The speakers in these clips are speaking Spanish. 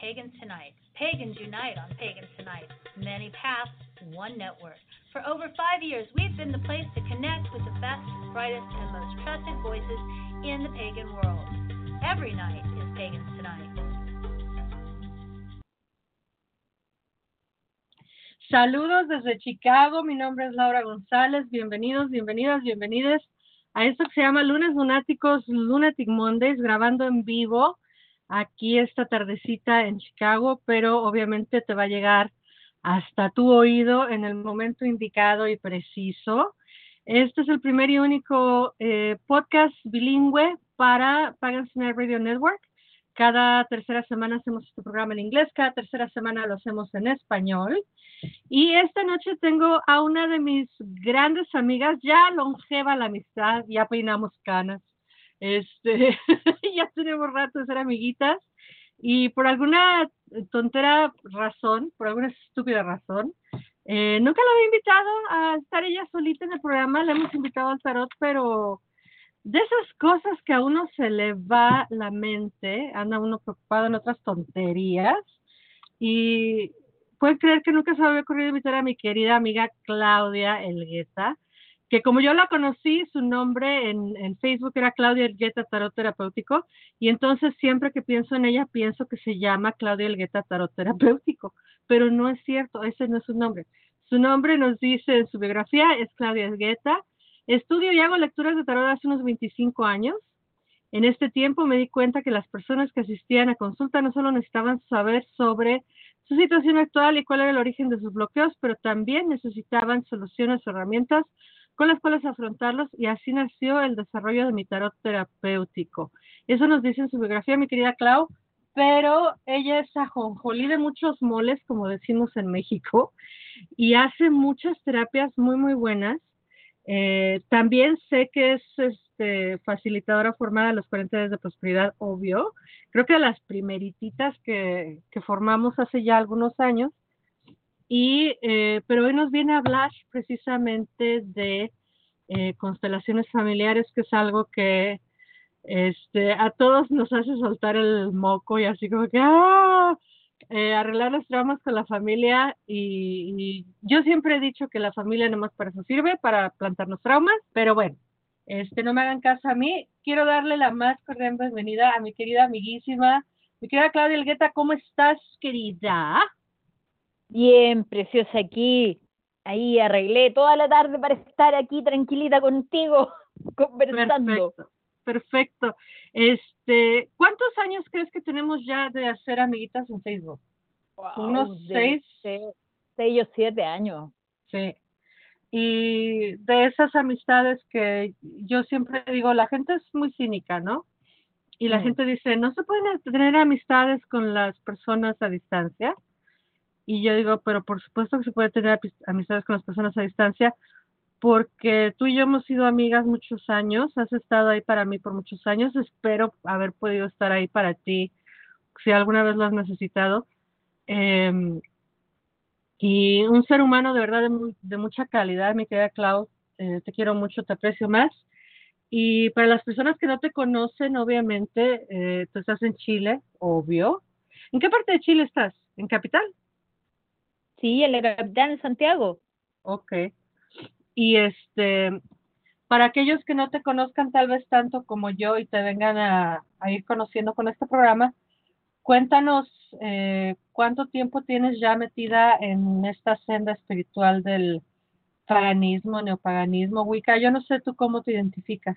Pagans Tonight. Pagans unite on Pagans Tonight. Many paths, one network. For over five years, we've been the place to connect with the best, brightest, and most trusted voices in the pagan world. Every night is Pagans Tonight. Saludos desde Chicago, mi nombre es Laura González, bienvenidos, bienvenidas, bienvenidas a esto que se llama Lunes Lunáticos, Lunatic Mondays, grabando en vivo aquí esta tardecita en Chicago, pero obviamente te va a llegar hasta tu oído en el momento indicado y preciso. Este es el primer y único eh, podcast bilingüe para Night Radio Network. Cada tercera semana hacemos este programa en inglés, cada tercera semana lo hacemos en español. Y esta noche tengo a una de mis grandes amigas, ya longeva la amistad, ya peinamos canas, este, ya tenemos rato de ser amiguitas y por alguna tontera razón, por alguna estúpida razón, eh, nunca la había invitado a estar ella solita en el programa, la hemos invitado al tarot, pero de esas cosas que a uno se le va la mente, anda uno preocupado en otras tonterías y puede creer que nunca se me había ocurrido invitar a mi querida amiga Claudia Elgueta, que como yo la conocí, su nombre en, Facebook era Claudia Elgueta Tarot Terapéutico, y entonces siempre que pienso en ella, pienso que se llama Claudia Elgueta Tarot Terapéutico, pero no es cierto, ese no es su nombre. Su nombre nos dice en su biografía, es Claudia Elgueta. Estudio y hago lecturas de tarot hace unos 25 años. En este tiempo me di cuenta que las personas que asistían a consulta no solo necesitaban saber sobre su situación actual y cuál era el origen de sus bloqueos, pero también necesitaban soluciones o herramientas con las cuales afrontarlos y así nació el desarrollo de mi tarot terapéutico. Eso nos dice en su biografía mi querida Clau, pero ella es ajonjolí de muchos moles, como decimos en México, y hace muchas terapias muy, muy buenas. Eh, también sé que es este, facilitadora formada de los 40 días de prosperidad, obvio. Creo que de las primerititas que, que formamos hace ya algunos años. Y, eh, pero hoy nos viene a hablar precisamente de eh, constelaciones familiares, que es algo que este, a todos nos hace soltar el moco y así como que ¡ah! Eh, arreglar los traumas con la familia y, yo siempre he dicho que la familia nomás para eso sirve, para plantarnos traumas, pero bueno, este, no me hagan caso a mí. Quiero darle la más cordial bienvenida a mi querida amiguísima, mi querida Claudia Elgueta, ¿cómo estás, querida? Bien, preciosa aquí. Ahí arreglé toda la tarde para estar aquí tranquilita contigo, conversando. Perfecto, perfecto. Este, ¿cuántos años crees que tenemos ya de hacer amiguitas en Facebook? Wow, Unos. Seis, seis o siete años. Sí. Y de esas amistades que yo siempre digo, la gente es muy cínica, ¿no? Y la Mm. gente dice, no se pueden tener amistades con las personas a distancia. Y yo digo, pero por supuesto que se puede tener amistades con las personas a distancia, porque tú y yo hemos sido amigas muchos años, has estado ahí para mí por muchos años, espero haber podido estar ahí para ti si alguna vez lo has necesitado. Em, y un ser humano de verdad de mucha calidad, mi querida Clau, eh, te quiero mucho, te aprecio más. Y para las personas que no te conocen, obviamente, eh, tú estás en Chile, obvio. ¿En qué parte de Chile estás? ¿En Capital? Sí, en la capital de Santiago. Ok. Y este, para aquellos que no te conozcan tal vez tanto como yo y te vengan a, a ir conociendo con este programa, cuéntanos eh, cuánto tiempo tienes ya metida en esta senda espiritual del paganismo, neopaganismo, Wicca. Yo no sé tú cómo te identificas.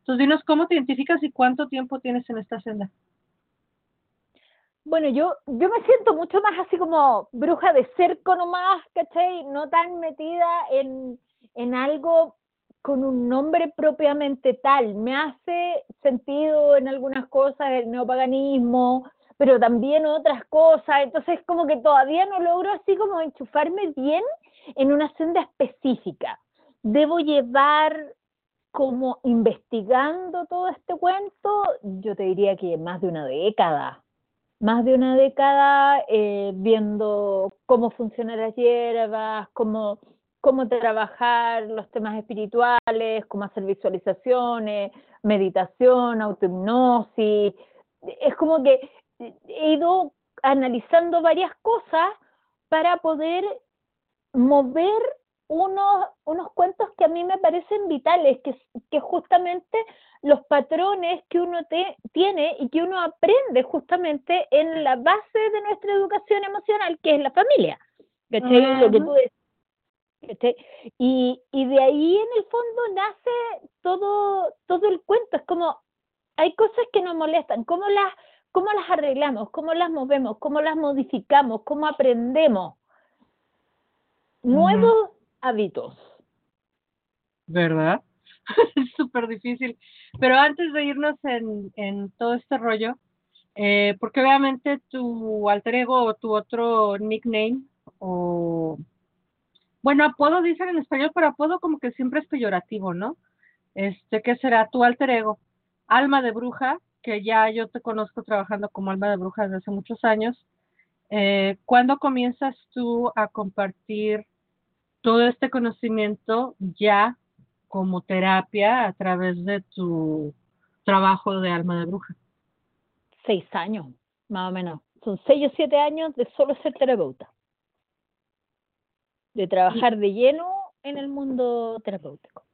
Entonces dinos cómo te identificas y cuánto tiempo tienes en esta senda. Bueno, yo, yo me siento mucho más así como bruja de cerco nomás, ¿cachai? No tan metida en, en algo con un nombre propiamente tal. Me hace sentido en algunas cosas el neopaganismo, pero también otras cosas. Entonces, como que todavía no logro así como enchufarme bien en una senda específica. Debo llevar como investigando todo este cuento, yo te diría que más de una década, más de una década eh, viendo cómo funcionan las hierbas, cómo, cómo trabajar los temas espirituales, cómo hacer visualizaciones, meditación, autohipnosis. Es como que he ido analizando varias cosas para poder mover unos, unos cuentos que a mí me parecen vitales, que, que justamente los patrones que uno tiene y que uno aprende justamente en la base de nuestra educación emocional, que es la familia. Lo que tú y, y de ahí en el fondo nace todo, todo el cuento. Es como, hay cosas que nos molestan, ¿cómo las, cómo las arreglamos? ¿Cómo las movemos? ¿Cómo las modificamos? ¿Cómo aprendemos? Nuevos hábitos. ¿Verdad? es súper difícil. Pero antes de irnos en, en todo este rollo, eh, porque obviamente tu alter ego o tu otro nickname o bueno, apodo dicen en español, pero apodo como que siempre es peyorativo, ¿no? Este, ¿qué será? Tu alter ego, alma de bruja, que ya yo te conozco trabajando como alma de bruja desde hace muchos años. Eh, ¿Cuándo comienzas tú a compartir todo este conocimiento ya como terapia a través de tu trabajo de alma de bruja? Seis años, más o menos. Son seis o siete años de solo ser terapeuta de trabajar de lleno en el mundo terapéutico.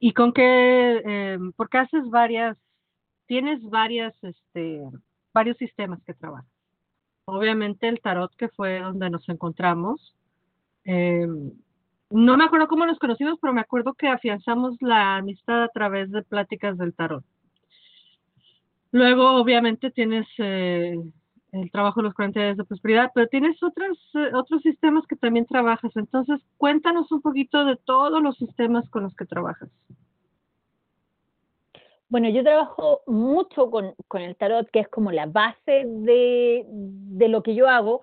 ¿Y con qué? Eh, porque haces varias, tienes varias, este, varios sistemas que trabajas. Obviamente el tarot que fue donde nos encontramos. Eh, no me acuerdo cómo nos conocimos, pero me acuerdo que afianzamos la amistad a través de pláticas del tarot. Luego, obviamente, tienes eh, el trabajo de los 40 días de prosperidad, pero tienes otros, eh, otros sistemas que también trabajas. Entonces, cuéntanos un poquito de todos los sistemas con los que trabajas. Bueno, yo trabajo mucho con, con el tarot, que es como la base de, de, lo que yo hago.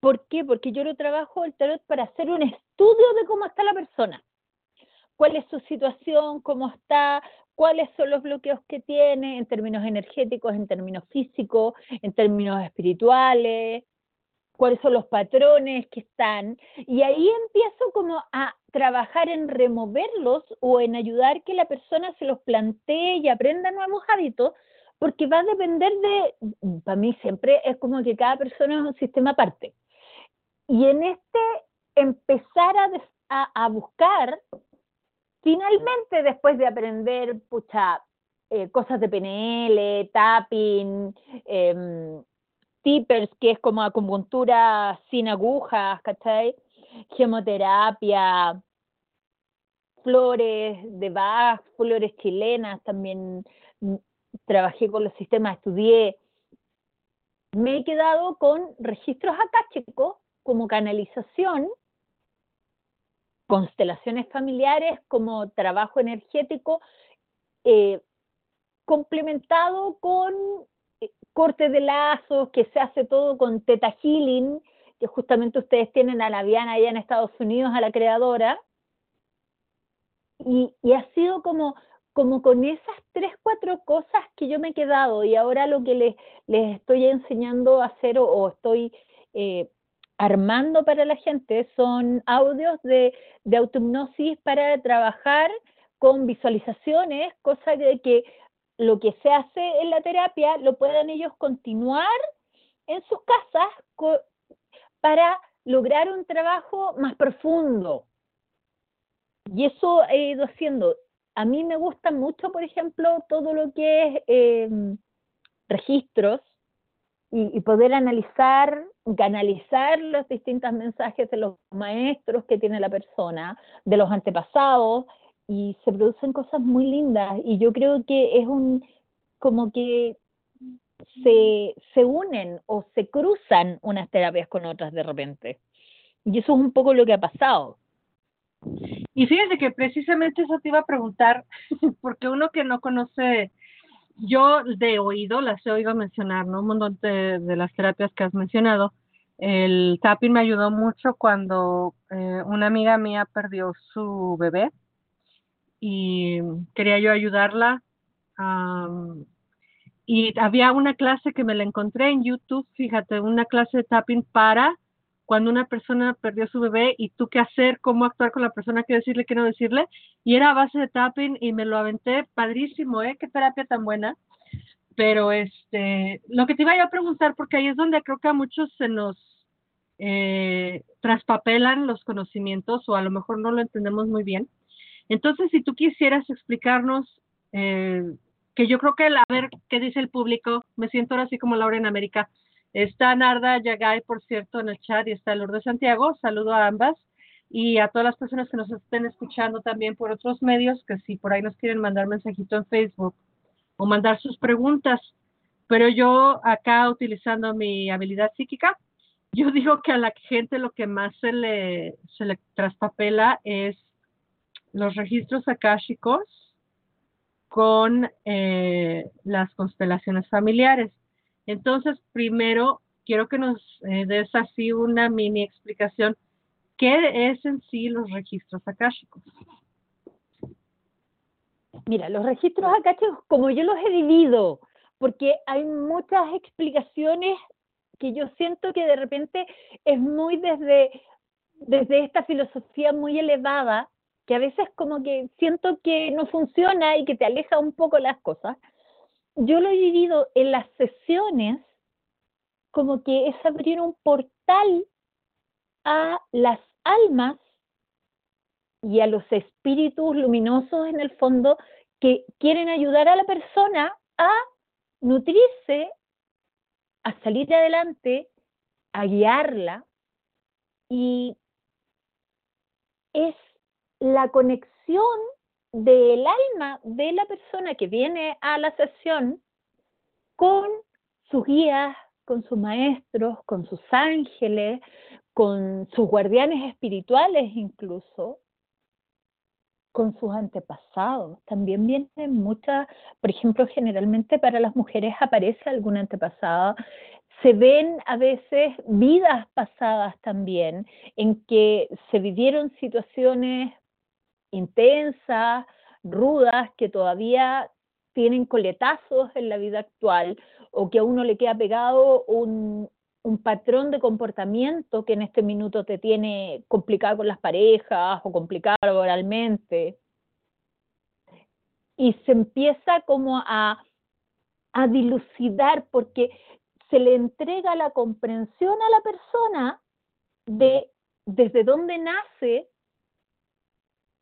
¿Por qué? Porque yo lo trabajo el tarot para hacer un estudio de cómo está la persona. ¿Cuál es su situación? ¿Cómo está? cuáles son los bloqueos que tiene en términos energéticos, en términos físicos, en términos espirituales, cuáles son los patrones que están. Y ahí empiezo como a trabajar en removerlos o en ayudar que la persona se los plantee y aprenda nuevos hábitos, porque va a depender de, para mí siempre es como que cada persona es un sistema aparte. Y en este empezar a, buscar Finalmente, después de aprender, pucha, eh, cosas de PNL, tapping, eh, tippers, que es como acupuntura sin agujas, ¿cachai? Gemoterapia, flores de Bach, flores chilenas, también mm, trabajé con los sistemas, estudié. Me he quedado con registros acá, chicos, como canalización constelaciones familiares como trabajo energético eh, complementado con eh, corte de lazos, que se hace todo con Teta Healing, que justamente ustedes tienen a la Viana allá en Estados Unidos, a la creadora. Y, ha sido como, como con esas tres, cuatro cosas que yo me he quedado y ahora lo que les, les estoy enseñando a hacer o, o estoy eh, armando para la gente son audios de, de autohipnosis para trabajar con visualizaciones, cosa de que lo que se hace en la terapia lo puedan ellos continuar en sus casas para lograr un trabajo más profundo. Y eso he ido haciendo. A mí me gusta mucho, por ejemplo, todo lo que es eh, registros, y, poder analizar, canalizar los distintos mensajes de los maestros que tiene la persona, de los antepasados, y se producen cosas muy lindas. Y yo creo que es un, como que se, se unen o se cruzan unas terapias con otras de repente. Y eso es un poco lo que ha pasado. Y fíjense que precisamente eso te iba a preguntar, porque uno que no conoce, yo de oído las he oído mencionar, ¿no? Un montón de, de las terapias que has mencionado. El tapping me ayudó mucho cuando eh, una amiga mía perdió su bebé y quería yo ayudarla. Y había una clase que me la encontré en YouTube, fíjate, una clase de tapping para cuando una persona perdió su bebé y tú qué hacer, cómo actuar con la persona, qué decirle, qué no decirle. Y era a base de tapping y me lo aventé padrísimo, ¿eh? Qué terapia tan buena. Pero este, lo que te iba a preguntar, porque ahí es donde creo que a muchos se nos eh, traspapelan los conocimientos o a lo mejor no lo entendemos muy bien. Entonces, si tú quisieras explicarnos, eh, que yo creo que, a ver qué dice el público, me siento ahora así como Laura en América, Está Narda Yagay, por cierto, en el chat y está Lourdes Santiago. Saludo a ambas y a todas las personas que nos estén escuchando también por otros medios, que si por ahí nos quieren mandar mensajito en Facebook o mandar sus preguntas. Pero yo acá utilizando mi habilidad psíquica, yo digo que a la gente lo que más se le, se le traspapela es los registros akáshicos con eh, las constelaciones familiares. Entonces, primero, quiero que nos eh, des así una mini explicación. ¿Qué es en sí los registros akáshicos? Mira, los registros akáshicos, como yo los he vivido, porque hay muchas explicaciones que yo siento que de repente es muy desde, desde esta filosofía muy elevada, que a veces como que siento que no funciona y que te aleja un poco las cosas yo lo he vivido en las sesiones como que es abrir un portal a las almas y a los espíritus luminosos en el fondo que quieren ayudar a la persona a nutrirse, a salir adelante, a guiarla. Y es la conexión del alma de la persona que viene a la sesión con sus guías, con sus maestros, con sus ángeles, con sus guardianes espirituales incluso, con sus antepasados. También vienen muchas, por ejemplo, generalmente para las mujeres aparece algún antepasado. Se ven a veces vidas pasadas también, en que se vivieron situaciones intensas, rudas, que todavía tienen coletazos en la vida actual o que a uno le queda pegado un, patrón de comportamiento que en este minuto te tiene complicado con las parejas o complicado laboralmente. Y se empieza como a, a dilucidar porque se le entrega la comprensión a la persona de desde dónde nace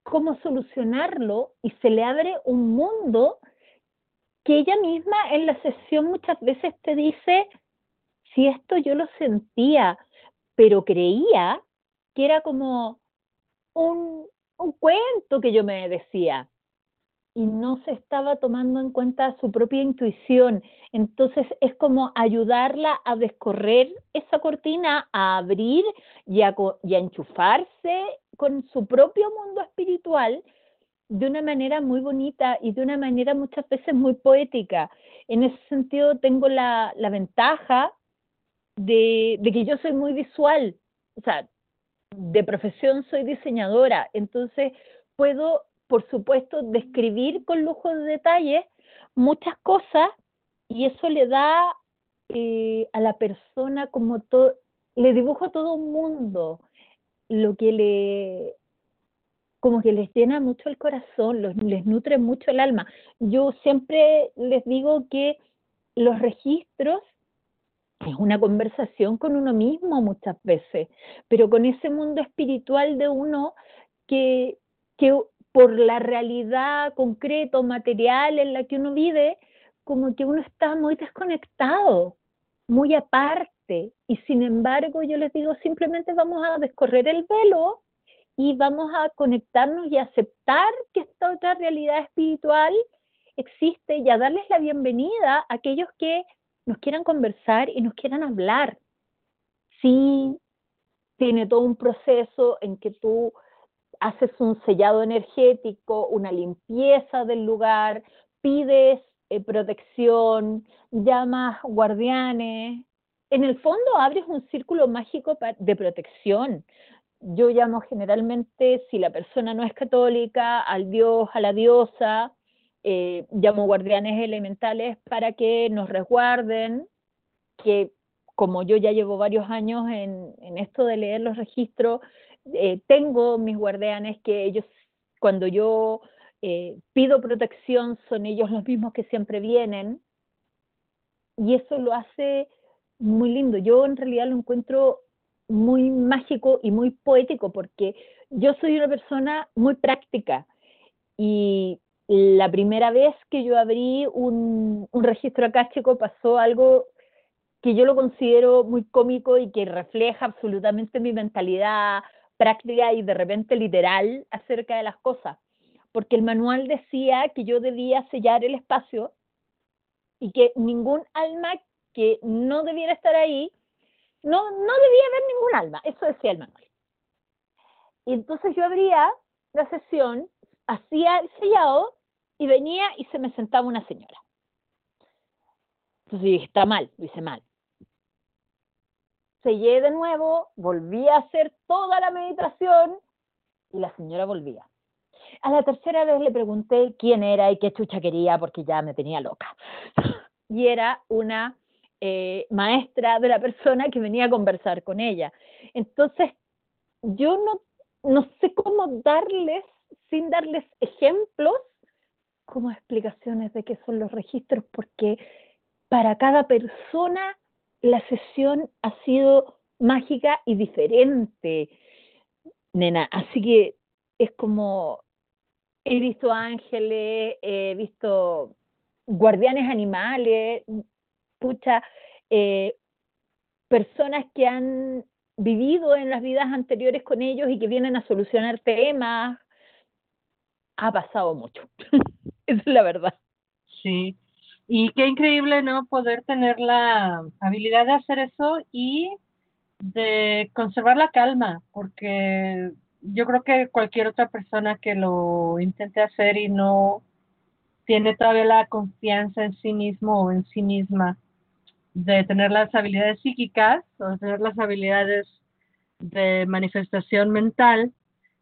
cómo solucionarlo y se le abre un mundo que ella misma en la sesión muchas veces te dice, si esto yo lo sentía, pero creía que era como un, un cuento que yo me decía y no se estaba tomando en cuenta su propia intuición. Entonces es como ayudarla a descorrer esa cortina, a abrir y a, y a enchufarse con su propio mundo espiritual de una manera muy bonita y de una manera muchas veces muy poética. En ese sentido tengo la, la ventaja de, de que yo soy muy visual, o sea, de profesión soy diseñadora, entonces puedo por supuesto, describir con lujo de detalles muchas cosas y eso le da eh, a la persona como todo, le dibujo todo un mundo, lo que le, como que les llena mucho el corazón, les nutre mucho el alma. Yo siempre les digo que los registros es una conversación con uno mismo muchas veces, pero con ese mundo espiritual de uno que, que por la realidad concreta, material en la que uno vive, como que uno está muy desconectado, muy aparte. Y sin embargo, yo les digo, simplemente vamos a descorrer el velo y vamos a conectarnos y aceptar que esta otra realidad espiritual existe y a darles la bienvenida a aquellos que nos quieran conversar y nos quieran hablar. Sí, tiene todo un proceso en que tú haces un sellado energético, una limpieza del lugar, pides eh, protección, llamas guardianes. En el fondo abres un círculo mágico de protección. Yo llamo generalmente, si la persona no es católica, al dios, a la diosa, eh, llamo guardianes elementales para que nos resguarden, que como yo ya llevo varios años en, esto de leer los registros, eh, tengo mis guardianes que ellos, cuando yo eh, pido protección, son ellos los mismos que siempre vienen. Y eso lo hace muy lindo. Yo en realidad lo encuentro muy mágico y muy poético porque yo soy una persona muy práctica y la primera vez que yo abrí un, un registro chico pasó algo que yo lo considero muy cómico y que refleja absolutamente mi mentalidad práctica y de repente literal acerca de las cosas, porque el manual decía que yo debía sellar el espacio y que ningún alma que no debiera estar ahí, no, no debía haber ningún alma, eso decía el manual. Y entonces yo abría la sesión, hacía el sellado y venía y se me sentaba una señora. Entonces dije, está mal, lo hice mal sellé de nuevo, volví a hacer toda la meditación y la señora volvía. A la tercera vez le pregunté quién era y qué chucha quería porque ya me tenía loca. Y era una eh, maestra de la persona que venía a conversar con ella. Entonces, yo no, no sé cómo darles, sin darles ejemplos, como explicaciones de qué son los registros, porque para cada persona la sesión ha sido mágica y diferente, nena. Así que es como, he visto ángeles, he visto guardianes animales, pucha, eh, personas que han vivido en las vidas anteriores con ellos y que vienen a solucionar temas. Ha pasado mucho. Es la verdad. Sí, y qué increíble, ¿no? Poder tener la habilidad de hacer eso y de conservar la calma, porque yo creo que cualquier otra persona que lo intente hacer y no tiene todavía la confianza en sí mismo o en sí misma de tener las habilidades psíquicas o de tener las habilidades de manifestación mental,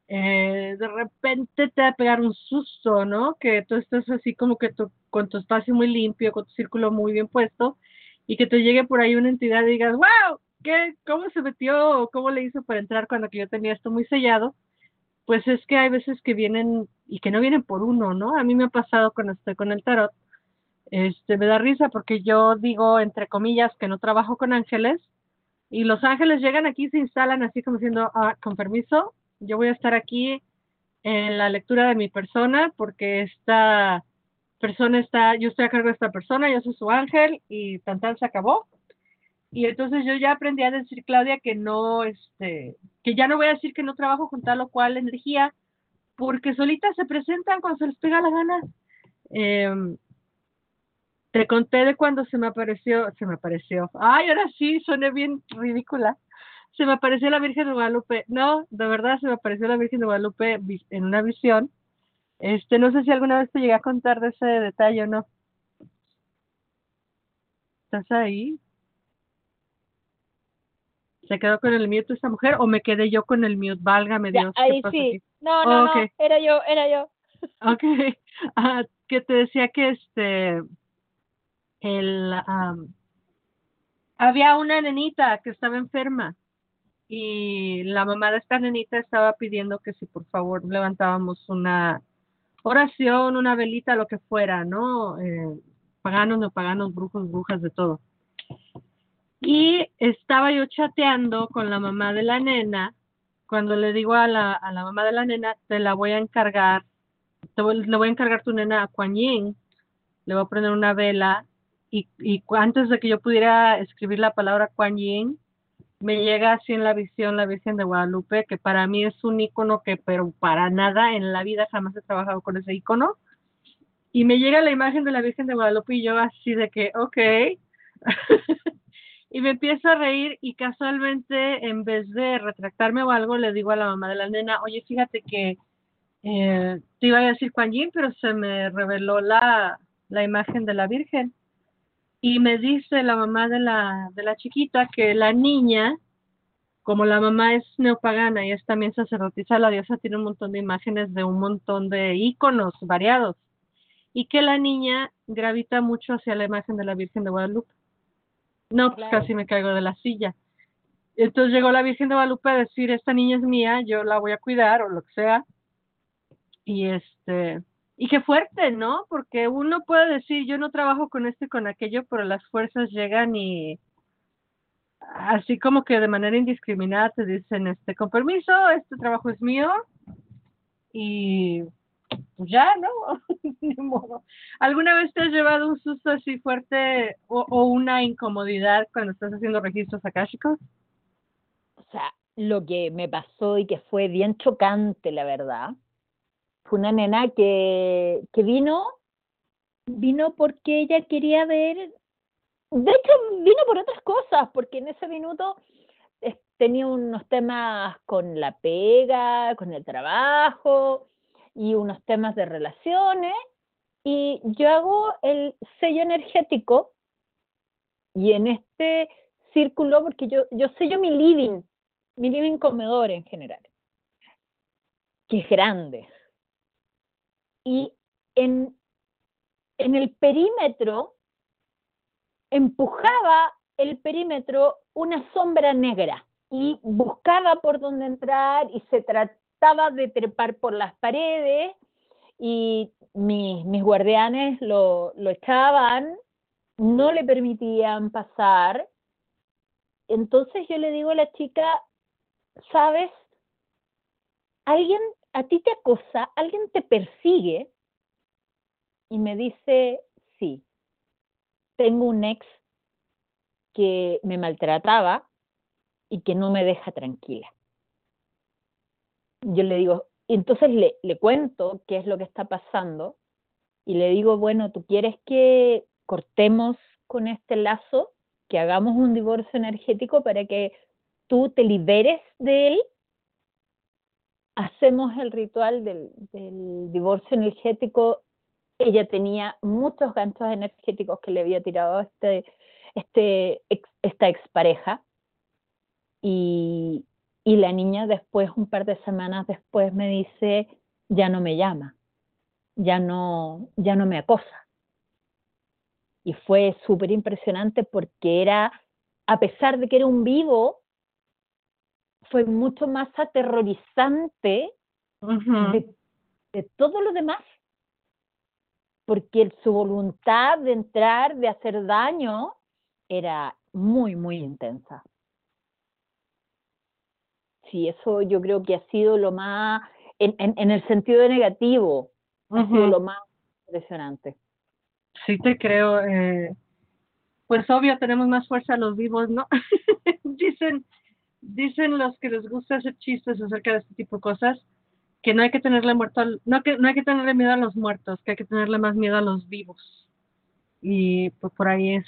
eh, de repente te va a pegar un susto, ¿no? Que tú estás así como que tú, con tu espacio muy limpio, con tu círculo muy bien puesto, y que te llegue por ahí una entidad y digas, wow, ¿qué, ¿cómo se metió o cómo le hizo para entrar cuando que yo tenía esto muy sellado? Pues es que hay veces que vienen y que no vienen por uno, ¿no? A mí me ha pasado cuando estoy con el tarot, este, me da risa porque yo digo, entre comillas, que no trabajo con ángeles, y los ángeles llegan aquí se instalan así como diciendo, ah, con permiso, yo voy a estar aquí en la lectura de mi persona porque esta persona está, yo estoy a cargo de esta persona, yo soy su ángel y tan tan se acabó. Y entonces yo ya aprendí a decir, Claudia, que no, este, que ya no voy a decir que no trabajo con tal o cual energía, porque solitas se presentan cuando se les pega la gana. Em, te conté de cuando se me apareció, se me apareció. Ay, ahora sí, soné bien ridícula se me apareció la Virgen de Guadalupe. No, de verdad se me apareció la Virgen de Guadalupe en una visión. Este, no sé si alguna vez te llegué a contar de ese detalle o no. ¿Estás ahí? ¿Se quedó con el mute esta mujer o me quedé yo con el mute? Válgame Dios. ahí sí. No, no, no, era yo, era yo. Ok. Ah, que te decía que este, el, había una nenita que estaba enferma y la mamá de esta nenita estaba pidiendo que si por favor levantábamos una oración, una velita, lo que fuera, ¿no? Eh, paganos, no paganos, brujos, brujas, de todo. Y estaba yo chateando con la mamá de la nena, cuando le digo a la, a la mamá de la nena, te la voy a encargar, te le voy a encargar tu nena a Kuan Yin, le voy a poner una vela, y, y antes de que yo pudiera escribir la palabra Kuan Yin, me llega así en la visión la Virgen de Guadalupe, que para mí es un icono que, pero para nada en la vida jamás he trabajado con ese icono. Y me llega la imagen de la Virgen de Guadalupe y yo así de que, ok, y me empiezo a reír y casualmente en vez de retractarme o algo le digo a la mamá de la nena, oye, fíjate que eh, te iba a decir Juan Yin, pero se me reveló la, la imagen de la Virgen. Y me dice la mamá de la, de la chiquita que la niña, como la mamá es neopagana y es también sacerdotisa, la diosa tiene un montón de imágenes de un montón de íconos variados. Y que la niña gravita mucho hacia la imagen de la Virgen de Guadalupe. No, pues casi me caigo de la silla. Entonces llegó la Virgen de Guadalupe a decir, esta niña es mía, yo la voy a cuidar o lo que sea. Y este, y qué fuerte, ¿no? Porque uno puede decir, yo no trabajo con esto y con aquello, pero las fuerzas llegan y así como que de manera indiscriminada te dicen, este, con permiso, este trabajo es mío y pues ya, ¿no? Modo. ¿Alguna vez te has llevado un susto así fuerte o, una incomodidad cuando estás haciendo registros akáshicos? O sea, lo que me pasó y que fue bien chocante, la verdad, fue una nena que, vino, vino porque ella quería ver, de hecho vino por otras cosas, porque en ese minuto tenía unos temas con la pega, con el trabajo y unos temas de relaciones y yo hago el sello energético y en este círculo, porque yo, yo sello mi living, mi living comedor en general, que es grande, y en, en el perímetro empujaba el perímetro una sombra negra y buscaba por dónde entrar y se trataba de trepar por las paredes y mis, mis guardianes lo, lo echaban, no le permitían pasar. Entonces yo le digo a la chica, ¿sabes? Alguien a ti te acosa, alguien te persigue y me dice, sí, tengo un ex que me maltrataba y que no me deja tranquila. Yo le digo, entonces le, le cuento qué es lo que está pasando y le digo, bueno, ¿tú quieres que cortemos con este lazo, que hagamos un divorcio energético para que tú te liberes de él hacemos el ritual del, divorcio energético, ella tenía muchos ganchos energéticos que le había tirado este, este, esta expareja. Y, y la niña después, un par de semanas después, me dice, ya no me llama, ya no, ya no me acosa. Y fue súper impresionante porque era, a pesar de que era un vivo, fue mucho más aterrorizante de, todo lo demás, porque su voluntad de entrar, de hacer daño, era muy, muy intensa. Sí, eso yo creo que ha sido lo más, en, en, el sentido negativo, ha sido lo más impresionante. Sí, te creo. Eh, pues obvio, tenemos más fuerza los vivos, ¿no? Dicen, dicen los que les gusta hacer chistes acerca de este tipo de cosas que no hay que tenerle muerto no que no hay que tenerle miedo a los muertos que hay que tenerle más miedo a los vivos. Y pues por ahí es,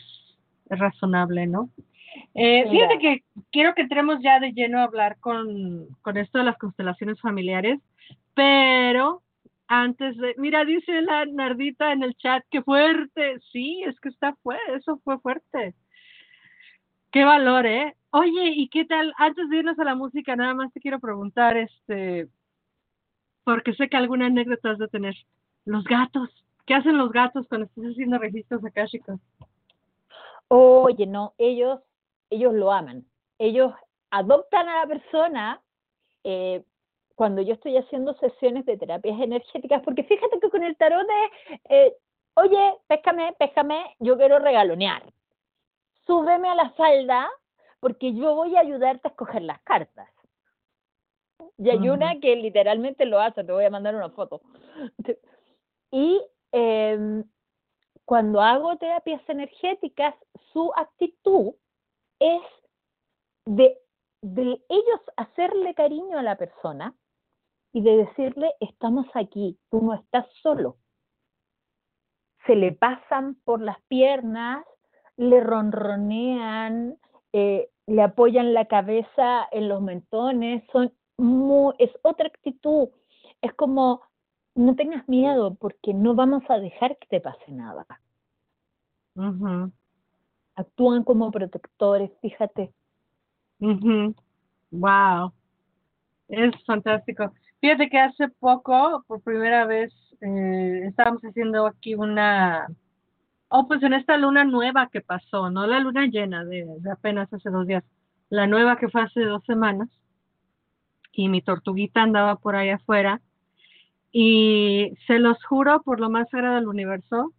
razonable no eh, fíjate que quiero que entremos ya de lleno a hablar con, con esto de las constelaciones familiares pero antes de mira dice la nardita en el chat que fuerte sí es que está fuerte eso fue fuerte. Qué valor eh Oye, ¿y qué tal? Antes de irnos a la música, nada más te quiero preguntar, este, porque sé que alguna anécdota has de tener. Los gatos, ¿qué hacen los gatos cuando estás haciendo registros akáshicos? Oye, no, ellos, ellos lo aman. Ellos adoptan a la persona eh, cuando yo estoy haciendo sesiones de terapias energéticas, porque fíjate que con el tarot de, eh, oye, péscame, péscame, yo quiero regalonear. Súbeme a la falda porque yo voy a ayudarte a escoger las cartas. Y hay una que literalmente lo hace, te voy a mandar una foto. Y em, cuando hago terapias energéticas, su actitud es de, de ellos hacerle cariño a la persona y de decirle, estamos aquí, tú no estás solo. Se le pasan por las piernas, le ronronean, eh, le apoyan la cabeza en los mentones, son muy, es otra actitud, es como no tengas miedo porque no vamos a dejar que te pase nada. Ujú, Actúan como protectores, fíjate. ujú. Wow. Es fantástico. Fíjate que hace poco, por primera vez, eh, estábamos haciendo aquí una, oh, pues en esta luna nueva que pasó, no la luna llena de, apenas hace dos días, la nueva que fue hace dos semanas, y mi tortuguita andaba por ahí afuera, y se los juro por lo más sagrado del universo,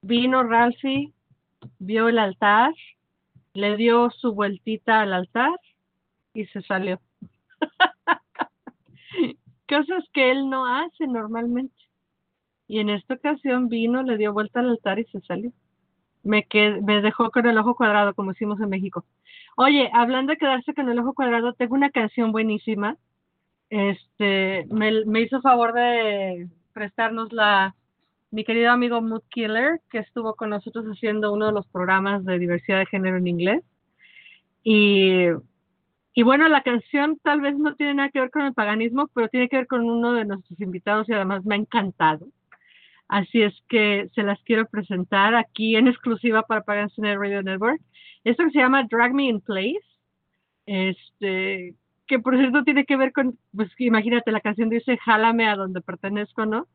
vino Ralphie, vio el altar, le dio su vueltita al altar y se salió. Cosas que él no hace normalmente. Y en esta ocasión vino, le dio vuelta al altar y se salió. Me, me dejó con el ojo cuadrado, como decimos en México. Oye, hablando de quedarse con el ojo cuadrado, tengo una canción buenísima. Este, me, me hizo favor de prestarnos la mi querido amigo Mood Killer, que estuvo con nosotros haciendo uno de los programas de diversidad de género en inglés. Y, y bueno, la canción tal vez no tiene nada que ver con el paganismo, pero tiene que ver con uno de nuestros invitados y además me ha encantado. Así es que se las quiero presentar aquí en exclusiva para Pagans Net Radio Network. Esto que se llama Drag Me in Place. Este, que por cierto tiene que ver con, pues imagínate, la canción dice Jálame a donde pertenezco, ¿no?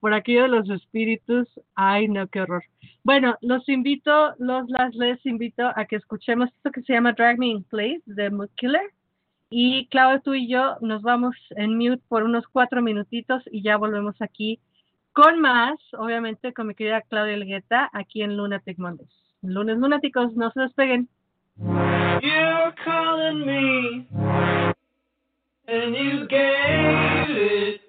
Por aquello de los espíritus, ay no, qué horror. Bueno, los invito, los las les invito a que escuchemos esto que se llama Drag Me in Place de Mood Killer. Y Claudio, tú y yo nos vamos en mute por unos cuatro minutitos y ya volvemos aquí con más, obviamente con mi querida Claudia Elgueta, aquí en Lunatic Mondays. Lunes lunáticos, no se despeguen. You're calling me, and you gave it.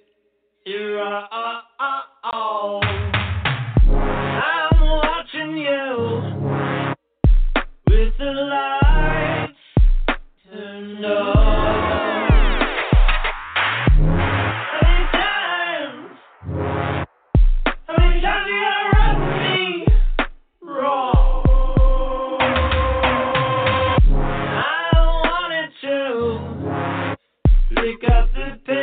To pick up the pace.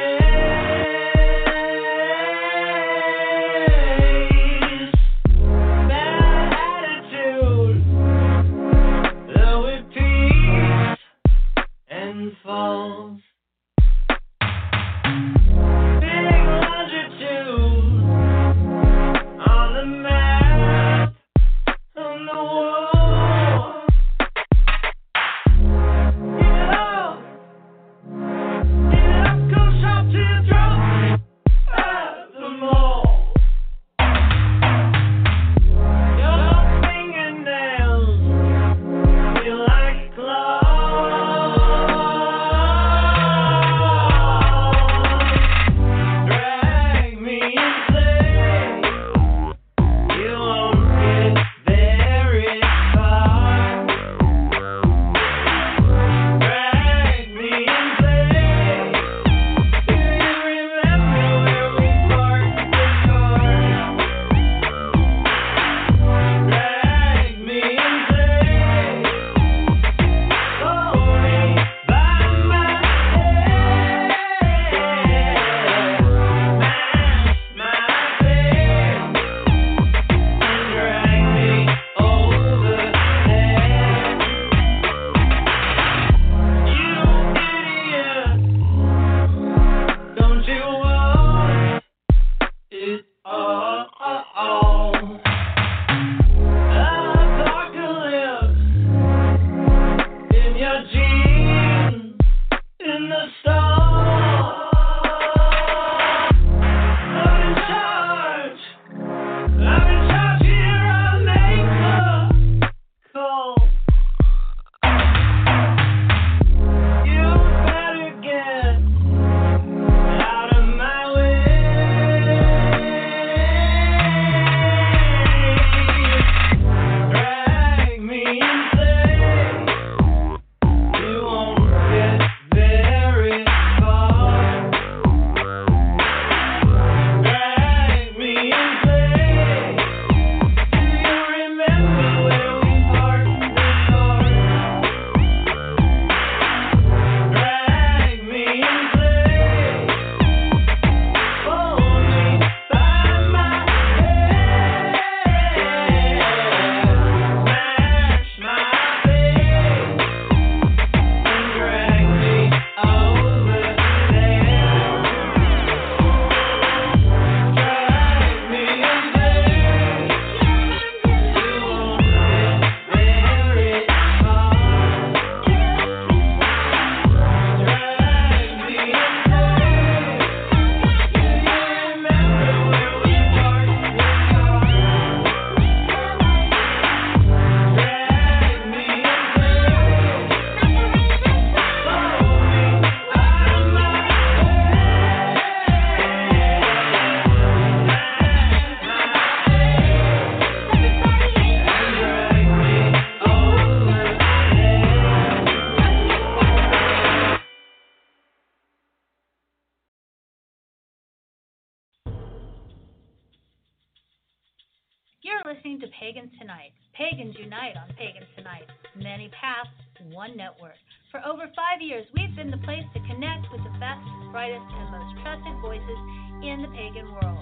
One network. For over five years, we've been the place to connect with the best, brightest, and most trusted voices in the pagan world.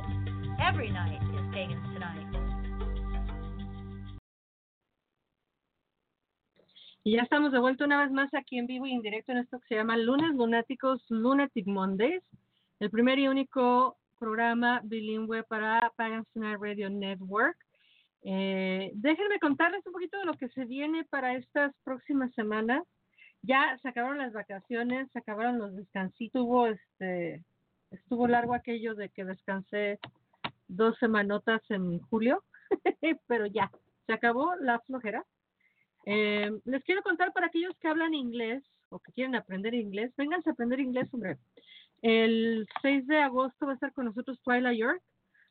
Every night is Pagans Tonight. Y ya estamos de vuelta una vez más aquí en vivo y en directo en esto que se llama Lunes Lunáticos Lunatic Mondays, el primer y único programa bilingüe para Pagans Tonight Radio Network. Eh, déjenme contarles un poquito de lo que se viene para estas próximas semanas. Ya se acabaron las vacaciones, se acabaron los descansitos, hubo este, estuvo largo aquello de que descansé dos semanotas en julio, pero ya, se acabó la flojera. Eh, les quiero contar para aquellos que hablan inglés o que quieren aprender inglés, vénganse a aprender inglés, hombre. El 6 de agosto va a estar con nosotros Twyla York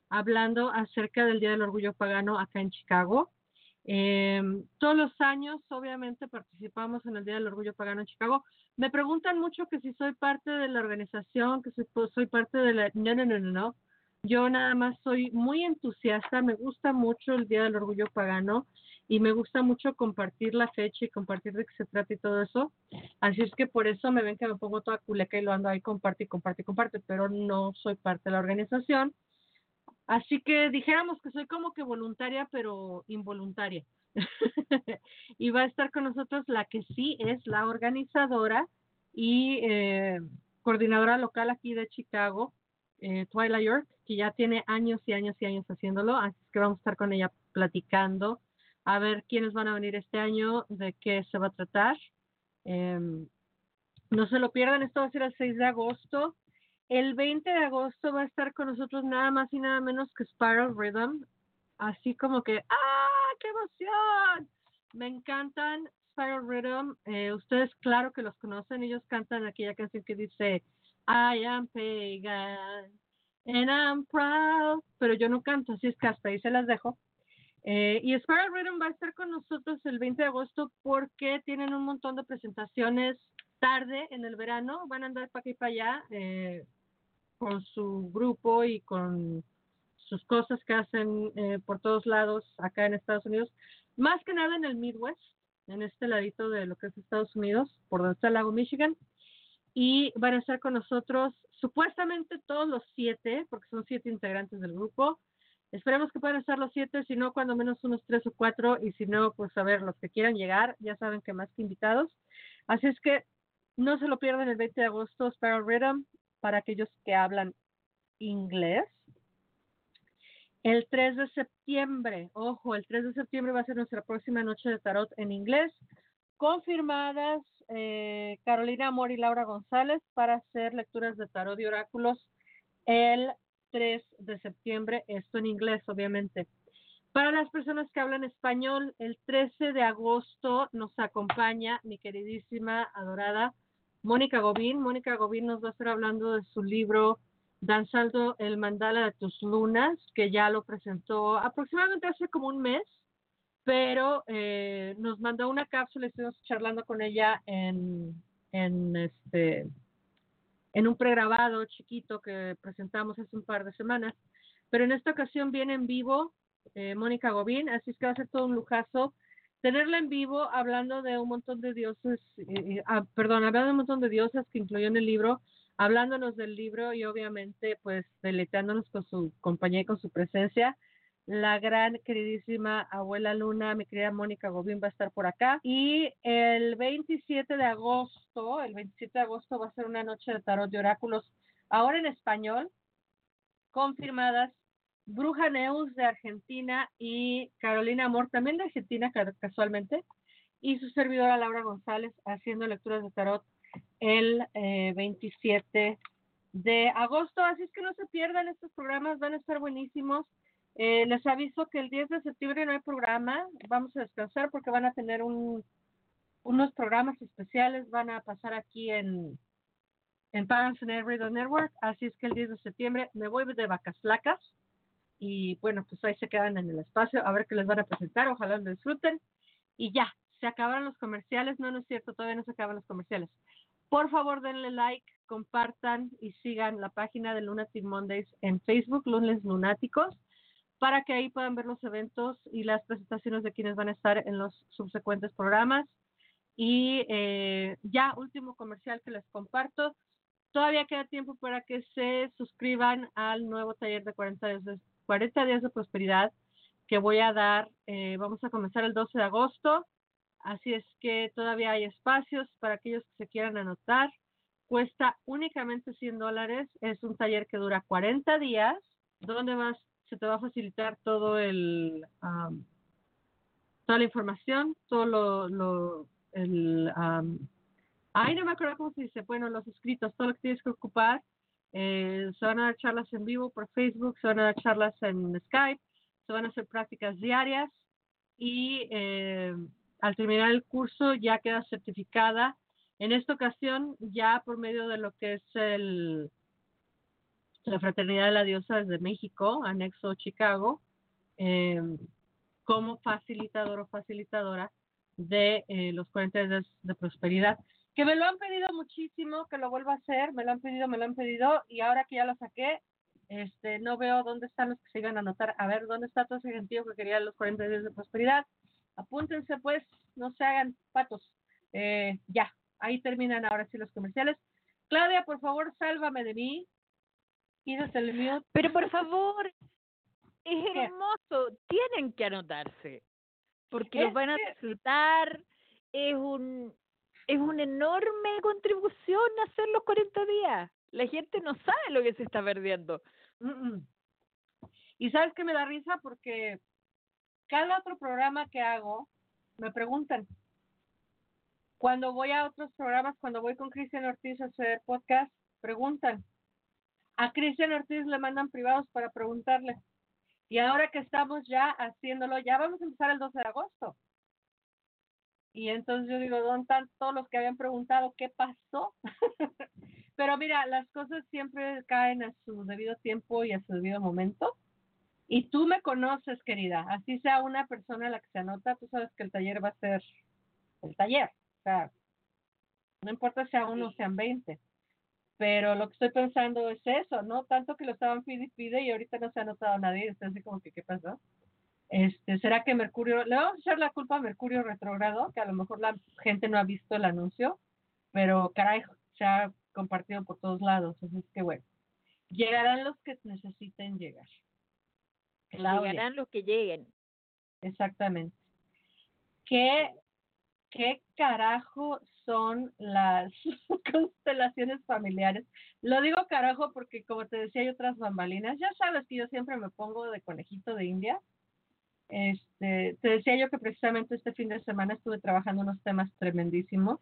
hablando acerca del Día del Orgullo Pagano acá en Chicago. Eh, todos los años, obviamente, participamos en el Día del Orgullo Pagano en Chicago. Me preguntan mucho que si soy parte de la organización, que soy parte de la... No, no, no, no, no. Yo nada más soy muy entusiasta, me gusta mucho el Día del Orgullo Pagano y me gusta mucho compartir la fecha y compartir de qué se trata y todo eso. Así es que por eso me ven que me pongo toda culeca y lo ando ahí, comparte y comparte y comparte, pero no soy parte de la organización. Así que dijéramos que soy como que voluntaria, pero involuntaria. y va a estar con nosotros la que sí es la organizadora y eh, coordinadora local aquí de Chicago, eh, York, que ya tiene años y años y años haciéndolo, así que vamos a estar con ella platicando a ver quiénes van a venir este año, de qué se va a tratar. Em, no se lo pierdan, esto va a ser el 6 de agosto. El 20 de agosto va a estar con nosotros nada más y nada menos que Spiral Rhythm. Así como que, ¡ah, qué emoción! Me encantan Spiral Rhythm. Eh, ustedes claro que los conocen, ellos cantan aquella canción que dice, I am pagan and I'm proud, pero yo no canto, así es que hasta ahí se las dejo. Eh, y Spiral Rhythm va a estar con nosotros el 20 de agosto porque tienen un montón de presentaciones tarde en el verano. Van a andar para aquí y para allá eh, con su grupo y con sus cosas que hacen eh, por todos lados acá en Estados Unidos. Más que nada en el Midwest, en este ladito de lo que es Estados Unidos, por donde está el lago Michigan. Y van a estar con nosotros supuestamente todos los siete, porque son siete integrantes del grupo. Esperemos que puedan estar los siete, si no, cuando menos unos tres o cuatro, y si no, pues a ver, los que quieran llegar, ya saben que más que invitados. Así es que no se lo pierdan el 20 de agosto, Spiral Rhythm, para aquellos que hablan inglés. El 3 de septiembre, ojo, el 3 de septiembre va a ser nuestra próxima noche de tarot en inglés, confirmadas eh, Carolina Amor y Laura González para hacer lecturas de tarot y oráculos el 3 de septiembre, esto en inglés, obviamente. Para las personas que hablan español, el 13 de agosto nos acompaña mi queridísima, adorada Mónica Gobín. Mónica Gobín nos va a estar hablando de su libro Danzando el Mandala de tus Lunas, que ya lo presentó aproximadamente hace como un mes, pero eh, nos mandó una cápsula, estuvimos charlando con ella en, este en un pregrabado chiquito que presentamos hace un par de semanas. Pero en esta ocasión viene en vivo eh, Mónica Gobín, así es que va a ser todo un lujazo tenerla en vivo hablando de un montón de dioses, eh, ah, perdón, hablando de un montón de diosas que incluyó en el libro, hablándonos del libro y obviamente pues deleteándonos con su compañía y con su presencia la gran queridísima abuela Luna, mi querida Mónica Gobín va a estar por acá. Y el 27 de agosto, el 27 de agosto va a ser una noche de tarot de oráculos, ahora en español, confirmadas. Bruja Neus de Argentina y Carolina Amor, también de Argentina casualmente, y su servidora Laura González haciendo lecturas de tarot el 27 eh, de agosto. Así es que no se pierdan estos programas, van a estar buenísimos. Eh, les aviso que el 10 de septiembre no hay programa, vamos a descansar porque van a tener un, unos programas especiales, van a pasar aquí en, en Parents and Radio Network, así es que el 10 de septiembre me voy de vacas flacas y bueno, pues ahí se quedan en el espacio a ver qué les van a presentar, ojalá lo disfruten y ya, se acabaron los comerciales, no, no es cierto, todavía no se acaban los comerciales. Por favor, denle like, compartan y sigan la página de Lunatic Mondays en Facebook, Lunes Lunáticos para que ahí puedan ver los eventos y las presentaciones de quienes van a estar en los subsecuentes programas. Y eh, ya, último comercial que les comparto. Todavía queda tiempo para que se suscriban al nuevo taller de 40 días de, 40 días de prosperidad que voy a dar. eh, vamos a comenzar el 12 de agosto. Así es que todavía hay espacios para aquellos que se quieran anotar. Cuesta únicamente 100 dólares. Es un taller que dura 40 días, donde vas, se te va a facilitar todo el, am, toda la información, todo lo, lo el, am, ay, no me acuerdo cómo se dice, bueno, los escritos, todo lo que tienes que ocupar. Eh, se van a dar charlas en vivo por Facebook, se van a dar charlas en Skype, se van a hacer prácticas diarias y eh, al terminar el curso ya queda certificada. En esta ocasión, ya por medio de lo que es el, la Fraternidad de la Diosa desde México, anexo Chicago, eh, como facilitador o facilitadora de los 40 días de prosperidad. Que me lo han pedido muchísimo, que lo vuelva a hacer, me lo han pedido, me lo han pedido, y ahora que ya lo saqué, este, no veo dónde están los que se iban a anotar. A ver, ¿dónde está todo ese gentío que quería los 40 días de prosperidad? Apúntense, pues, no se hagan patos. Eh, ya, ahí terminan ahora sí los comerciales. Claudia, por favor, sálvame de mí. Quítate el mute. Pero por favor, es ¿Qué? hermoso, tienen que anotarse, porque los van a disfrutar, es un es una enorme contribución hacer los 40 días. La gente no sabe lo que se está perdiendo. Y sabes que me da risa porque cada otro programa que hago me preguntan. Cuando voy a otros programas, cuando voy con Cristian Ortiz a hacer podcast, preguntan. A Cristian Ortiz le mandan privados para preguntarle. Y ahora que estamos ya haciéndolo, ya vamos a empezar el 12 de agosto. Y entonces yo digo, ¿dónde están todos los que habían preguntado qué pasó? Pero mira, las cosas siempre caen a su debido tiempo y a su debido momento. Y tú me conoces, querida. Así sea una persona a la que se anota, tú sabes que el taller va a ser el taller. O sea, no importa si sea uno o sean 20. Pero lo que estoy pensando es eso, ¿no? Tanto que lo estaban pide y pide y ahorita no se ha anotado nadie. Está así como que, ¿qué pasó? Este, ¿Será que Mercurio, le vamos a echar la culpa a Mercurio retrogrado? Que a lo mejor la gente no ha visto el anuncio, pero caray, se ha compartido por todos lados. Así es que bueno, llegarán los que necesiten llegar. Claudia. Llegarán los que lleguen. Exactamente. ¿Qué, ¿Qué carajo son las constelaciones familiares? Lo digo carajo porque, como te decía, hay otras bambalinas. Ya sabes que yo siempre me pongo de conejito de India. Este, te decía yo que precisamente este fin de semana estuve trabajando unos temas tremendísimos.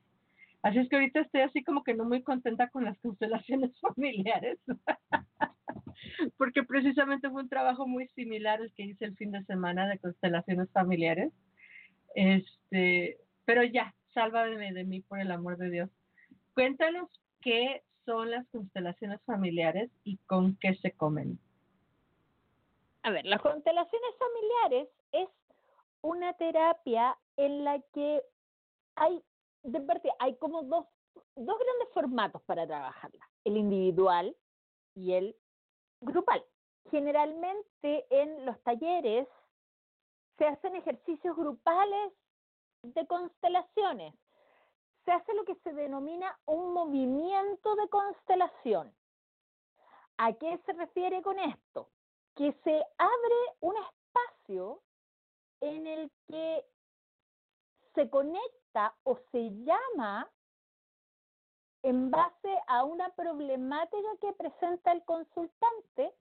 Así es que ahorita estoy así como que no muy contenta con las constelaciones familiares. porque precisamente fue un trabajo muy similar al que hice el fin de semana de constelaciones familiares. Este, pero ya, sálvame de mí por el amor de Dios. Cuéntanos qué son las constelaciones familiares y con qué se comen. A ver, las constelaciones familiares es una terapia en la que hay, de parte, hay como dos, dos grandes formatos para trabajarla, el individual y el grupal. Generalmente en los talleres se hacen ejercicios grupales de constelaciones. Se hace lo que se denomina un movimiento de constelación. ¿A qué se refiere con esto? Que se abre un espacio en el que se conecta o se llama en base a una problemática que presenta el consultante,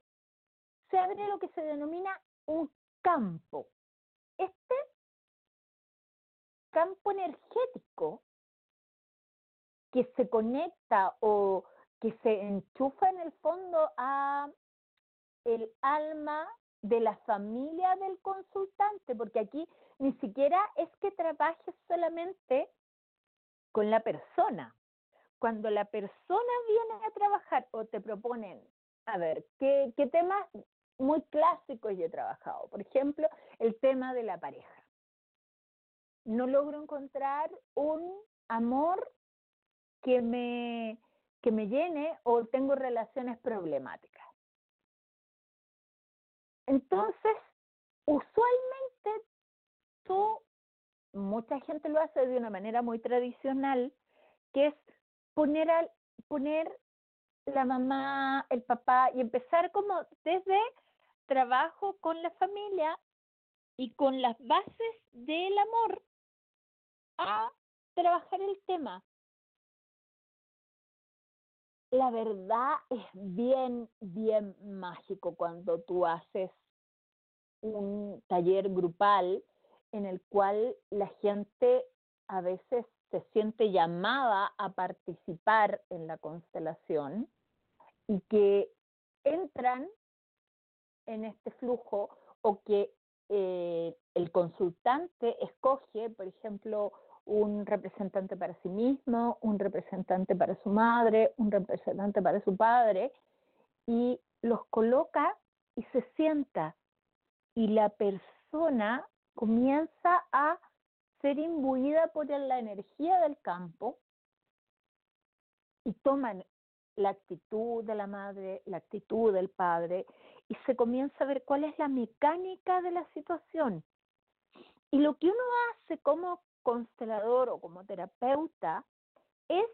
se abre lo que se denomina un campo. Este campo energético que se conecta o que se enchufa en el fondo a el alma de la familia del consultante, porque aquí ni siquiera es que trabajes solamente con la persona. Cuando la persona viene a trabajar o te proponen, a ver, ¿qué, temas muy clásicos yo he trabajado? Por ejemplo, el tema de la pareja. No logro encontrar un amor que me, que me llene o tengo relaciones problemáticas. Entonces, usualmente tú, mucha gente lo hace de una manera muy tradicional, que es poner al, poner la mamá, el papá y empezar como desde trabajo con la familia y con las bases del amor a trabajar el tema. La verdad es bien, bien mágico cuando tú haces un taller grupal en el cual la gente a veces se siente llamada a participar en la constelación y que entran en este flujo o que eh, el consultante escoge, por ejemplo, un representante para sí mismo, un representante para su madre, un representante para su padre, y los coloca y se sienta. Y la persona comienza a ser imbuida por la energía del campo y toman la actitud de la madre, la actitud del padre, y se comienza a ver cuál es la mecánica de la situación. Y lo que uno hace como constelador o como terapeuta es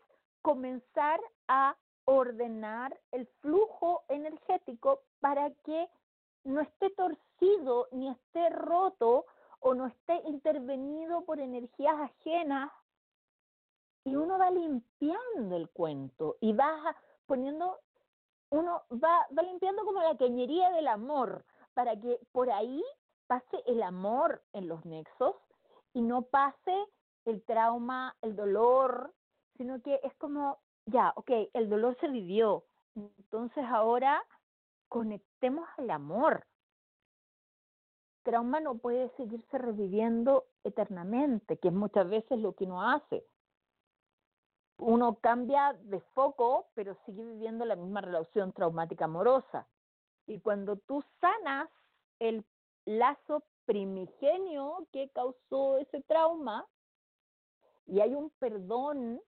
comenzar a ordenar el flujo energético para que no esté torcido ni esté roto o no esté intervenido por energías ajenas. Y uno va limpiando el cuento y va poniendo, uno va, va limpiando como la cañería del amor para que por ahí pase el amor en los nexos y no pase el trauma, el dolor, sino que es como, ya, ok, el dolor se vivió, entonces ahora conectemos al amor. Trauma no puede seguirse reviviendo eternamente, que es muchas veces lo que uno hace. Uno cambia de foco, pero sigue viviendo la misma relación traumática amorosa. Y cuando tú sanas el lazo primigenio que causó ese trauma y hay un perdón,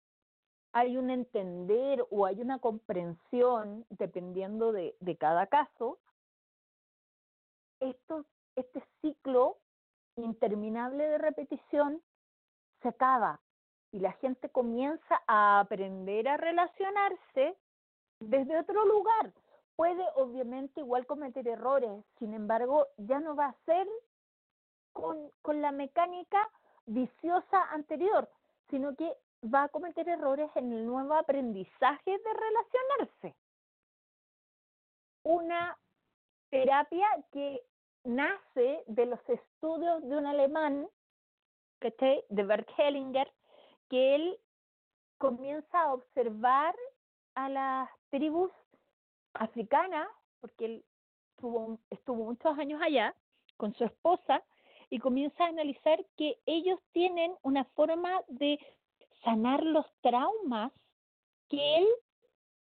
hay un entender o hay una comprensión, dependiendo de, de cada caso, esto, este ciclo interminable de repetición se acaba y la gente comienza a aprender a relacionarse desde otro lugar. Puede obviamente igual cometer errores, sin embargo, ya no va a ser con, con la mecánica viciosa anterior, sino que va a cometer errores en el nuevo aprendizaje de relacionarse. Una terapia que nace de los estudios de un alemán, de Bert Hellinger, que él comienza a observar a las tribus africanas, porque él estuvo, estuvo muchos años allá con su esposa, y comienza a analizar que ellos tienen una forma de sanar los traumas que él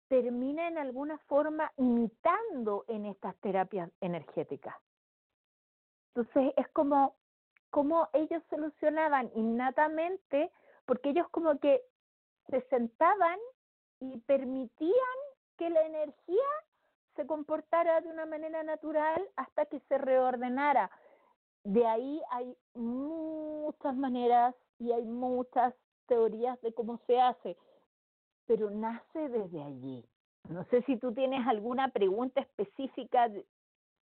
termina en alguna forma imitando en estas terapias energéticas. Entonces es como, como ellos solucionaban innatamente, porque ellos como que se sentaban y permitían que la energía se comportara de una manera natural hasta que se reordenara. De ahí hay muchas maneras y hay muchas teorías de cómo se hace, pero nace desde allí. No sé si tú tienes alguna pregunta específica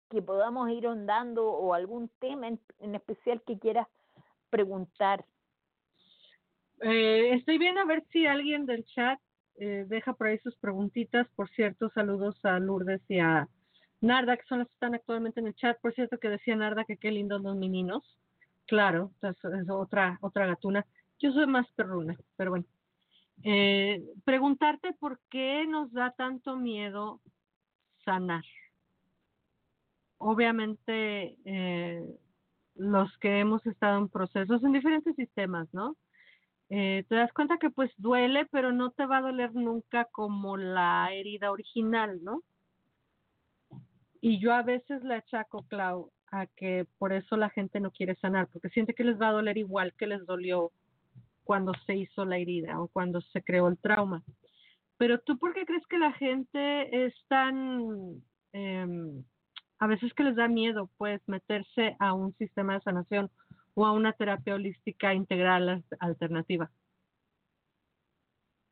que podamos ir ondando o algún tema en, en especial que quieras preguntar. Eh, estoy viendo a ver si alguien del chat eh, deja por ahí sus preguntitas. Por cierto, saludos a Lourdes y a Narda, que son las que están actualmente en el chat. Por cierto, que decía Narda que qué lindos los meninos. Claro, es, es otra, otra gatuna. Yo soy más perruna, pero bueno. Eh, preguntarte por qué nos da tanto miedo sanar. Obviamente, eh, los que hemos estado en procesos en diferentes sistemas, ¿no? Eh, te das cuenta que pues duele, pero no te va a doler nunca como la herida original, ¿no? Y yo a veces le achaco, Clau, a que por eso la gente no quiere sanar, porque siente que les va a doler igual que les dolió cuando se hizo la herida o cuando se creó el trauma. Pero tú, ¿por qué crees que la gente es tan, eh, a veces que les da miedo, pues, meterse a un sistema de sanación o a una terapia holística integral alternativa.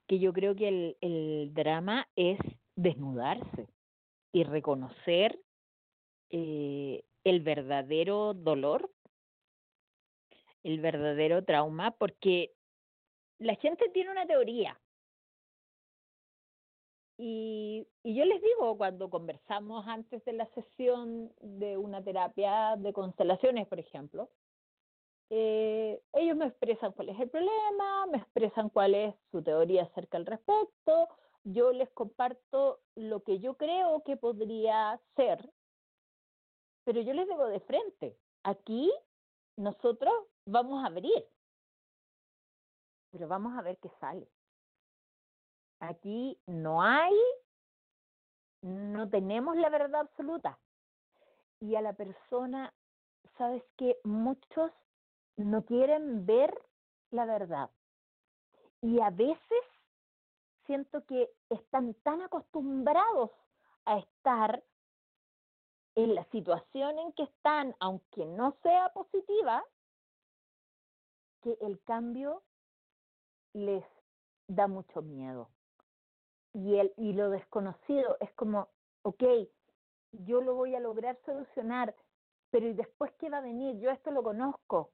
que yo creo que el, el drama es desnudarse y reconocer eh, el verdadero dolor, el verdadero trauma, porque la gente tiene una teoría. Y, yo les digo, cuando conversamos antes de la sesión de una terapia de constelaciones, por ejemplo, eh, ellos me expresan cuál es el problema, me expresan cuál es su teoría acerca al respecto, yo les comparto lo que yo creo que podría ser, pero yo les digo de frente, aquí nosotros vamos a abrir, pero vamos a ver qué sale. Aquí no hay, no tenemos la verdad absoluta. Y a la persona, sabes que muchos no quieren ver la verdad. Y a veces siento que están tan acostumbrados a estar en la situación en que están, aunque no sea positiva, que el cambio les da mucho miedo. Y, el, y lo desconocido es como, ok, yo lo voy a lograr solucionar, pero ¿y después qué va a venir? Yo esto lo conozco,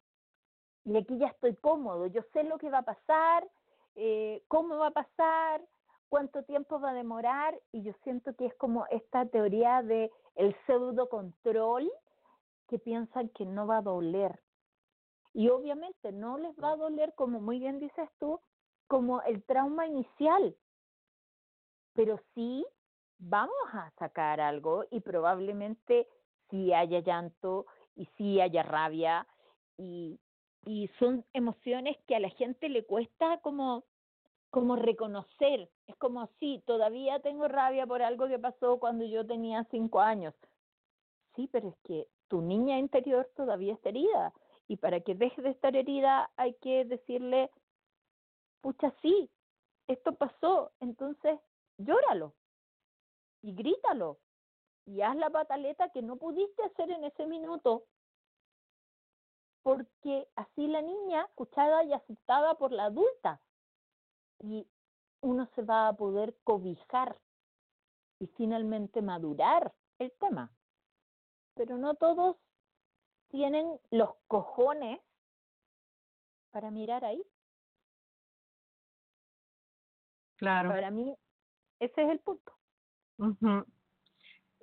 y aquí ya estoy cómodo, yo sé lo que va a pasar, eh, cómo va a pasar, cuánto tiempo va a demorar, y yo siento que es como esta teoría de el pseudo control que piensan que no va a doler. Y obviamente no les va a doler, como muy bien dices tú, como el trauma inicial, pero sí vamos a sacar algo y probablemente sí haya llanto y sí haya rabia y, y son emociones que a la gente le cuesta como como reconocer, es como sí, todavía tengo rabia por algo que pasó cuando yo tenía cinco años. Sí, pero es que tu niña interior todavía está herida y para que deje de estar herida hay que decirle, pucha, sí, esto pasó, entonces llóralo y grítalo y haz la pataleta que no pudiste hacer en ese minuto porque así la niña escuchada y aceptada por la adulta y uno se va a poder cobijar y finalmente madurar el tema. Pero no todos tienen los cojones para mirar ahí. Claro. Para mí, ese es el punto. Ujú.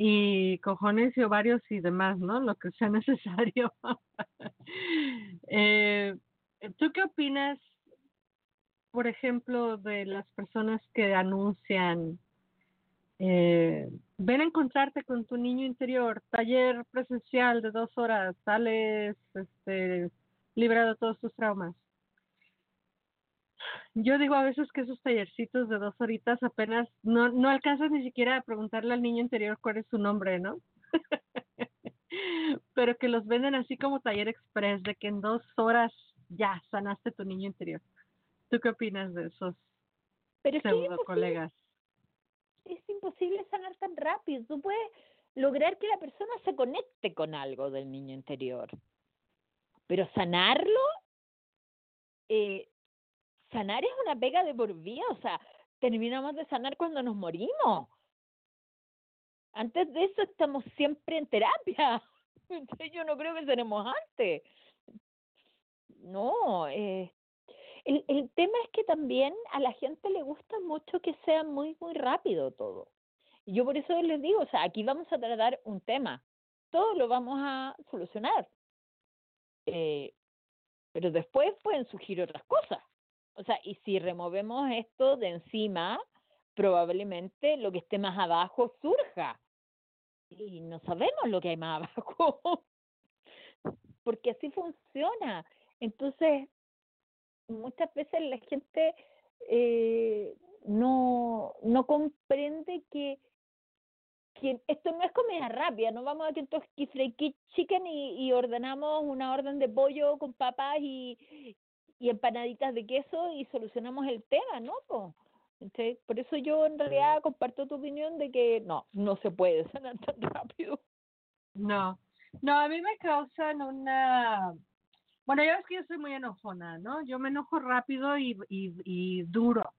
Y cojones y ovarios y demás, ¿no? Lo que sea necesario. eh, ¿Tú qué opinas, por ejemplo, de las personas que anuncian, eh, ven a encontrarte con tu niño interior, taller presencial de dos horas, sales este, librado de todos tus traumas? Yo digo a veces que esos tallercitos de dos horitas apenas no, no alcanzas ni siquiera a preguntarle al niño interior cuál es su nombre, ¿no? Pero que los venden así como taller express, de que en dos horas ya sanaste tu niño interior. ¿Tú qué opinas de esos Pero es es pseudo imposible, colegas? es imposible sanar tan rápido. Tú puedes lograr que la persona se conecte con algo del niño interior. Pero sanarlo, eh, sanar es una pega de por vida. O sea, terminamos de sanar cuando nos morimos. Antes de eso estamos siempre en terapia. Yo no creo que tenemos antes. No, eh, el, el tema es que también a la gente le gusta mucho que sea muy, muy rápido todo. Y yo por eso les digo, o sea, aquí vamos a tratar un tema, todo lo vamos a solucionar. Eh, pero después pueden surgir otras cosas. O sea, y si removemos esto de encima, probablemente lo que esté más abajo surja. Y no sabemos lo que hay más abajo. Porque así funciona. Entonces, muchas veces la gente eh, no, no comprende que, esto no es comida rápida, no vamos a Kentucky Fried Chicken y, y ordenamos una orden de pollo con papas y, y empanaditas de queso y solucionamos el tema, ¿no? po? Por eso yo en realidad comparto tu opinión de que no, no se puede sanar tan rápido. No, no, a mí me causan una... Bueno, ya ves que yo soy muy enojona, ¿no? Yo me enojo rápido y, y, y duro.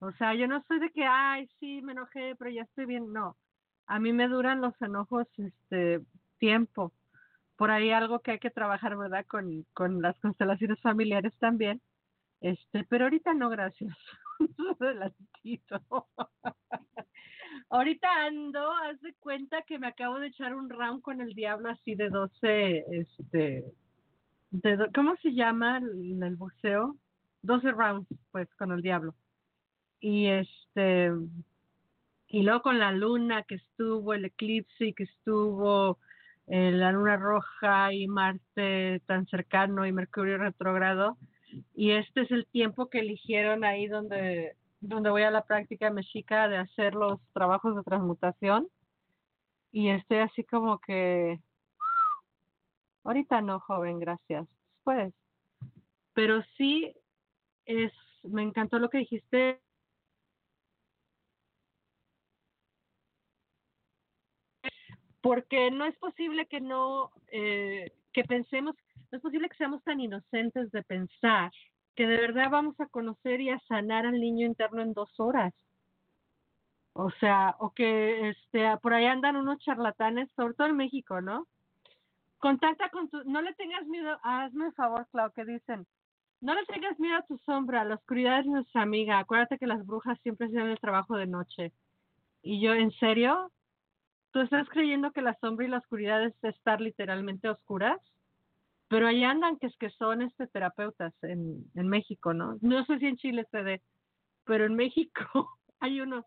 O sea, yo no soy de que, ay, sí, me enojé, pero ya estoy bien. No, a mí me duran los enojos este tiempo. Por ahí algo que hay que trabajar, ¿verdad? Con, con las constelaciones familiares también. Este, pero ahorita no, gracias. Adelantito. ahorita ando, haz de cuenta que me acabo de echar un round con el diablo así de 12, este, de ¿cómo se llama el, el boxeo? 12 rounds, pues, con el diablo. Y este, y luego con la luna que estuvo, el eclipse que estuvo, eh, la luna roja y Marte tan cercano y Mercurio retrógrado. Y este es el tiempo que eligieron ahí donde, donde voy a la práctica mexica de hacer los trabajos de transmutación. Y estoy así como que, ahorita no, joven, gracias. Después. Pero sí, es, me encantó lo que dijiste porque no es posible que no, eh, que pensemos, no es posible que seamos tan inocentes de pensar que de verdad vamos a conocer y a sanar al niño interno en dos horas. O sea, o que este, por ahí andan unos charlatanes, sobre todo en México, ¿no? Contacta con tu, no le tengas miedo, hazme el favor, Clau, que dicen, no le tengas miedo a tu sombra, la oscuridad es nuestra amiga, acuérdate que las brujas siempre hacen el trabajo de noche. Y yo, ¿en serio? ¿Tú estás creyendo que la sombra y la oscuridad es estar literalmente oscuras? Pero allá andan que es que son este terapeutas en, en México, ¿no? No sé si en Chile se dé, pero en México hay uno,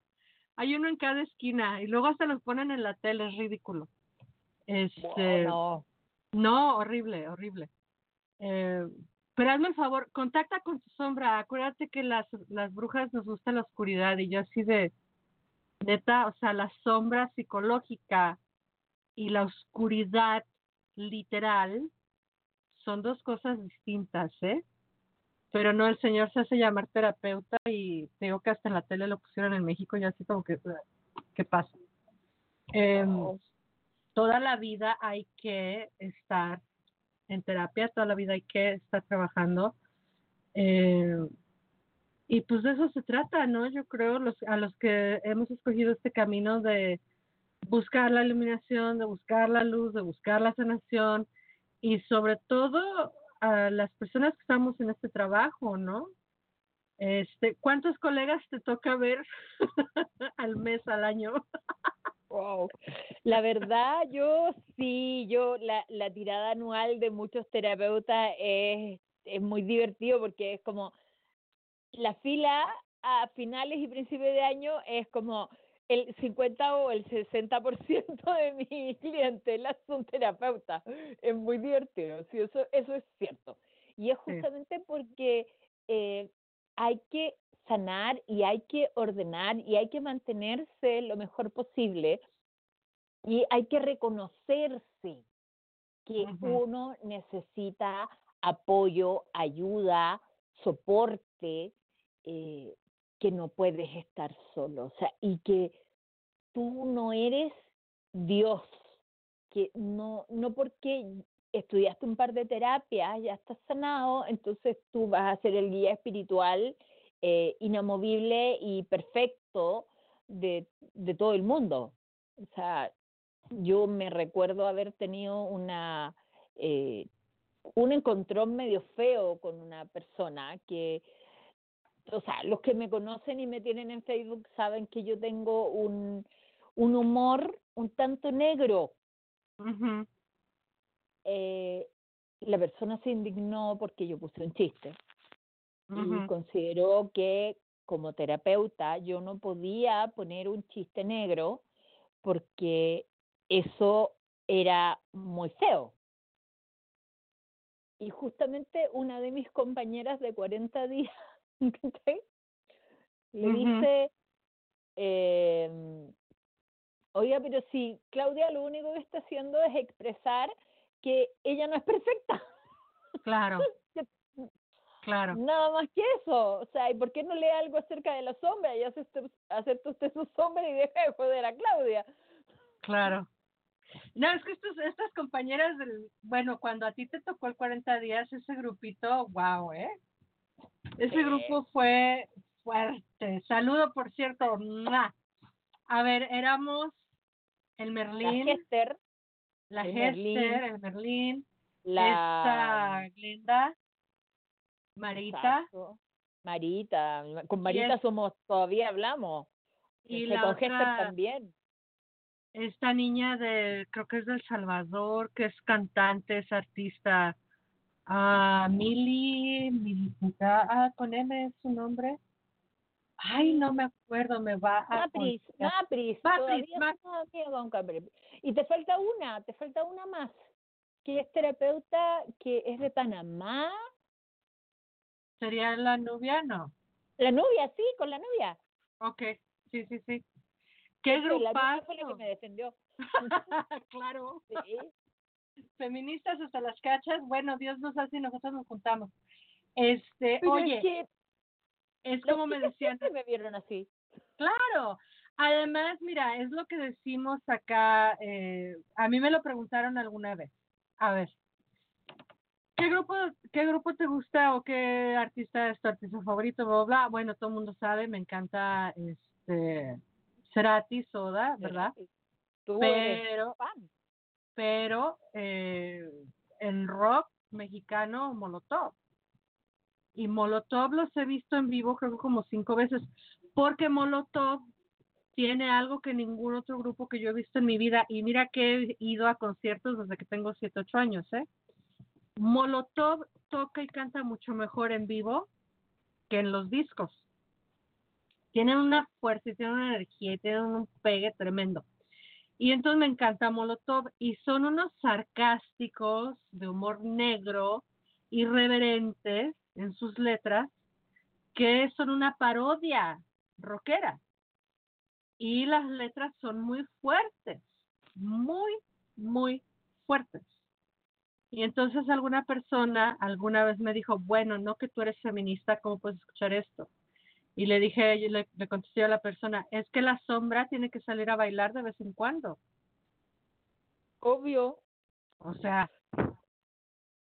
hay uno en cada esquina y luego hasta los ponen en la tele, es ridículo. Este, Bueno, no, horrible, horrible. Eh, pero hazme el favor, contacta con tu sombra. Acuérdate que las, las brujas nos gusta la oscuridad y yo así de, neta, o sea, la sombra psicológica y la oscuridad literal son dos cosas distintas, ¿eh? Pero no, el señor se hace llamar terapeuta y te digo que hasta en la tele lo pusieron en México y así como que, ¿qué pasa? Em, toda la vida hay que estar en terapia, toda la vida hay que estar trabajando. Eh, y pues de eso se trata, ¿no? Yo creo los, a los que hemos escogido este camino de buscar la iluminación, de buscar la luz, de buscar la sanación y sobre todo a las personas que estamos en este trabajo, ¿no? Este, ¿cuántos colegas te toca ver al mes, al año? Wow. La verdad, yo sí, yo la, la tirada anual de muchos terapeutas es, es muy divertido porque es como la fila a finales y principios de año es como el 50 o el 60% de mis clientelas son terapeutas. Es muy divertido, sí, eso, eso es cierto. Y es Sí. justamente porque eh, hay que sanar y hay que ordenar y hay que mantenerse lo mejor posible y hay que reconocerse que uno necesita apoyo, ayuda, soporte, eh, que no puedes estar solo, o sea, y que tú no eres Dios, que no, no porque estudiaste un par de terapias, ya estás sanado, entonces tú vas a ser el guía espiritual eh, inamovible y perfecto de, de todo el mundo. O sea, yo me recuerdo haber tenido una eh, un encontrón medio feo con una persona que, o sea, los que me conocen y me tienen en Facebook saben que yo tengo un, un humor un tanto negro. Eh, la persona se indignó porque yo puse un chiste y consideró que como terapeuta yo no podía poner un chiste negro porque eso era muy feo. Y justamente una de mis compañeras de 40 días le dice, eh, oiga, pero si Claudia lo único que está haciendo es expresar que ella no es perfecta. Claro, claro. Nada más que eso. O sea, ¿y por qué no lee algo acerca de la sombra y hace usted, acepta usted su sombra y deja de joder a Claudia? Claro. No, es que estos, estas compañeras del, bueno, cuando a ti te tocó el 40 días, ese grupito, wow, ¿eh? Ese Sí. grupo fue fuerte. Saludo, por cierto. A ver, éramos el La Merlín, Hester, la el Hester, Merlín, el Merlín, la... esta Glenda, Marita Exacto. Marita, con Marita somos, todavía hablamos. y Este, la con Hester otra, también. esta niña de, creo que es del Salvador, que es cantante, es artista. Ah, Mili, Mili, ah, con M es su nombre. Ay, no me acuerdo, me va a Mapris, contar. Mapris, Mapris, todavía Map- somos amigos con Capri. Y te falta una, te falta una más, que es terapeuta, que es de Panamá. ¿Sería la novia? No. La novia, sí, con la novia. Ok, sí, sí, sí. ¿Qué Sí, la fue la que grupazo? me defendió. claro. Sí. Feministas hasta las cachas. Bueno, Dios nos hace y nosotros nos juntamos. Este, Pero oye, es que es como me decían, me vieron así. Claro. Además, mira, es lo que decimos acá. eh, a mí me lo preguntaron alguna vez. A ver, ¿qué grupo, qué grupo te gusta o qué artista es tu artista favorito? Bla, bla. Bueno, todo el mundo sabe, me encanta este Cerati, Soda, ¿verdad? Tú eres Pero, fan. Pero eh, el rock mexicano, Molotov. Y Molotov los he visto en vivo creo que como cinco veces, porque Molotov tiene algo que ningún otro grupo que yo he visto en mi vida, y mira que he ido a conciertos desde que tengo siete, ocho años, ¿eh? Molotov toca y canta mucho mejor en vivo que en los discos. Tienen una fuerza, y tienen una energía, y tienen un pegue tremendo. Y entonces me encanta Molotov y son unos sarcásticos de humor negro, irreverentes en sus letras, que son una parodia rockera. Y las letras son muy fuertes, muy, muy fuertes. Y entonces alguna persona alguna vez me dijo, bueno, no que tú eres feminista, ¿cómo puedes escuchar esto? Y le dije, yo le, le contesté a la persona, es que la sombra tiene que salir a bailar de vez en cuando. Obvio. O sea,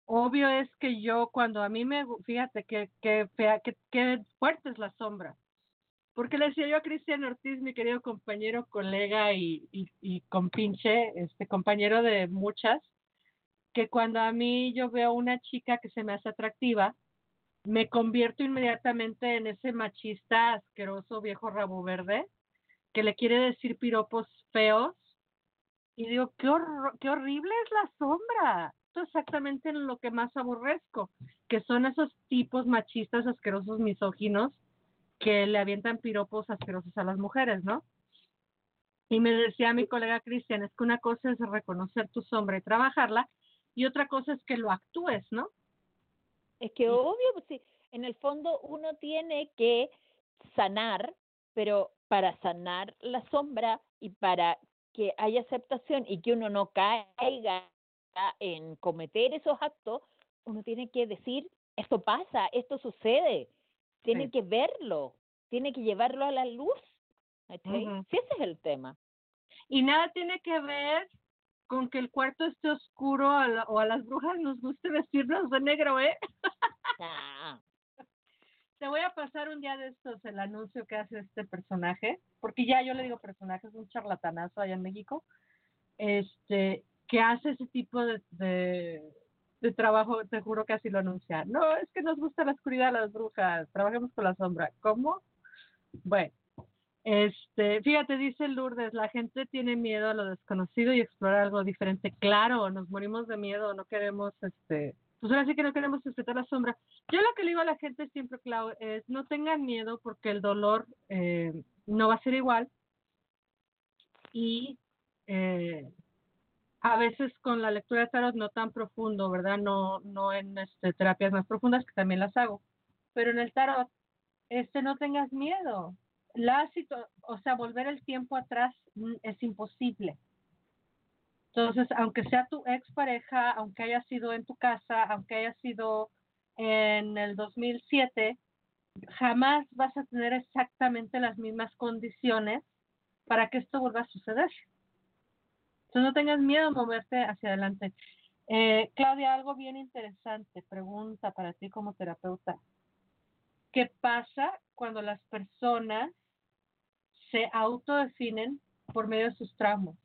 obvio es que yo cuando a mí me, fíjate que, que, fea, que, que fuerte es la sombra. Porque le decía yo a Cristian Ortiz, mi querido compañero, colega y, y, y compinche, este compañero de muchas, que cuando a mí yo veo una chica que se me hace atractiva, me convierto inmediatamente en ese machista asqueroso viejo rabo verde que le quiere decir piropos feos y digo, qué, horro- qué horrible es la sombra. Esto es exactamente en lo que más aborrezco, que son esos tipos machistas asquerosos misóginos que le avientan piropos asquerosos a las mujeres, ¿no? Y me decía mi colega Cristian, es que una cosa es reconocer tu sombra y trabajarla, y otra cosa es que lo actúes, ¿no? Es que obvio, pues sí, en el fondo uno tiene que sanar, pero para sanar la sombra y para que haya aceptación y que uno no caiga en cometer esos actos, uno tiene que decir, esto pasa, esto sucede, tiene Sí. que verlo, tiene que llevarlo a la luz. Ujú. Sí, ese es el tema. Y nada tiene que ver con que el cuarto esté oscuro a la- o a las brujas nos guste vestirnos de negro, ¿eh? Ah, Te voy a pasar un día de estos el anuncio que hace este personaje, porque ya yo le digo personaje, es un charlatanazo allá en México, este, que hace ese tipo de, de, de trabajo, te juro que así lo anuncia. No, es que nos gusta la oscuridad las brujas, trabajemos con la sombra. ¿Cómo? Bueno, este, fíjate, dice Lourdes, la gente tiene miedo a lo desconocido y explorar algo diferente. Claro, nos morimos de miedo, no queremos, este, pues ahora sí que no queremos respetar la sombra. Yo lo que le digo a la gente siempre, Clau, es no tengan miedo porque el dolor eh, no va a ser igual y eh, a veces con la lectura de tarot no tan profundo, ¿verdad? No, no en este, terapias más profundas, que también las hago, pero en el tarot, este, no tengas miedo. La o sea, volver el tiempo atrás mm, es imposible. Entonces, aunque sea tu expareja, aunque haya sido en tu casa, aunque haya sido en el 2007, jamás vas a tener exactamente las mismas condiciones para que esto vuelva a suceder. Entonces no tengas miedo a moverte hacia adelante. Eh, Claudia, algo bien interesante, pregunta para ti como terapeuta. ¿Qué pasa cuando las personas se autodefinen por medio de sus traumas?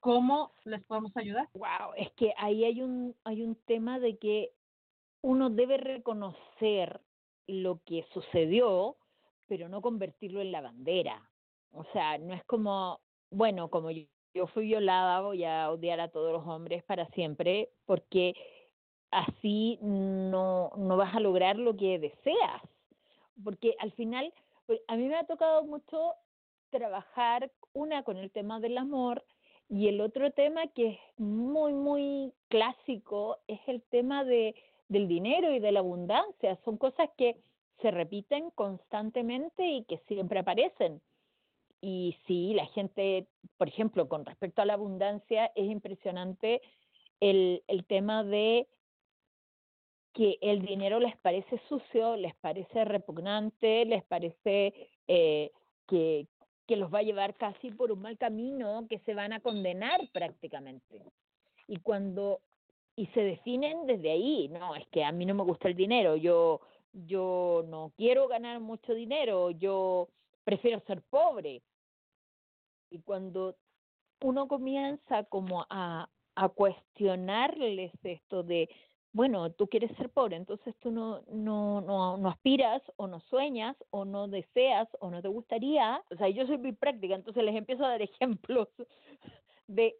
¿Cómo les podemos ayudar? Wow, es que ahí hay un hay un tema de que uno debe reconocer lo que sucedió, pero no convertirlo en la bandera. O sea, no es como, bueno, como yo, yo fui violada, voy a odiar a todos los hombres para siempre, porque así no, no vas a lograr lo que deseas. Porque al final, pues, a mí me ha tocado mucho trabajar una con el tema del amor y el otro tema que es muy, muy clásico es el tema de, del dinero y de la abundancia. Son cosas que se repiten constantemente y que siempre aparecen. Y sí, la gente, por ejemplo, con respecto a la abundancia, es impresionante el, el tema de que el dinero les parece sucio, les parece repugnante, les parece eh, que, que los va a llevar casi por un mal camino, que se van a condenar prácticamente. Y cuando y se definen desde ahí, no, es que a mí no me gusta el dinero, yo yo no quiero ganar mucho dinero, yo prefiero ser pobre. Y cuando uno comienza como a, a cuestionarles esto de, bueno, tú quieres ser pobre, entonces tú no, no, no, no aspiras o no sueñas o no deseas o no te gustaría. O sea, yo soy muy práctica, entonces les empiezo a dar ejemplos de,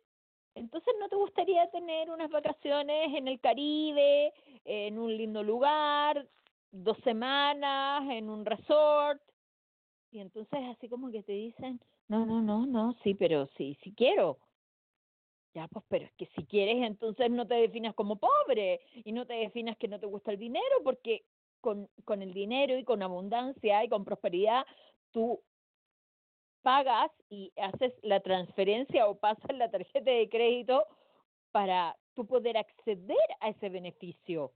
entonces no te gustaría tener unas vacaciones en el Caribe, en un lindo lugar, dos semanas en un resort. Y entonces así como que te dicen, no, no, no, no, sí, pero sí, sí quiero. Ya, pues, pero es que si quieres, entonces no te definas como pobre y no te definas que no te gusta el dinero, porque con, con el dinero y con abundancia y con prosperidad, tú pagas y haces la transferencia o pasas la tarjeta de crédito para tú poder acceder a ese beneficio.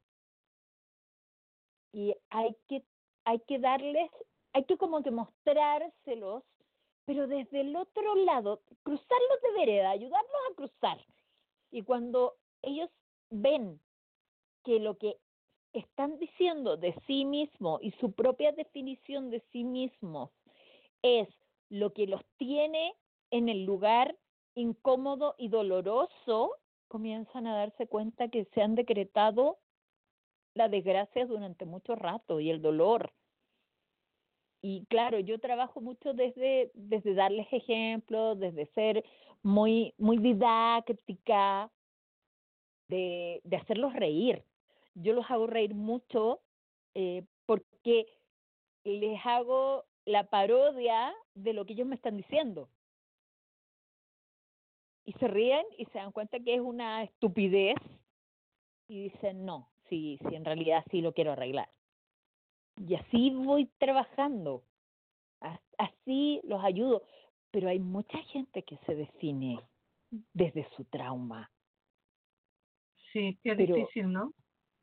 Y hay que, hay que darles, hay que como demostrárselos pero desde el otro lado, cruzarlos de vereda, ayudarlos a cruzar. Y cuando ellos ven que lo que están diciendo de sí mismo y su propia definición de sí mismos es lo que los tiene en el lugar incómodo y doloroso, comienzan a darse cuenta que se han decretado la desgracia durante mucho rato y el dolor y claro, yo trabajo mucho desde, desde darles ejemplos, desde ser muy, muy didáctica, de, de hacerlos reír. Yo los hago reír mucho eh, porque les hago la parodia de lo que ellos me están diciendo. Y se ríen y se dan cuenta que es una estupidez y dicen, no, sí, sí, en realidad sí lo quiero arreglar. Y así voy trabajando, así los ayudo. Pero hay mucha gente que se define desde su trauma. Sí, qué Pero- difícil, ¿no?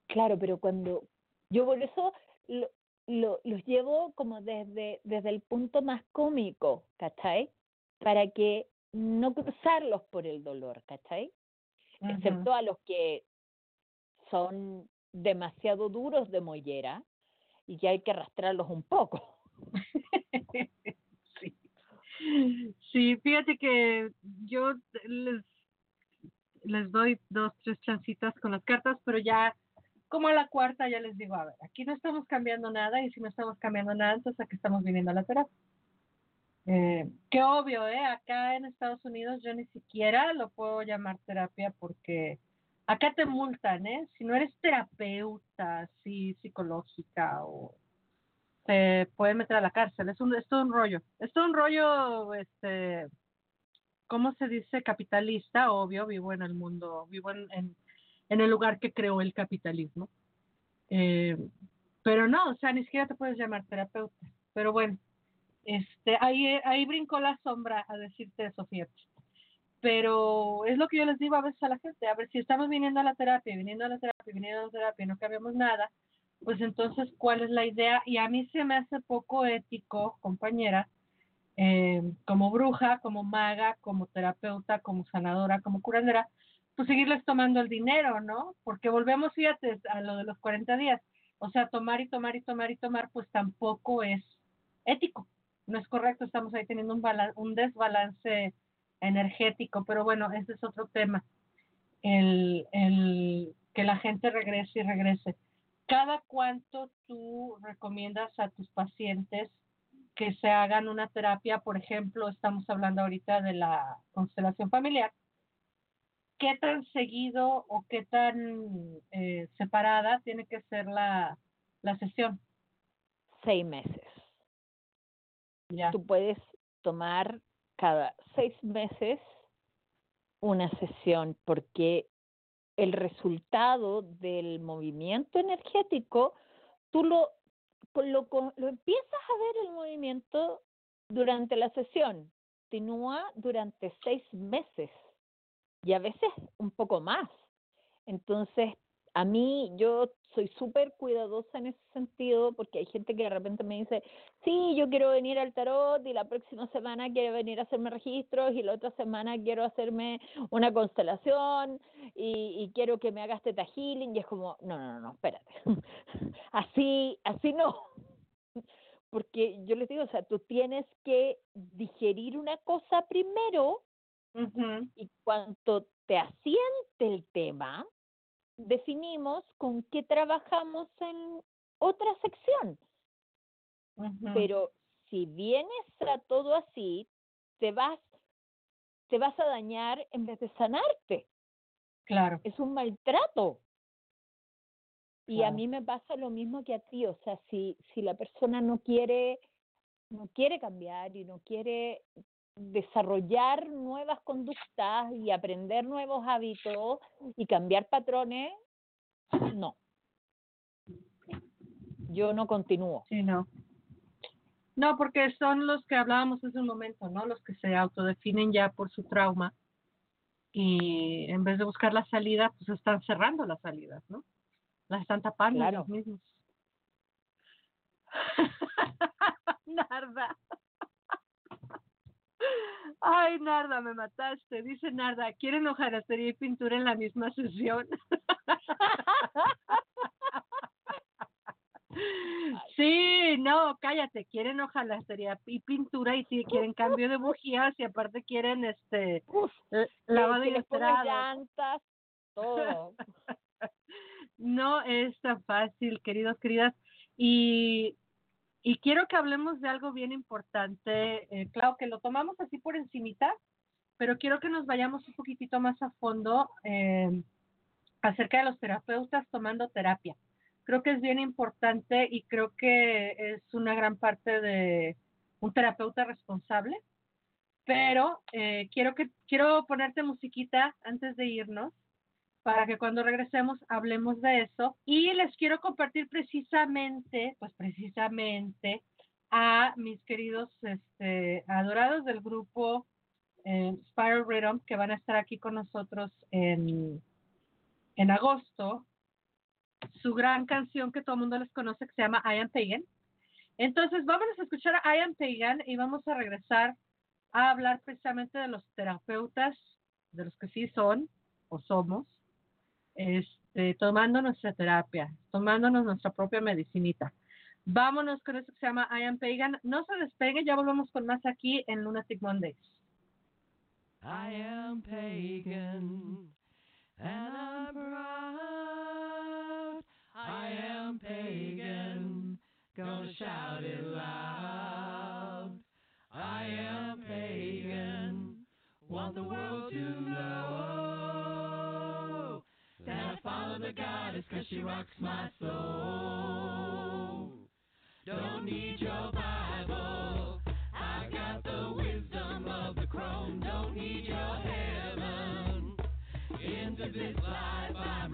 Claro, pero cuando yo por eso lo, lo, los llevo como desde, desde el punto más cómico, ¿cachai? Para que no cruzarlos por el dolor, ¿cachai? Excepto a los que son demasiado duros de mollera y que hay que arrastrarlos un poco. sí. Sí, fíjate que yo les, les doy dos, tres chancitas con las cartas, pero ya como a la cuarta ya les digo, a ver, aquí no estamos cambiando nada y si no estamos cambiando nada, entonces a qué estamos viniendo a la terapia. Eh, qué obvio, ¿eh? Acá en Estados Unidos yo ni siquiera lo puedo llamar terapia porque acá te multan, ¿eh? Si no eres terapeuta, así psicológica o te pueden meter a la cárcel. Es un, es todo un rollo. Es todo un rollo, este, ¿cómo se dice? Capitalista, obvio, vivo en el mundo, vivo en, en, el lugar que creó el capitalismo. Eh, pero no, o sea, ni siquiera te puedes llamar terapeuta. Pero bueno, este, ahí, ahí brincó la sombra a decirte eso. Pero es lo que yo les digo a veces a la gente, a ver, si estamos viniendo a la terapia, viniendo a la terapia, viniendo a la terapia y no cambiamos nada, pues entonces, ¿cuál es la idea? Y a mí se me hace poco ético, compañera, eh, como bruja, como maga, como terapeuta, como sanadora, como curandera, pues seguirles tomando el dinero, ¿no? Porque volvemos, fíjate, a lo de los 40 días. O sea, tomar y tomar y tomar y tomar, pues tampoco es ético. No es correcto, estamos ahí teniendo un, un desbalance energético, pero bueno, ese es otro tema. El, el que la gente regrese y regrese. ¿Cada cuánto tú recomiendas a tus pacientes que se hagan una terapia? Por ejemplo, estamos hablando ahorita de la constelación familiar. ¿Qué tan seguido o qué tan eh, separada tiene que ser la, la sesión? Seis meses. Ya. Tú puedes tomar cada seis meses una sesión porque el resultado del movimiento energético, tú lo, lo, co- lo empiezas a ver el movimiento durante la sesión, continúa durante seis meses y a veces un poco más. Entonces, a mí yo soy súper cuidadosa en ese sentido porque hay gente que de repente me dice, sí, yo quiero venir al tarot y la próxima semana quiero venir a hacerme registros y la otra semana quiero hacerme una constelación y, y quiero que me hagas teta healing y es como, no, no, no, no, espérate, así, así no. Porque yo les digo, o sea, tú tienes que digerir una cosa primero y cuanto te asiente el tema, definimos con qué trabajamos en otra sección. Pero si vienes a todo así, te vas, te vas a dañar en vez de sanarte. Claro. Es un maltrato. Y a mí me pasa lo mismo que a ti, o sea, si, si la persona no quiere, no quiere cambiar y no quiere desarrollar nuevas conductas y aprender nuevos hábitos y cambiar patrones, no. Yo no continúo. Sí, no. No, porque son los que hablábamos hace un momento, ¿no? Los que se autodefinen ya por su trauma y en vez de buscar la salida, pues están cerrando las salidas, ¿no? Las están tapando Claro. ellos mismos. Narda. Ay, Narda, me mataste. Dice Narda, ¿quieren hojalatería y pintura en la misma sesión? Sí, no, cállate, quieren hojalatería y pintura y sí quieren cambio de bujías y aparte quieren este Uf, que- lavado y llantas, todo. No es tan fácil, queridos, queridas. Y, y quiero que hablemos de algo bien importante. Eh, claro que lo tomamos así por encimita, pero quiero que nos vayamos un poquitito más a fondo eh, acerca de los terapeutas tomando terapia. Creo que es bien importante y creo que es una gran parte de un terapeuta responsable. Pero eh, quiero que quiero ponerte musiquita antes de irnos para que cuando regresemos hablemos de eso. Y les quiero compartir precisamente, pues precisamente a mis queridos este, adorados del grupo eh, Spiral Rhythm que van a estar aquí con nosotros en, en agosto. Su gran canción que todo el mundo les conoce que se llama I Am Pagan. Entonces vámonos a escuchar a I Am Pagan y vamos a regresar a hablar precisamente de los terapeutas, de los que sí son o somos, este, tomando nuestra terapia, tomándonos nuestra propia medicinita. Vámonos con eso que se llama I Am Pagan. No se despegue, ya volvemos con más aquí en Lunatic Mondays. I am pagan, and I'm proud. I am pagan, gonna shout it loud. I am pagan, want the world to know I the goddess 'cause she rocks my soul. Don't need your Bible. I got the wisdom of the crone. Don't need your heaven. Into this life I'm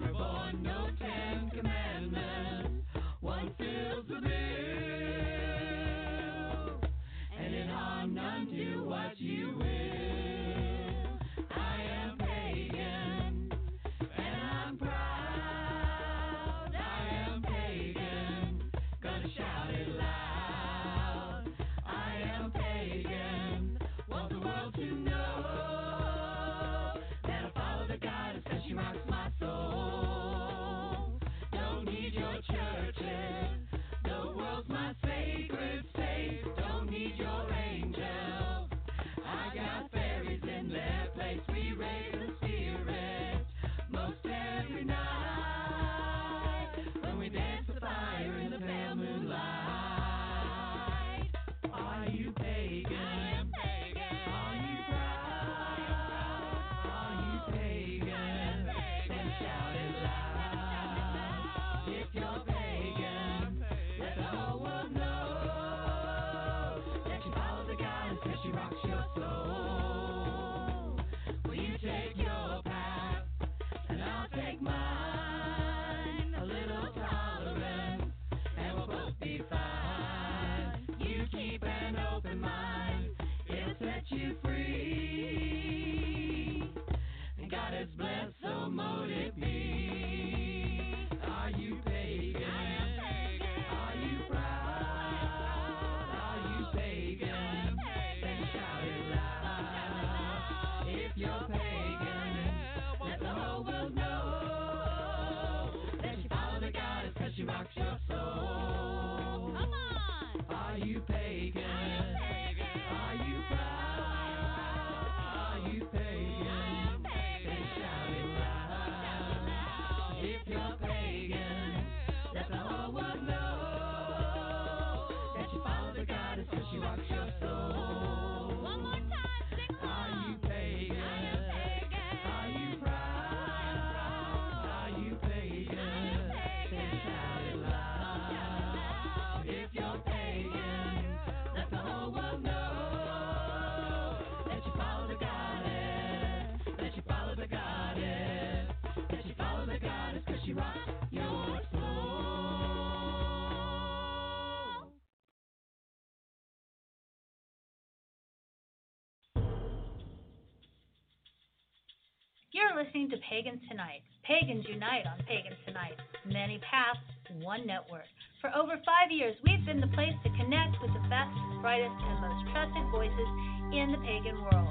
You're listening to Pagans Tonight. Pagans unite on Pagans Tonight. Many paths, one network. For over five years, we've been the place to connect with the best, brightest, and most trusted voices in the pagan world.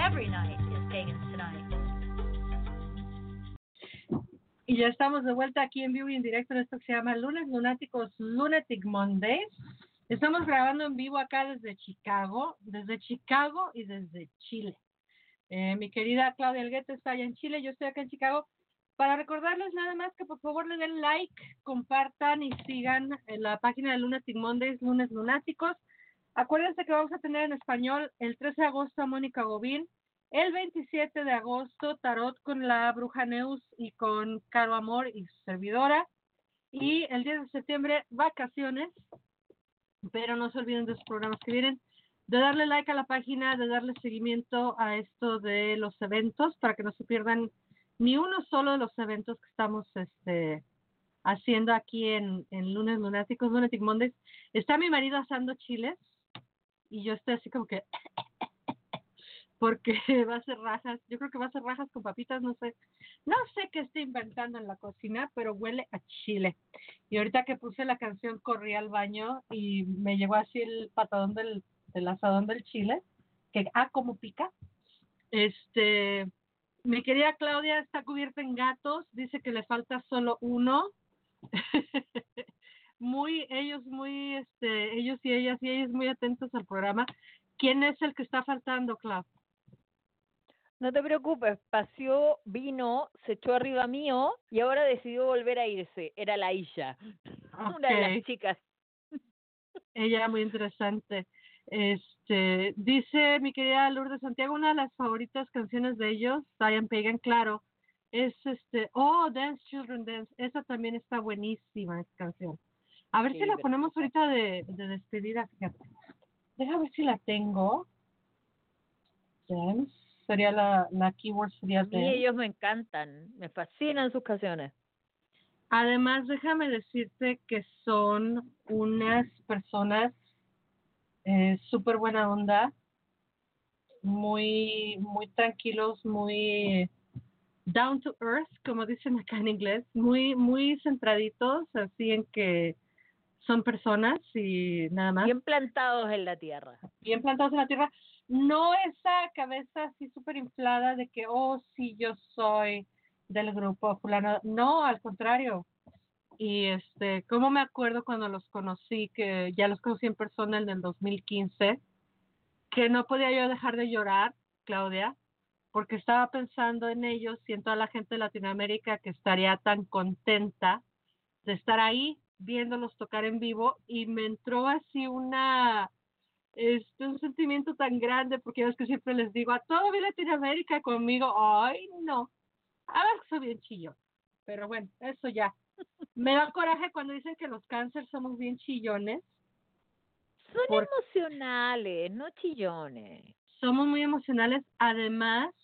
Every night is Pagans Tonight. Y ya estamos de vuelta aquí en vivo y en directo en esto que se llama Lunes Lunáticos Lunatic Mondays. Estamos grabando en vivo acá desde Chicago, desde Chicago y desde Chile. Eh, mi querida Claudia Alguete está allá en Chile, yo estoy acá en Chicago. Para recordarles nada más que por favor le den like, compartan y sigan la página de Lunatic Mondays, Lunes Lunáticos. Acuérdense que vamos a tener en español el 13 de agosto a Mónica Gobín, el 27 de agosto Tarot con la Bruja Neus y con Caro Amor y su servidora. Y el 10 de septiembre, vacaciones. Pero no se olviden de los programas que vienen de darle like a la página, de darle seguimiento a esto de los eventos para que no se pierdan ni uno solo de los eventos que estamos este, haciendo aquí en, en Lunes Lunáticos, Lunatic Mondays. Está mi marido asando chiles y yo estoy así como que porque va a hacer rajas, yo creo que va a hacer rajas con papitas, no sé, no sé qué estoy inventando en la cocina, pero huele a chile. Y ahorita que puse la canción corrí al baño y me llegó así el patadón del, del asadón del chile, que ah, como pica. Este, mi querida Claudia está cubierta en gatos, dice que le falta solo uno. muy, ellos muy, este, ellos y ellas y ellos muy atentos al programa. ¿Quién es el que está faltando, Clau? No te preocupes, paseó, vino, se echó arriba mío y ahora decidió volver a irse. Era la Isha, una de las chicas. Ella muy interesante. Este, dice mi querida Lourdes Santiago, una de las favoritas canciones de ellos, Diane Pagan, claro, es este, oh, Dance Children Dance, esa también está buenísima esa canción. A ver Sí, si la ponemos ahorita de, de despedida, fíjate. Deja ver si la tengo. Dance, sería la, la keyword sería A mí dance. ellos me encantan, me fascinan sus canciones. Además, déjame decirte que son unas personas eh, súper buena onda, muy, muy tranquilos, muy down to earth, como dicen acá en inglés, muy, muy centraditos, así en que son personas y nada más, Bien plantados en la tierra. bien plantados en la tierra. No esa cabeza así súper inflada de que, oh, sí, yo soy del grupo fulano. No, al contrario. Y este, ¿cómo me acuerdo cuando los conocí, que ya los conocí en persona en el 2015, que no podía yo dejar de llorar, Claudia, porque estaba pensando en ellos y en toda la gente de Latinoamérica que estaría tan contenta de estar ahí viéndolos tocar en vivo y me entró así una este un sentimiento tan grande porque es que siempre les digo a todo Latinoamérica conmigo, ay no, a ver soy bien chillo, pero bueno, eso ya. Me da coraje cuando dicen que los cánceres somos bien chillones. Son emocionales, no chillones. somos muy emocionales. Además,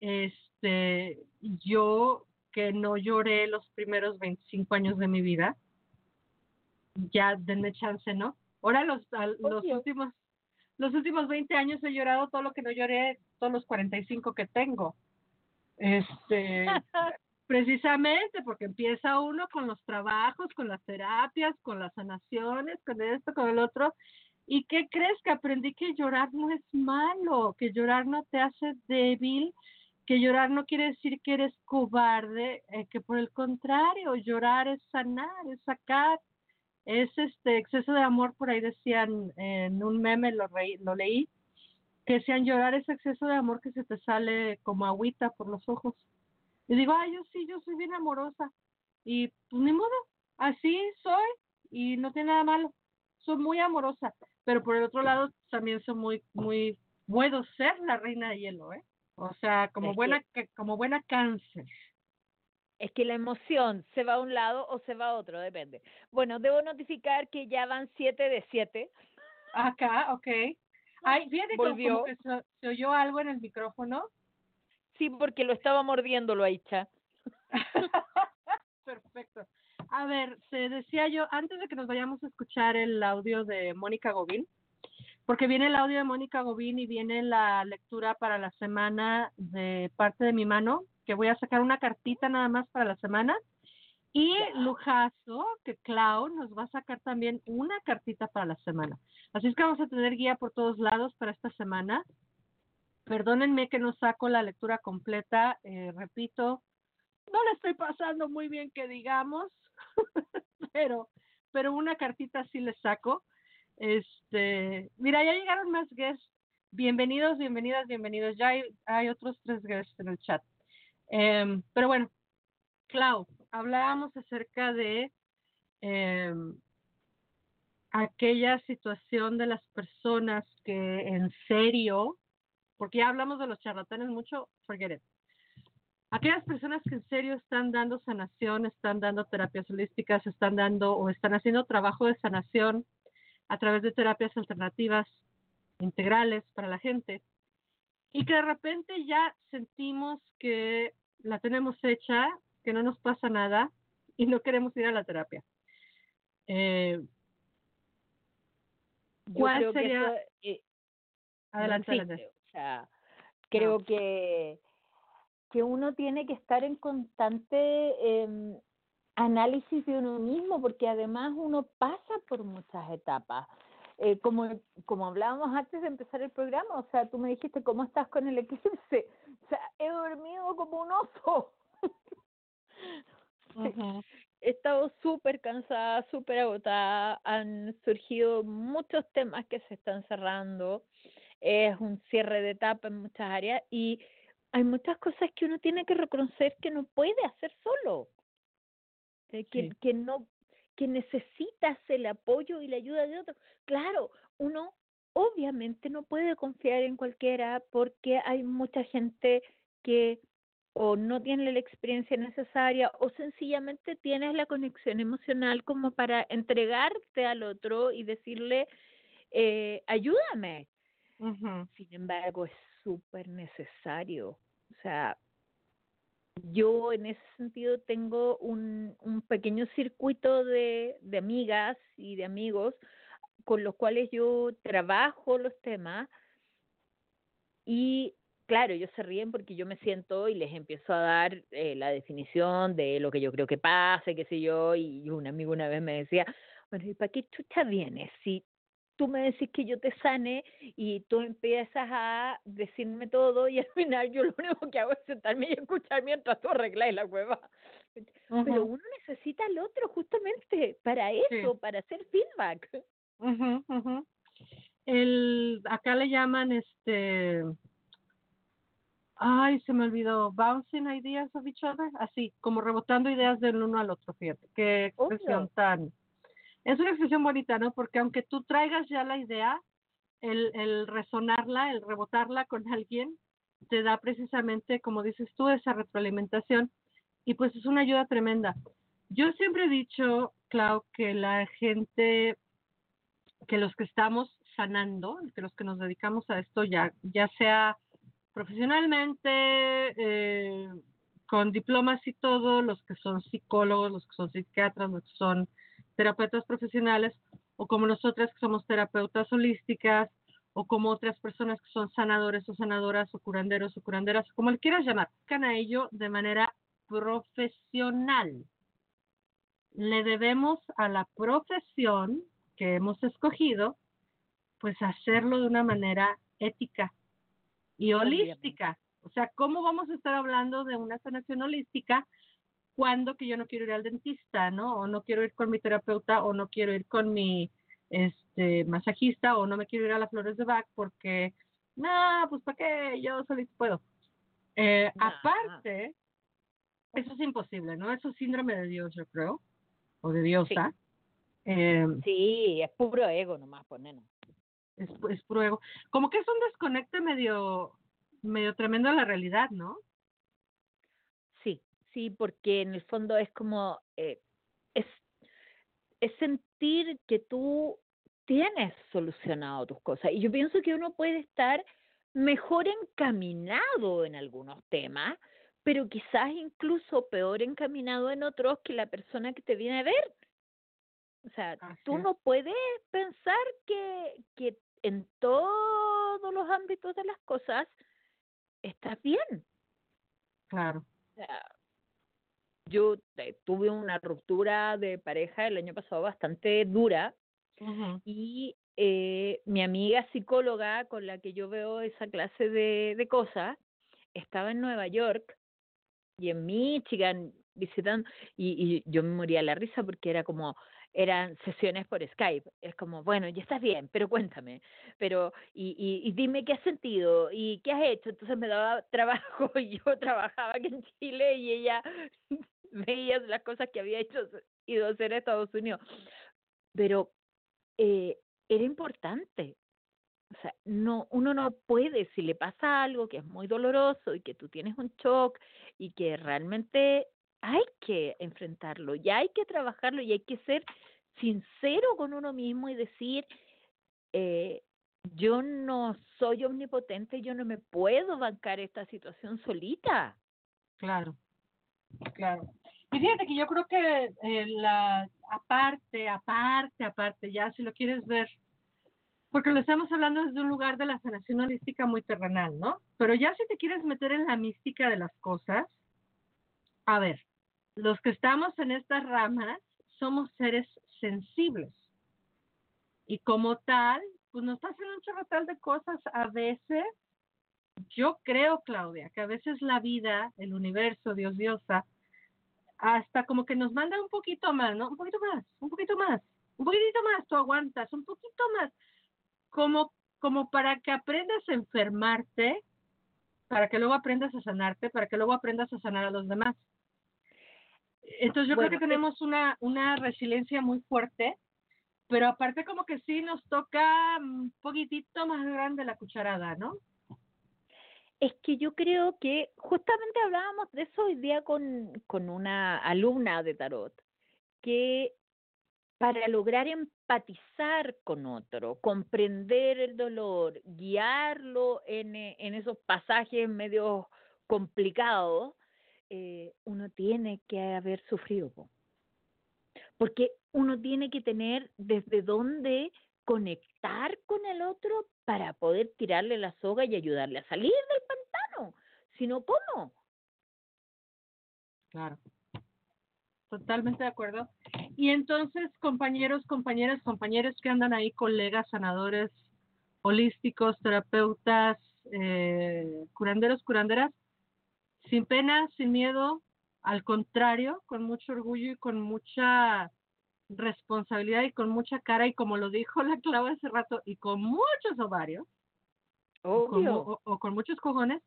este, yo que no lloré los primeros 25 años de mi vida, ya denme chance, ¿no? Ahora los, al- los Obvio. últimos los últimos 20 años he llorado todo lo que no lloré todos los 45 que tengo. Este, precisamente porque empieza uno con los trabajos, con las terapias, con las sanaciones, con esto, con el otro. ¿Y qué crees? Que aprendí que llorar no es malo, que llorar no te hace débil, que llorar no quiere decir que eres cobarde, eh, que por el contrario, llorar es sanar, es sacar, es este exceso de amor, por ahí decían en un meme, lo, reí- lo leí, que decían llorar es exceso de amor que se te sale como agüita por los ojos. Y digo, ay, yo sí, yo soy bien amorosa. Y pues ni modo, así soy y no tiene nada malo. Soy muy amorosa, pero por el otro lado también soy muy, muy, puedo ser la reina de hielo, ¿eh? O sea, como Es buena, como buena cáncer. Es que la emoción se va a un lado o se va a otro, depende. Bueno, debo notificar que ya van siete de siete. Acá, ok. Ay, fíjate Volvió. como que se, se oyó algo en el micrófono. Sí, porque lo estaba mordiendo, lo Aicha. Perfecto. A ver, te decía yo, antes de que nos vayamos a escuchar el audio de Mónica Gobín, porque viene el audio de Mónica Gobín y viene la lectura para la semana de parte de mi mano, que voy a sacar una cartita nada más para la semana. Y Lujazo, que Clau nos va a sacar también una cartita para la semana. Así es que vamos a tener guía por todos lados para esta semana. Perdónenme que no saco la lectura completa, eh, repito, no le estoy pasando muy bien que digamos, pero, pero una cartita sí le saco. Este, mira, ya llegaron más guests. Bienvenidos, bienvenidas, bienvenidos. Ya hay, hay otros tres guests en el chat. Em, pero bueno, Clau, hablábamos acerca de em, aquella situación de las personas que en serio, porque ya hablamos de los charlatanes mucho, forget it. Aquellas personas que en serio están dando sanación, están dando terapias holísticas, están dando o están haciendo trabajo de sanación a través de terapias alternativas integrales para la gente y que de repente ya sentimos que la tenemos hecha, que no nos pasa nada y no queremos ir a la terapia. Eh, ¿Cuál sería- eso, eh, adelante, no adelante. O sea, creo que, que uno tiene que estar en constante em, análisis de uno mismo, porque además uno pasa por muchas etapas. Eh, como, como hablábamos antes de empezar el programa, o sea, tú me dijiste, ¿cómo estás con el eclipse? O sea, he dormido como un oso. He estado súper cansada, súper agotada, han surgido muchos temas que se están cerrando, es un cierre de etapa en muchas áreas y hay muchas cosas que uno tiene que reconocer que no puede hacer solo, eh, que, Sí. que no que necesitas el apoyo y la ayuda de otro. Claro, uno obviamente no puede confiar en cualquiera porque hay mucha gente que o no tiene la experiencia necesaria o sencillamente tienes la conexión emocional como para entregarte al otro y decirle, eh, ayúdame. Sin embargo, es súper necesario. O sea, yo en ese sentido tengo un, un pequeño circuito de, de amigas y de amigos con los cuales yo trabajo los temas y claro, ellos se ríen porque yo me siento y les empiezo a dar eh, la definición de lo que yo creo que pase, qué sé yo, y un amigo una vez me decía, bueno, ¿y para qué chucha vienes si tú me decís que yo te sane y tú empiezas a decirme todo y al final yo lo único que hago es sentarme y escuchar mientras tú arreglas la cueva. Pero Ujú, uno necesita al otro justamente para eso, para hacer feedback. ujú, ujú. El, acá le llaman este, ay, se me olvidó, bouncing ideas of each other, así, como rebotando ideas del uno al otro, fíjate, qué expresión Obvio. tan, es una expresión bonita, ¿no? Porque aunque tú traigas ya la idea, el, el resonarla, el rebotarla con alguien, te da precisamente, como dices tú, esa retroalimentación y pues es una ayuda tremenda. Yo siempre he dicho, Clau, que la gente, que los que estamos sanando, que los que nos dedicamos a esto, ya, ya sea profesionalmente, eh, con diplomas y todo, los que son psicólogos, los que son psiquiatras, los que son terapeutas profesionales, o como nosotras que somos terapeutas holísticas, o como otras personas que son sanadores o sanadoras, o curanderos o curanderas, como le quieras llamar, buscan a ello de manera profesional. Le debemos a la profesión que hemos escogido, pues hacerlo de una manera ética y holística. O sea, ¿cómo vamos a estar hablando de una sanación holística cuando que yo no quiero ir al dentista, ¿no? O no quiero ir con mi terapeuta o no quiero ir con mi este masajista o no me quiero ir a las flores de Bach porque no, pues para qué, yo solito puedo. Eh, Nah. aparte, eso es imposible, ¿no? Eso es síndrome de Dios, yo creo, o de diosa. Eh, Sí, es puro ego nomás, pues nena. es, es puro ego. Como que es un desconecte medio, medio tremendo a la realidad, ¿no? Sí, porque en el fondo es como, eh, es, es sentir que tú tienes solucionado tus cosas. Y yo pienso que uno puede estar mejor encaminado en algunos temas, pero quizás incluso peor encaminado en otros que la persona que te viene a ver. O sea, tú no puedes pensar que, que en todos los ámbitos de las cosas estás bien. Claro. O sea, yo eh, tuve una ruptura de pareja el año pasado bastante dura y eh, mi amiga psicóloga con la que yo veo esa clase de, de cosas estaba en Nueva York y en Michigan visitando y, y yo me moría de la risa porque era como eran sesiones por Skype es como bueno ya estás bien pero cuéntame pero y, y, y dime qué has sentido y qué has hecho entonces me daba trabajo y yo trabajaba aquí en Chile y ella veía las cosas que había hecho a hacer a Estados Unidos pero eh, era importante. O sea, no, uno no puede, si le pasa algo que es muy doloroso y que tú tienes un shock y que realmente hay que enfrentarlo y hay que trabajarlo y hay que ser sincero con uno mismo y decir, eh, yo no soy omnipotente, yo no me puedo bancar esta situación solita. Claro, claro. Y fíjate que yo creo que eh, la aparte, aparte, aparte, ya si lo quieres ver, porque lo estamos hablando desde un lugar de la sanación holística muy terrenal, ¿no? Pero ya si te quieres meter en la mística de las cosas, a ver, los que estamos en estas ramas somos seres sensibles. Y como tal, pues nos pasan un chorrotal de cosas a veces. Yo creo, Claudia, que a veces la vida, el universo, Dios, diosa, hasta como que nos manda un poquito más, ¿no? Un poquito más, un poquito más, un poquitito más, tú aguantas, un poquito más, como, como para que aprendas a enfermarte, para que luego aprendas a sanarte, para que luego aprendas a sanar a los demás. Entonces yo creo que es- tenemos una, una resiliencia muy fuerte, pero aparte como que sí nos toca un poquitito más grande la cucharada, ¿no? Es que yo creo que justamente hablábamos de eso hoy día con, con una alumna de tarot, que para lograr empatizar con otro, comprender el dolor, guiarlo en, eh, en esos pasajes medio complicados, eh, uno tiene que haber sufrido. po. Porque uno tiene que tener desde dónde conectar con el otro para poder tirarle la soga y ayudarle a salir del pantano. Si no, ¿cómo? Claro. totalmente de acuerdo. Y entonces, compañeros, compañeras, compañeros que andan ahí, colegas, sanadores holísticos, terapeutas, eh, curanderos, curanderas, sin pena, sin miedo, al contrario, con mucho orgullo y con mucha responsabilidad y con mucha cara y como lo dijo la clave hace rato y con muchos ovarios o con, o con muchos cojones,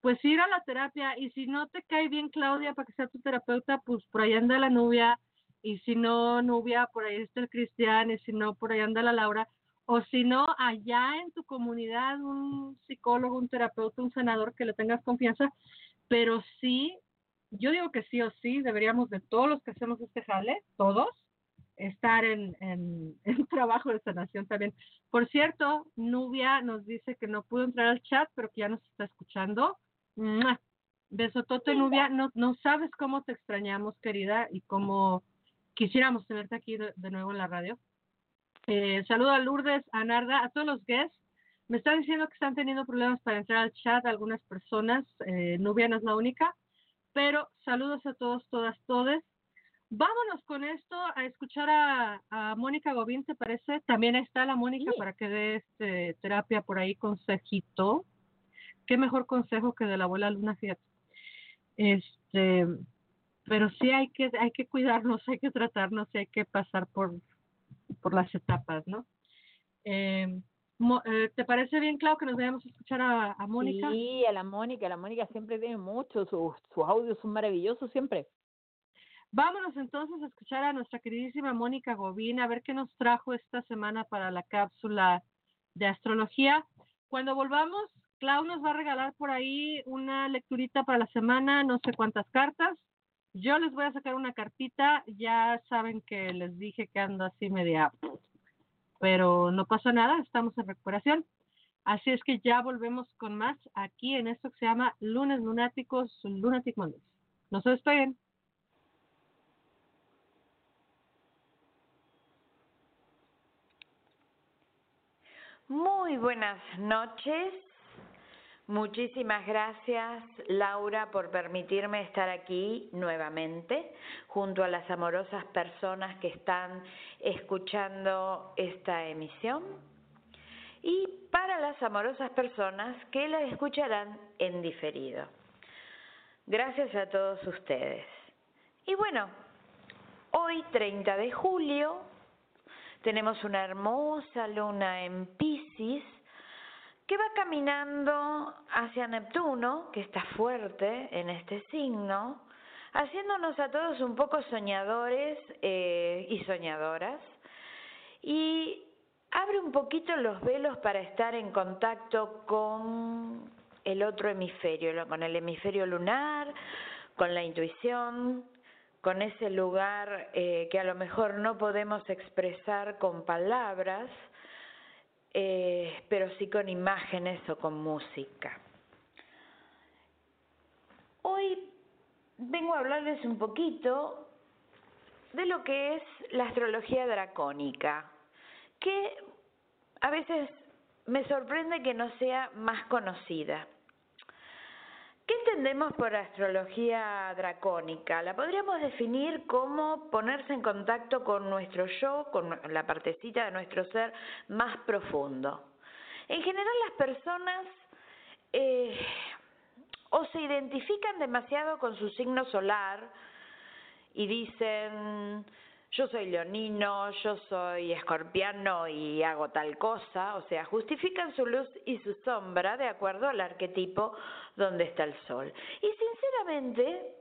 pues ir a la terapia y si no te cae bien Claudia para que sea tu terapeuta, pues por ahí anda la Nubia y si no Nubia, por ahí está el Cristian y si no, por ahí anda la Laura o si no, allá en tu comunidad un psicólogo, un terapeuta, un sanador que le tengas confianza, pero sí, yo digo que sí o sí, deberíamos de todos los que hacemos este jale, todos, estar en, en, en trabajo de sanación también. Por cierto, Nubia nos dice que no pudo entrar al chat, pero que ya nos está escuchando. Besotote, Nubia. No, no sabes cómo te extrañamos, querida, y cómo quisiéramos tenerte aquí de, de nuevo en la radio. Eh, saludo a Lourdes, a Narda, a todos los guests. Me están diciendo que están teniendo problemas para entrar al chat algunas personas. Eh, Nubia no es la única. Pero saludos a todos, todas, todes. Vámonos con esto a escuchar a, a Mónica Gobín, ¿te parece? También está la Mónica Sí. para que dé este, terapia por ahí, consejito. Qué mejor consejo que de la abuela Luna, fíjate. Este, pero sí hay que, hay que cuidarnos, hay que tratarnos y hay que pasar por, por las etapas, ¿no? Eh, Mo- eh, ¿Te parece bien, Clau, que nos vayamos a escuchar a, a Mónica? Sí, a la Mónica, la Mónica siempre tiene mucho, sus, sus audios son maravillosos siempre. Vámonos entonces a escuchar a nuestra queridísima Mónica Gobín, a ver qué nos trajo esta semana para la cápsula de astrología. Cuando volvamos, Clau nos va a regalar por ahí una lecturita para la semana, no sé cuántas cartas. Yo les voy a sacar una cartita, ya saben que les dije que ando así media, pero no pasa nada, estamos en recuperación. Así es que ya volvemos con más aquí en esto que se llama Lunes Lunáticos, Lunatic Mondays. No se despeguen. Muy buenas noches. Muchísimas gracias, Laura, por permitirme estar aquí nuevamente junto a las amorosas personas que están escuchando esta emisión y para las amorosas personas que la escucharán en diferido. Gracias a todos ustedes. Y bueno, hoy 30 de julio tenemos una hermosa luna en Pisces que va caminando hacia Neptuno, que está fuerte en este signo, haciéndonos a todos un poco soñadores eh, y soñadoras, y abre un poquito los velos para estar en contacto con el otro hemisferio, con el hemisferio lunar, con la intuición, con ese lugar eh, que a lo mejor no podemos expresar con palabras, eh, pero sí con imágenes o con música. Hoy vengo a hablarles un poquito de lo que es la astrología dracónica, que a veces me sorprende que no sea más conocida. ¿Qué entendemos por astrología dracónica? La podríamos definir como ponerse en contacto con nuestro yo, con la partecita de nuestro ser más profundo. En general las personas eh, o se identifican demasiado con su signo solar y dicen, yo soy leonino, yo soy escorpiano y hago tal cosa, o sea, justifican su luz y su sombra de acuerdo al arquetipo donde está el sol. Y sinceramente,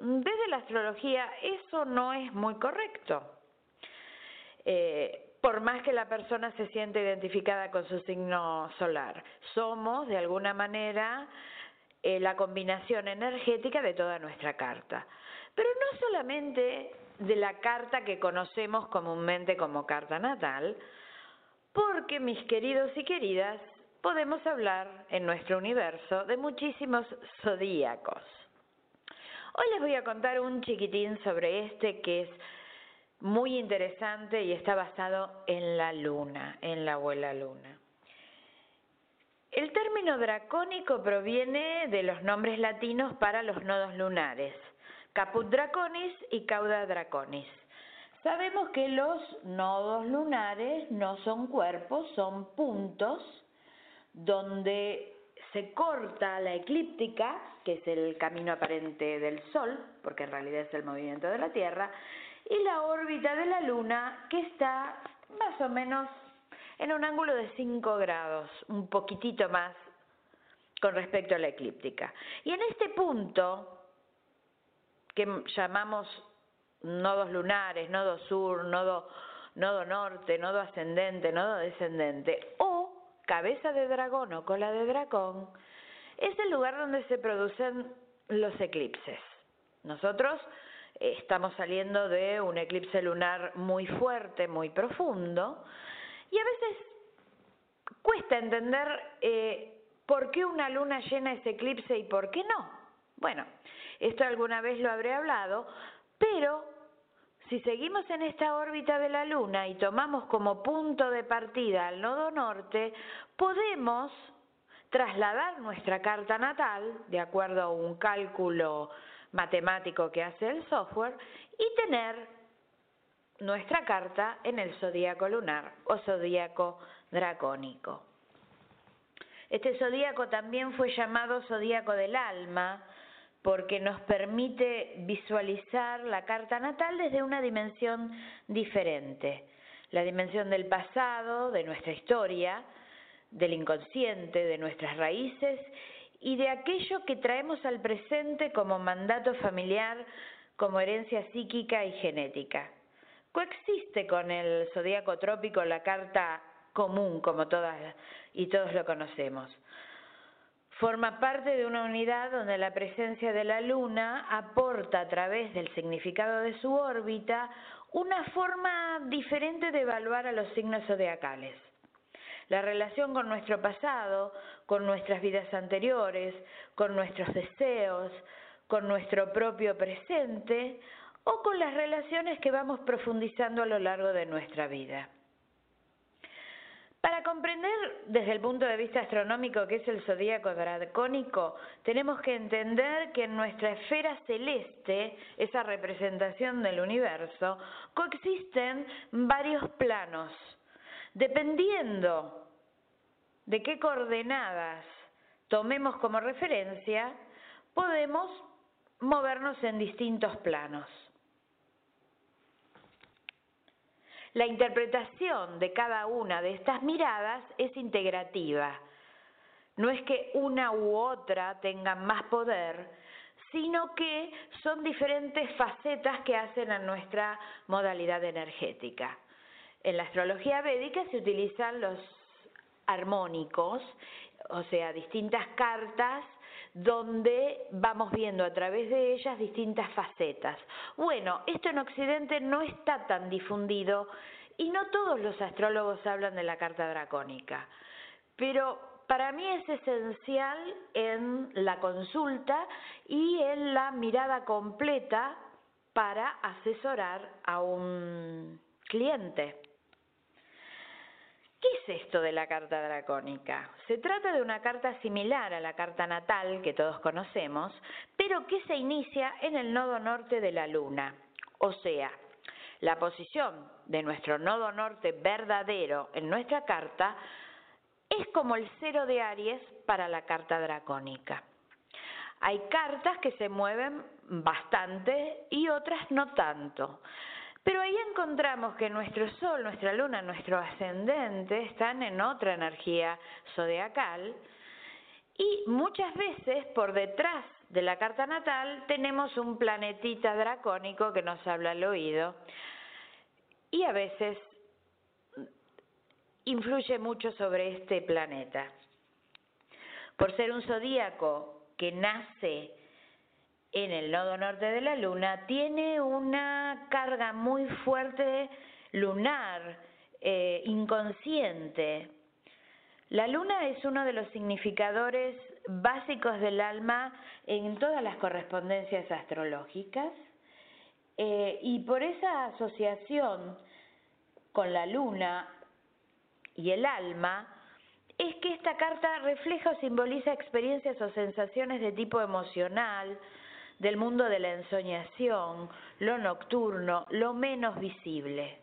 desde la astrología eso no es muy correcto. Eh, por más que la persona se siente identificada con su signo solar, somos de alguna manera eh, la combinación energética de toda nuestra carta. Pero no solamente de la carta que conocemos comúnmente como carta natal, porque mis queridos y queridas, podemos hablar en nuestro universo de muchísimos zodíacos. Hoy les voy a contar un chiquitín sobre este que es muy interesante y está basado en la luna, en la abuela luna. El término dracónico proviene de los nombres latinos para los nodos lunares, Caput Draconis y Cauda Draconis. Sabemos que los nodos lunares no son cuerpos, son puntos donde se corta la eclíptica, que es el camino aparente del Sol, porque en realidad es el movimiento de la Tierra, y la órbita de la Luna, que está más o menos en un ángulo de 5 grados, un poquitito más con respecto a la eclíptica. Y en este punto, que llamamos nodos lunares, nodo sur, nodo, nodo norte, nodo ascendente, nodo descendente, o cabeza de dragón o cola de dragón, es el lugar donde se producen los eclipses. Nosotros eh, estamos saliendo de un eclipse lunar muy fuerte, muy profundo, y a veces cuesta entender eh, por qué una luna llena es eclipse y por qué no. Bueno, esto alguna vez lo habré hablado, pero si seguimos en esta órbita de la luna y tomamos como punto de partida al nodo norte, podemos trasladar nuestra carta natal, de acuerdo a un cálculo matemático que hace el software, y tener nuestra carta en el zodíaco lunar o zodíaco dracónico. Este zodíaco también fue llamado zodíaco del alma porque nos permite visualizar la carta natal desde una dimensión diferente, la dimensión del pasado, de nuestra historia, del inconsciente, de nuestras raíces y de aquello que traemos al presente como mandato familiar, como herencia psíquica y genética. Coexiste con el zodíaco trópico la carta común, como todas y todos lo conocemos. Forma parte de una unidad donde la presencia de la Luna aporta a través del significado de su órbita una forma diferente de evaluar a los signos zodiacales. La relación con nuestro pasado, con nuestras vidas anteriores, con nuestros deseos, con nuestro propio presente o con las relaciones que vamos profundizando a lo largo de nuestra vida. Para comprender desde el punto de vista astronómico qué es el zodíaco dracónico, tenemos que entender que en nuestra esfera celeste, esa representación del universo, coexisten varios planos. Dependiendo de qué coordenadas tomemos como referencia, podemos movernos en distintos planos. La interpretación de cada una de estas miradas es integrativa. No es que una u otra tengan más poder, sino que son diferentes facetas que hacen a nuestra modalidad energética. En la astrología védica se utilizan los armónicos, o sea, distintas cartas donde vamos viendo a través de ellas distintas facetas. Bueno, esto en Occidente no está tan difundido y no todos los astrólogos hablan de la carta dracónica, pero para mí es esencial en la consulta y en la mirada completa para asesorar a un cliente. ¿Qué es esto de la carta dracónica? Se trata de una carta similar a la carta natal que todos conocemos, pero que se inicia en el nodo norte de la luna. O sea, la posición de nuestro nodo norte verdadero en nuestra carta es como el cero de Aries para la carta dracónica. Hay cartas que se mueven bastante y otras no tanto. Pero ahí encontramos que nuestro Sol, nuestra Luna, nuestro ascendente están en otra energía zodiacal y muchas veces por detrás de la carta natal tenemos un planetita dracónico que nos habla al oído y a veces influye mucho sobre este planeta. Por ser un zodíaco que nace en el nodo norte de la luna tiene una carga muy fuerte lunar, eh, inconsciente. La luna es uno de los significadores básicos del alma en todas las correspondencias astrológicas eh, y por esa asociación con la luna y el alma, es que esta carta refleja o simboliza experiencias o sensaciones de tipo emocional, del mundo de la ensoñación, lo nocturno, lo menos visible.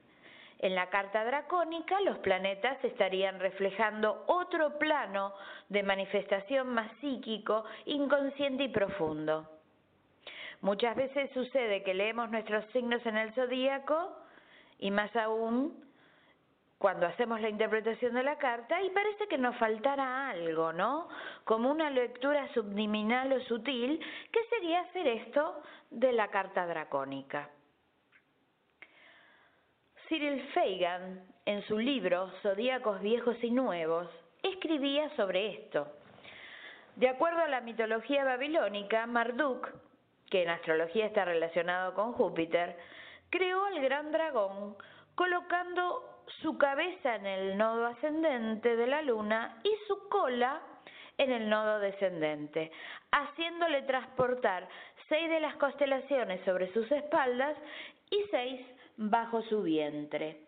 En la carta dracónica los planetas estarían reflejando otro plano de manifestación más psíquico, inconsciente y profundo. Muchas veces sucede que leemos nuestros signos en el zodíaco y más aún cuando hacemos la interpretación de la carta y parece que nos faltara algo, ¿no? Como una lectura subliminal o sutil, ¿qué sería hacer esto de la carta dracónica. Cyril Fagan, en su libro Zodíacos Viejos y Nuevos, escribía sobre esto. De acuerdo a la mitología babilónica, Marduk, que en astrología está relacionado con Júpiter, creó al gran dragón colocando su cabeza en el nodo ascendente de la luna y su cola en el nodo descendente, haciéndole transportar seis de las constelaciones sobre sus espaldas y seis bajo su vientre.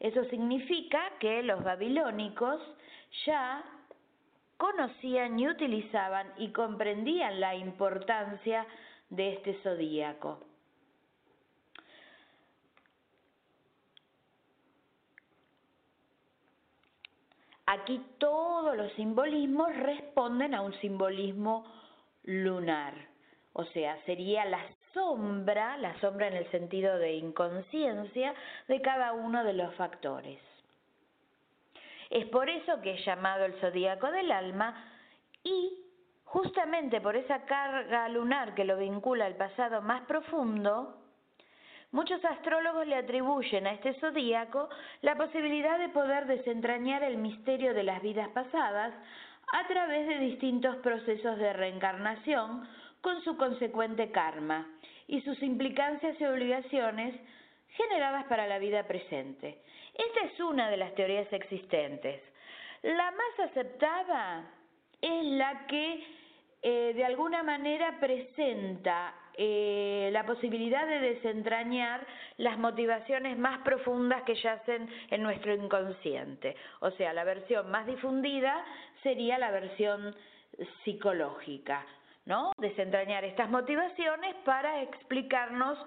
Eso significa que los babilónicos ya conocían y utilizaban y comprendían la importancia de este zodíaco. Aquí todos los simbolismos responden a un simbolismo lunar, o sea, sería la sombra, la sombra en el sentido de inconsciencia de cada uno de los factores. Es por eso que es llamado el zodíaco del alma y justamente por esa carga lunar que lo vincula al pasado más profundo, Muchos astrólogos le atribuyen a este zodíaco la posibilidad de poder desentrañar el misterio de las vidas pasadas a través de distintos procesos de reencarnación con su consecuente karma y sus implicancias y obligaciones generadas para la vida presente. Esta es una de las teorías existentes. La más aceptada es la que eh, de alguna manera presenta eh, la posibilidad de desentrañar las motivaciones más profundas que yacen en nuestro inconsciente. O sea, la versión más difundida sería la versión psicológica, ¿no? Desentrañar estas motivaciones para explicarnos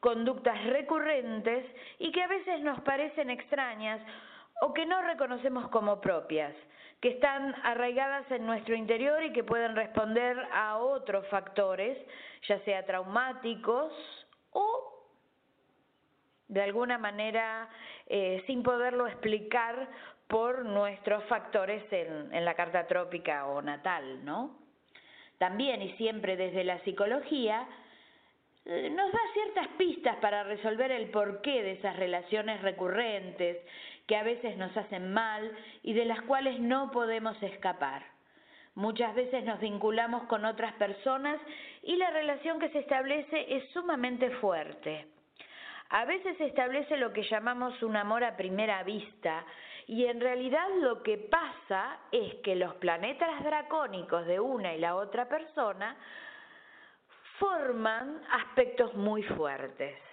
conductas recurrentes y que a veces nos parecen extrañas o que no reconocemos como propias que están arraigadas en nuestro interior y que pueden responder a otros factores, ya sea traumáticos o de alguna manera eh, sin poderlo explicar por nuestros factores en, en la carta trópica o natal, ¿no? También y siempre desde la psicología, eh, nos da ciertas pistas para resolver el porqué de esas relaciones recurrentes que a veces nos hacen mal y de las cuales no podemos escapar. Muchas veces nos vinculamos con otras personas y la relación que se establece es sumamente fuerte. A veces se establece lo que llamamos un amor a primera vista y en realidad lo que pasa es que los planetas dracónicos de una y la otra persona forman aspectos muy fuertes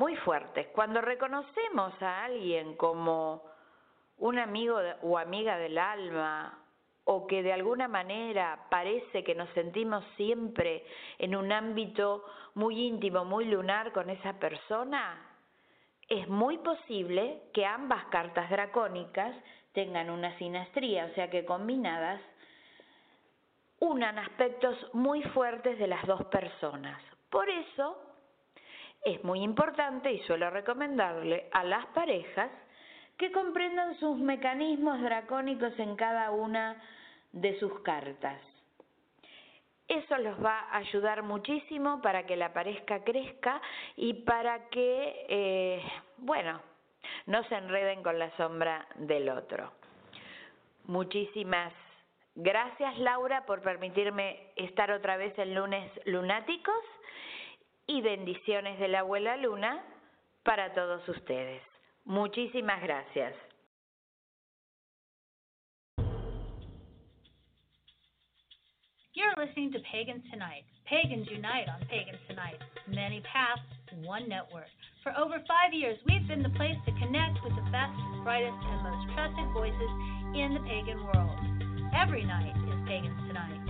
muy fuertes. Cuando reconocemos a alguien como un amigo o amiga del alma, o que de alguna manera parece que nos sentimos siempre en un ámbito muy íntimo, muy lunar con esa persona, es muy posible que ambas cartas dracónicas tengan una sinastría, o sea que combinadas unan aspectos muy fuertes de las dos personas. Por eso es muy importante y suelo recomendarle a las parejas que comprendan sus mecanismos dracónicos en cada una de sus cartas. Eso los va a ayudar muchísimo para que la pareja crezca y para que, eh, bueno, no se enreden con la sombra del otro. Muchísimas gracias Laura por permitirme estar otra vez en lunes lunáticos y bendiciones de la abuela Luna para todos ustedes. Muchísimas gracias. You're listening to Pagans Tonight. Pagans unite on Pagans Tonight. Many paths, one network. For over five years, we've been the place to connect with the best, brightest, and most trusted voices in the pagan world. Every night is Pagans Tonight.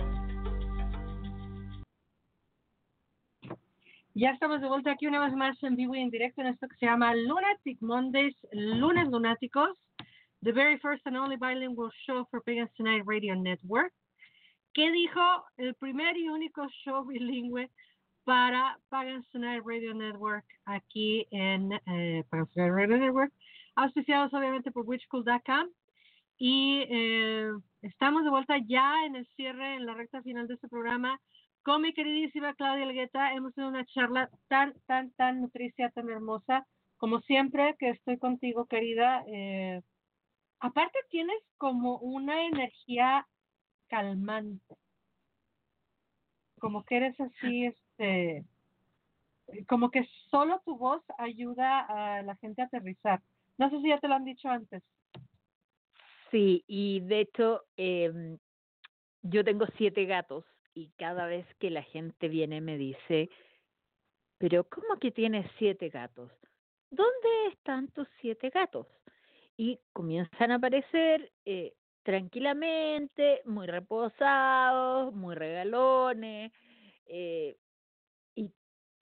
Ya estamos de vuelta aquí una vez más en vivo y en directo en esto que se llama Lunatic Mondays, Lunes Lunáticos, the very first and only bilingual show for Pagans Tonight Radio Network. ¿Qué dijo el primer y único show bilingüe para Pagans Tonight Radio Network aquí en eh, Pagans Tonight Radio Network? Auspiciados obviamente por witchcool.com. Y eh, estamos de vuelta ya en el cierre, en la recta final de este programa con mi queridísima Claudia Algueta. Hemos tenido una charla tan, tan, tan nutricia, tan hermosa. Como siempre que estoy contigo, querida. Eh, aparte tienes como una energía calmante. Como que eres así, este, como que solo tu voz ayuda a la gente a aterrizar. No sé si ya te lo han dicho antes. Sí, y de hecho, em, yo tengo siete gatos y cada vez que la gente viene me dice, pero ¿cómo que tienes siete gatos? ¿Dónde están tus siete gatos? Y comienzan a aparecer eh, tranquilamente, muy reposados, muy regalones, eh, y,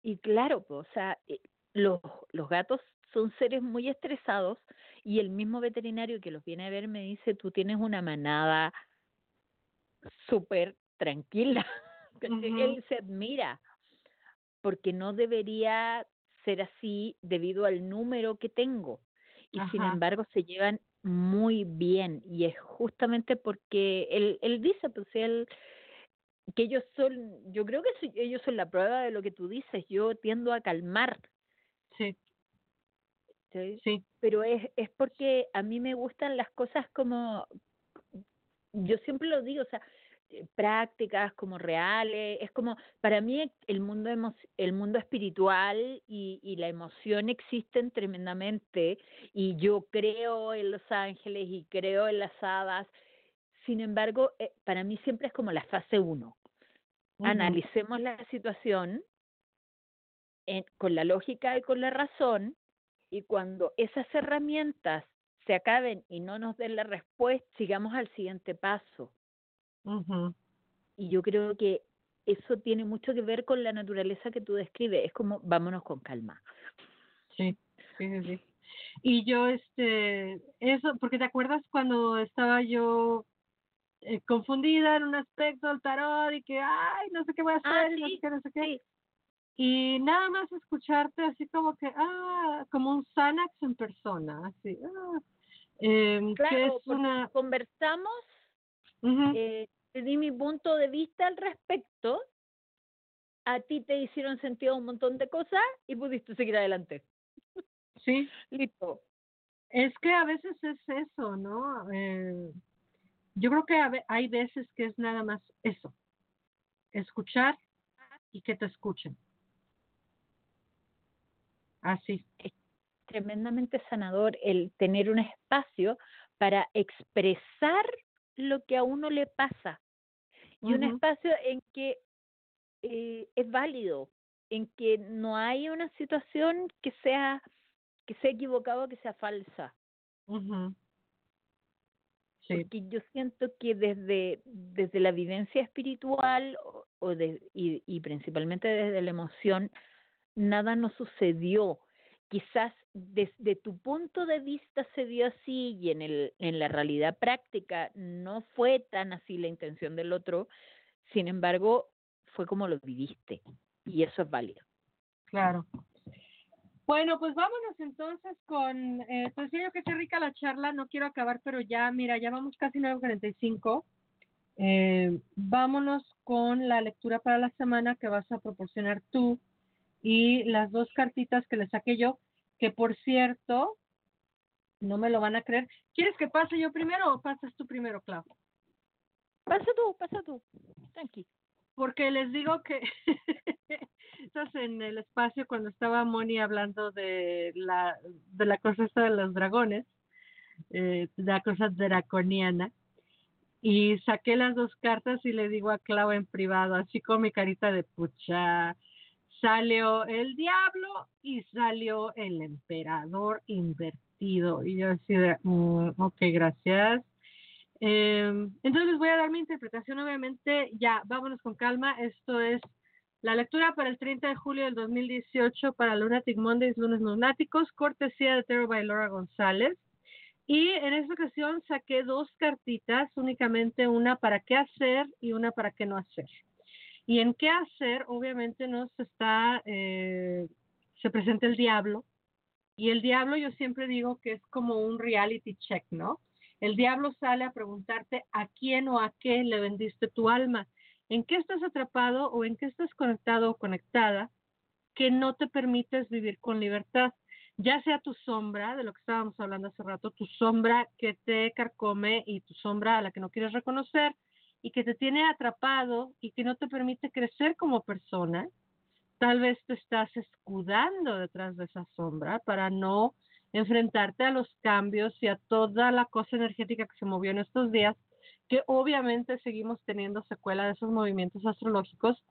y claro, pues, o sea, eh, los, los gatos son seres muy estresados y el mismo veterinario que los viene a ver me dice, tú tienes una manada súper tranquila. Él se admira porque no debería ser así debido al número que tengo. Y sin embargo se llevan muy bien y es justamente porque él, él dice, pues él, que ellos son, yo creo que ellos son la prueba de lo que tú dices, yo tiendo a calmar, Sí, ¿sí? sí. pero es, es porque a mí me gustan las cosas como, yo siempre lo digo, o sea, prácticas como reales, es como, para mí el mundo, emo- el mundo espiritual y, y la emoción existen tremendamente y yo creo en los ángeles y creo en las hadas, sin embargo, eh, para mí siempre es como la fase uno. Analicemos la situación en- con la lógica y con la razón y cuando esas herramientas se acaben y no nos den la respuesta, sigamos al siguiente paso. Ujú. Y yo creo que eso tiene mucho que ver con la naturaleza que tú describes. Es como, vámonos con calma. Sí, sí, sí. Y yo, este, eso, porque te acuerdas cuando estaba yo eh, confundida en un aspecto del tarot y que, ay, no sé qué voy a hacer, Ah, y no sé qué, no sé qué. sí. Y nada más escucharte así como que, ah, como un Xanax en persona, así, ah, em, que Claro, es porque una... conversamos, Eh, te di mi punto de vista al respecto, a ti te hicieron sentido un montón de cosas y pudiste seguir adelante. sí, Listo. es que a veces es eso, ¿no? Eh, yo creo que hay veces que es nada más eso, escuchar y que te escuchen. Así. tremendamente sanador el tener un espacio para expresar lo que a uno le pasa y un espacio en que eh, es válido, en que no hay una situación que sea que sea equivocada o que sea falsa. Sí, porque yo siento que desde desde la vivencia espiritual o, o de, y, y principalmente desde la emoción nada nos sucedió. Quizás desde tu punto de vista se dio así y en, el, en la realidad práctica no fue tan así la intención del otro, sin embargo, fue como lo viviste y eso es válido. claro. Bueno, pues vámonos entonces con, eh, pues yo que qué rica la charla, no quiero acabar, pero ya, mira, ya vamos casi 9.45. Eh, vámonos con la lectura para la semana que vas a proporcionar tú y las dos cartitas que le saqué yo, que por cierto, no me lo van a creer. ¿Quieres que pase yo primero o pasas tú primero, Clau? Pasa tú, pasa tú, tranqui. Porque les digo que estás en el espacio cuando estaba Moni hablando de la de la cosa esta de los dragones, eh, la cosa draconiana, y saqué las dos cartas y le digo a Clau en privado, así con mi carita de pucha, salió el diablo y salió el emperador invertido. Y yo así de, "Mm, ok, gracias. Eh, entonces les voy a dar mi interpretación, obviamente, ya, vámonos con calma, esto es La lectura para el 30 de julio del 2018 para Lunatic Mondays, lunes lunáticos, cortesía de Terror by Laura González. Y en esta ocasión saqué dos cartitas, únicamente una para qué hacer y una para qué no hacer. Y en qué hacer, obviamente nos está, eh, se presenta el diablo. Y el diablo yo siempre digo que es como un reality check, ¿no? El diablo sale a preguntarte a quién o a qué le vendiste tu alma, en qué estás atrapado o en qué estás conectado o conectada que no te permites vivir con libertad, ya sea tu sombra, de lo que estábamos hablando hace rato, tu sombra que te carcome y tu sombra a la que no quieres reconocer, y que te tiene atrapado y que no te permite crecer como persona, tal vez te estás escudando detrás de esa sombra para no enfrentarte a los cambios y a toda la cosa energética que se movió en estos días, que obviamente seguimos teniendo secuela de esos movimientos astrológicos.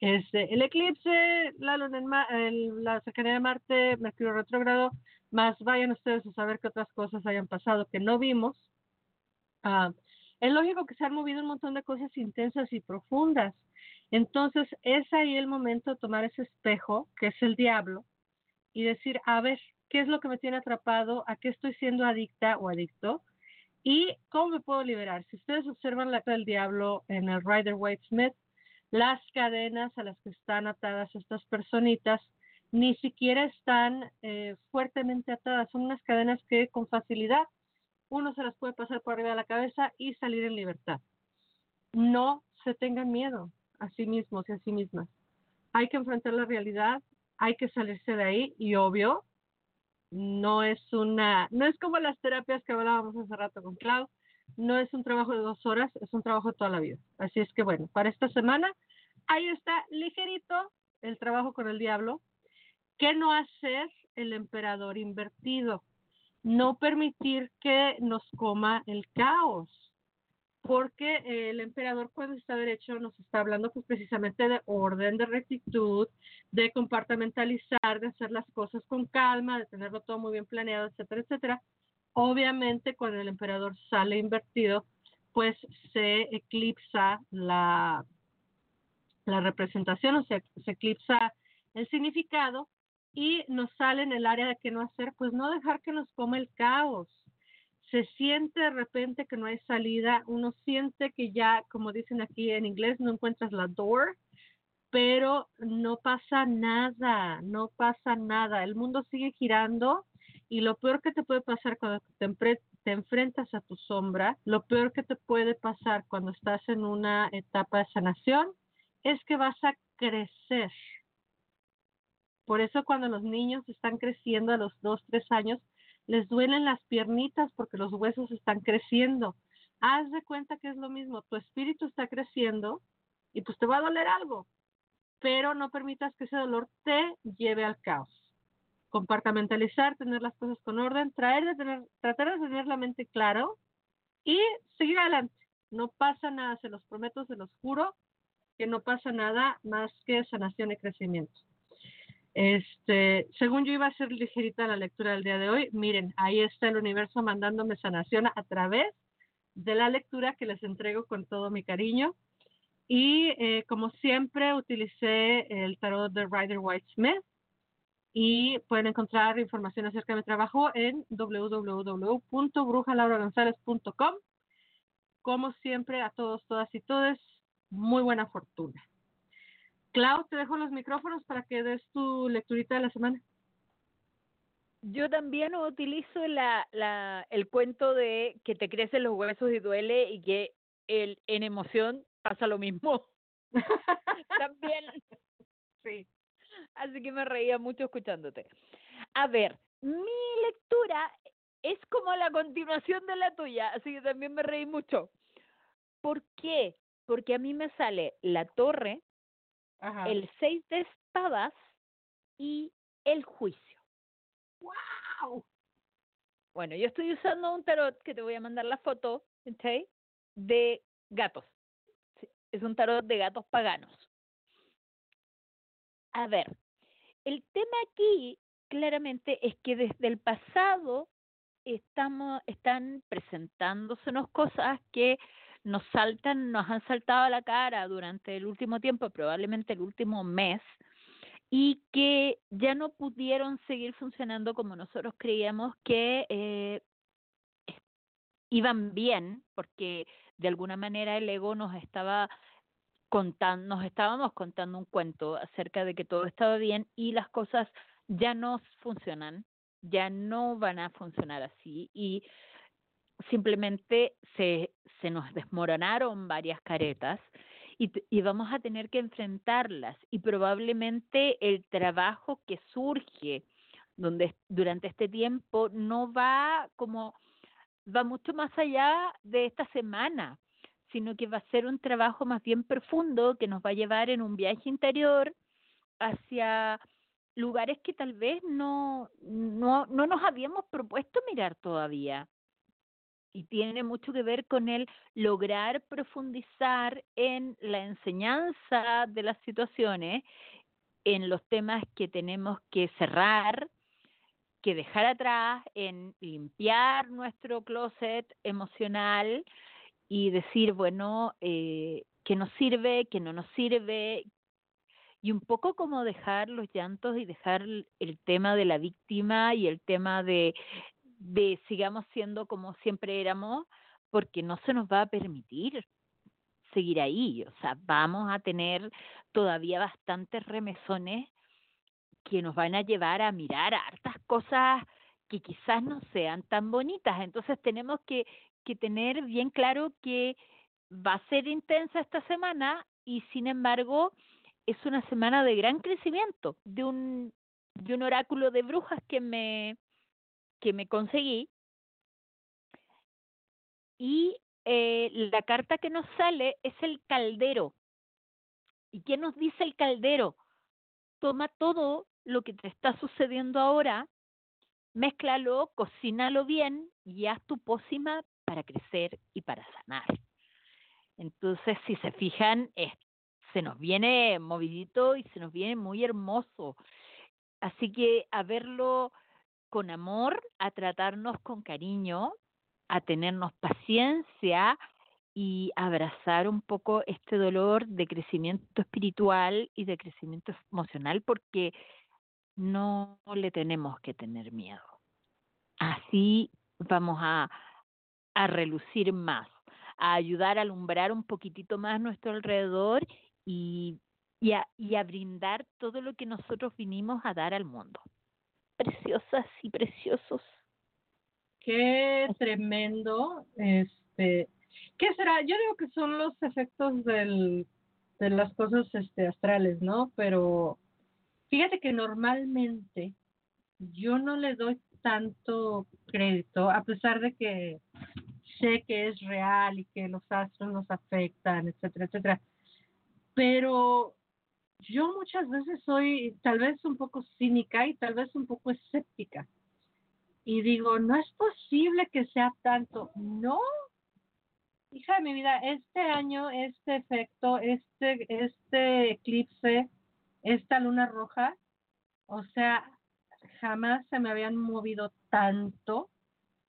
Este, el eclipse, la luna en el- la cercanía de Marte, Mercurio retrógrado, más vayan ustedes a saber qué otras cosas hayan pasado que no vimos. Ah, es lógico que se han movido un montón de cosas intensas y profundas. Entonces, es ahí el momento de tomar ese espejo, que es el diablo, y decir, a ver, ¿qué es lo que me tiene atrapado? ¿A qué estoy siendo adicta o adicto? ¿Y cómo me puedo liberar? Si ustedes observan la cara del diablo en el Rider Waite Smith, las cadenas a las que están atadas estas personitas ni siquiera están eh, fuertemente atadas, son unas cadenas que con facilidad uno se las puede pasar por arriba de la cabeza y salir en libertad. No se tengan miedo a sí mismos y a sí mismas. Hay que enfrentar la realidad, hay que salirse de ahí y obvio, no es una, no es como las terapias que hablábamos hace rato con Clau, no es un trabajo de dos horas, es un trabajo de toda la vida. Así es que bueno, para esta semana, ahí está ligerito el trabajo con el diablo. ¿Qué no hacer el emperador invertido? No permitir que nos coma el caos porque eh, el emperador cuando está derecho nos está hablando pues precisamente de orden, de rectitud, de compartimentalizar, de hacer las cosas con calma, de tenerlo todo muy bien planeado, etcétera, etcétera. Obviamente cuando el emperador sale invertido, pues se eclipsa la, la representación, o sea, se eclipsa el significado y nos sale en el área de qué no hacer, pues no dejar que nos coma el caos se siente de repente que no hay salida, uno siente que ya, como dicen aquí en inglés, no encuentras la door, pero no pasa nada, no pasa nada. El mundo sigue girando y lo peor que te puede pasar cuando te, te enfrentas a tu sombra, lo peor que te puede pasar cuando estás en una etapa de sanación es que vas a crecer. Por eso cuando los niños están creciendo a los dos, tres años, les duelen las piernitas porque los huesos están creciendo. Haz de cuenta que es lo mismo, tu espíritu está creciendo y pues te va a doler algo, pero no permitas que ese dolor te lleve al caos. Compartamentalizar, tener las cosas con orden, traer de tener, tratar de tener la mente claro y seguir adelante. No pasa nada, se los prometo, se los juro, que no pasa nada más que sanación y crecimiento. Este, según yo iba a ser ligerita la lectura del día de hoy, miren, ahí está el universo mandándome sanación a través de la lectura que les entrego con todo mi cariño. Y eh, como siempre, utilicé el tarot de Rider White Smith y pueden encontrar información acerca de mi trabajo en www.brujalauragonzalez.com. Como siempre, a todos, todas y todes, muy buena fortuna. Clau, te dejo los micrófonos para que des tu lecturita de la semana. Yo también utilizo la, la, el cuento de que te crecen los huesos y duele y que el, en emoción pasa lo mismo. también. Sí. Así que me reía mucho escuchándote. A ver, mi lectura es como la continuación de la tuya, así que también me reí mucho. ¿Por qué? Porque a mí me sale la torre, Ajá. el seis de espadas y el juicio. ¡Wow! Bueno, yo estoy usando un tarot que te voy a mandar la foto. De gatos. Es un tarot de gatos paganos. A ver, el tema aquí claramente es que desde el pasado estamos, están presentándosenos cosas que nos saltan, nos han saltado a la cara durante el último tiempo, probablemente el último mes, y que ya no pudieron seguir funcionando como nosotros creíamos que eh, iban bien, porque de alguna manera el ego nos estaba contando, nos estábamos contando un cuento acerca de que todo estaba bien y las cosas ya no funcionan, ya no van a funcionar así y simplemente se, se nos desmoronaron varias caretas y, y vamos a tener que enfrentarlas y probablemente el trabajo que surge donde durante este tiempo no va como va mucho más allá de esta semana, sino que va a ser un trabajo más bien profundo que nos va a llevar en un viaje interior hacia lugares que tal vez no, no, no nos habíamos propuesto mirar todavía. Y tiene mucho que ver con el lograr profundizar en la enseñanza de las situaciones, en los temas que tenemos que cerrar, que dejar atrás, en limpiar nuestro closet emocional y decir, bueno, eh, que nos sirve, que no nos sirve, y un poco como dejar los llantos y dejar el tema de la víctima y el tema de, de sigamos siendo como siempre éramos, porque no se nos va a permitir seguir ahí, o sea, vamos a tener todavía bastantes remesones que nos van a llevar a mirar hartas cosas que quizás no sean tan bonitas, entonces tenemos que, que tener bien claro que va a ser intensa esta semana y sin embargo es una semana de gran crecimiento, de un, de un oráculo de brujas que me, que me conseguí. Y eh, la carta que nos sale es el caldero. ¿Y qué nos dice el caldero? Toma todo lo que te está sucediendo ahora, mézclalo, cocínalo bien y haz tu pócima para crecer y para sanar. Entonces, si se fijan, se nos viene movidito y se nos viene muy hermoso. Así que a verlo con amor, a tratarnos con cariño, a tenernos paciencia y abrazar un poco este dolor de crecimiento espiritual y de crecimiento emocional porque no le tenemos que tener miedo. Así vamos a, a relucir más, a ayudar a alumbrar un poquitito más nuestro alrededor y, y, a, y a brindar todo lo que nosotros vinimos a dar al mundo. Preciosas y preciosos. Qué tremendo. Este, ¿qué será? Yo digo que son los efectos del, de las cosas este, astrales, ¿no? Pero fíjate que normalmente yo no le doy tanto crédito, a pesar de que sé que es real y que los astros nos afectan, etcétera, etcétera pero yo muchas veces soy tal vez un poco cínica y tal vez un poco escéptica. Y digo, no es posible que sea tanto. No, hija de mi vida, este año, este efecto, este, este eclipse, esta luna roja, o sea, jamás se me habían movido tanto,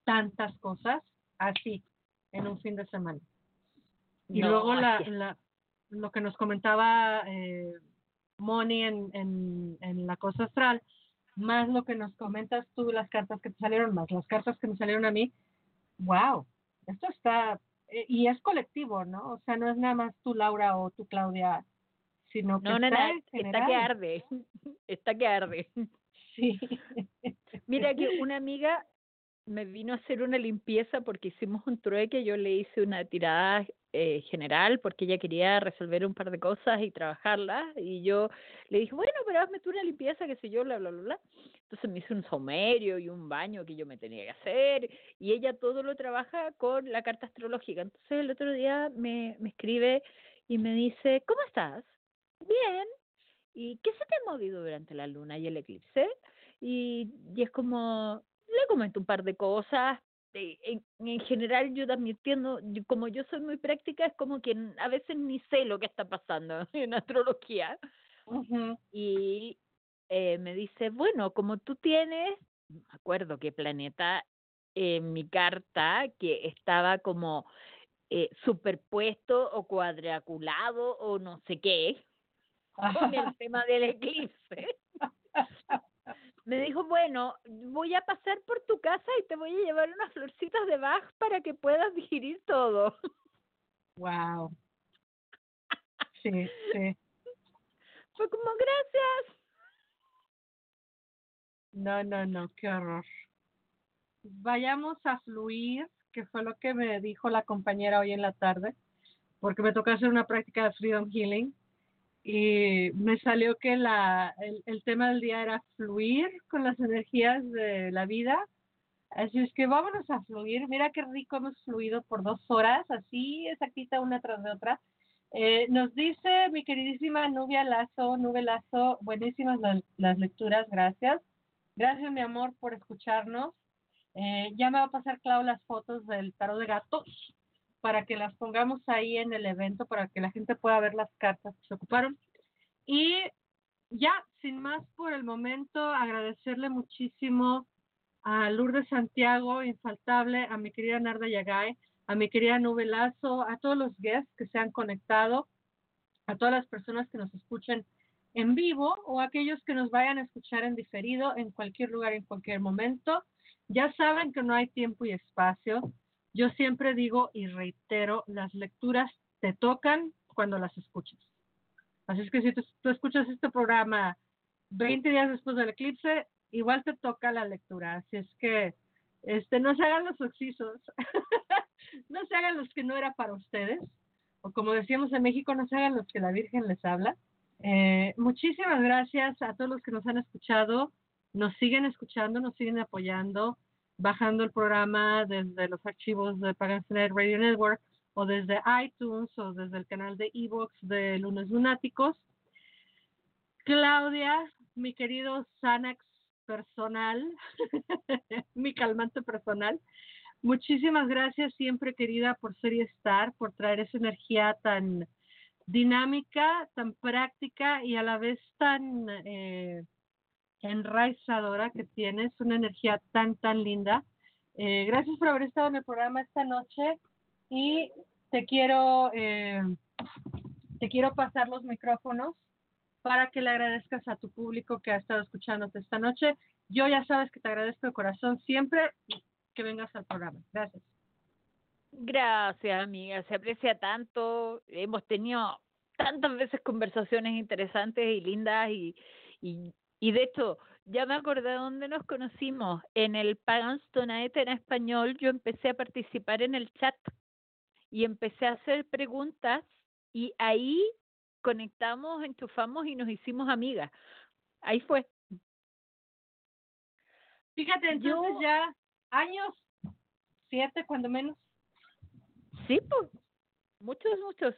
tantas cosas así en un fin de semana. Y luego la, la, lo que nos comentaba eh, Moni en, en, en, la cosa astral, más lo que nos comentas tú, las cartas que te salieron, más las cartas que me salieron a mí, wow, esto está, eh, y es colectivo, ¿no? O sea, no es nada más tú, Laura, o tú, Claudia, sino que no, no, está, está que arde, está que arde. Sí. Mira que una amiga me vino a hacer una limpieza porque hicimos un trueque, yo le hice una tirada eh, general porque ella quería resolver un par de cosas y trabajarlas y yo le dije, bueno, pero hazme tú una limpieza, que sé yo, bla, bla, bla, bla. Entonces me hice un saumerio y un baño que yo me tenía que hacer y ella todo lo trabaja con la carta astrológica. Entonces el otro día me, me escribe y me dice, ¿cómo estás? Bien. ¿Y qué se te ha movido durante la luna y el eclipse? Y, y es como, le comento un par de cosas. En, en general yo también entiendo, como yo soy muy práctica, es como que a veces ni sé lo que está pasando en astrología. Y eh, me dice, bueno, como tú tienes, me acuerdo qué planeta en mi carta que estaba como eh, superpuesto o cuadraculado o no sé qué con el tema del eclipse. Me dijo, bueno, voy a pasar por tu casa y te voy a llevar unas florcitas de Bach para que puedas digerir todo. Wow. Sí, sí. Fue como, gracias. No, no, no, qué horror. Vayamos a fluir, que fue lo que me dijo la compañera hoy en la tarde, porque me tocó hacer una práctica de Freedom Healing y me salió que la, el, el tema del día era fluir con las energías de la vida. Así es que vámonos a fluir. Mira qué rico hemos fluido por dos horas, así exactita una tras de otra. Eh, nos dice mi queridísima Nubia Lazo, Nube Lazo, buenísimas las, las lecturas, gracias. Gracias, mi amor, por escucharnos. Eh, ya me va a pasar, Clau, las fotos del tarot de gatos para que las pongamos ahí en el evento, para que la gente pueda ver las cartas que se ocuparon. Y ya, sin más por el momento, agradecerle muchísimo a Lourdes Santiago, infaltable, a mi querida Narda Yagay, a mi querida Nube Lazo, a todos los guests que se han conectado, a todas las personas que nos escuchen en vivo o aquellos que nos vayan a escuchar en diferido en cualquier lugar, en cualquier momento. Ya saben que no hay tiempo y espacio. Yo siempre digo y reitero, las lecturas te tocan cuando las escuchas. Así es que si tú, escuchas este programa 20 días después del eclipse, igual te toca la lectura. Así es que este, no se hagan los oxisos, no se hagan los que no era para ustedes, o como decíamos en México, no se hagan los que la Virgen les habla. Eh, muchísimas gracias a todos los que nos han escuchado, nos siguen escuchando, nos siguen apoyando, bajando el programa desde los archivos de Pagan's.net Radio Network o desde iTunes o desde el canal de Evox de Lunes Lunáticos. Claudia, mi querido Xanax personal, mi calmante personal, muchísimas gracias siempre querida por ser y estar, por traer esa energía tan dinámica, tan práctica y a la vez tan eh, enraizadora que tienes, una energía tan, tan linda. Eh, gracias por haber estado en el programa esta noche y te quiero, eh, te quiero pasar los micrófonos para que le agradezcas a tu público que ha estado escuchándote esta noche. Yo ya sabes que te agradezco de corazón siempre que vengas al programa. Gracias. Gracias, amiga. Se aprecia tanto. Hemos tenido tantas veces conversaciones interesantes y lindas y, y, y de hecho, ya me acordé de dónde nos conocimos. En el Pagans Tonight en español yo empecé a participar en el chat y empecé a hacer preguntas y ahí conectamos, enchufamos y nos hicimos amigas. Ahí fue. Fíjate, entonces Yo- ya años, siete cuando menos. Sí, pues, muchos, muchos.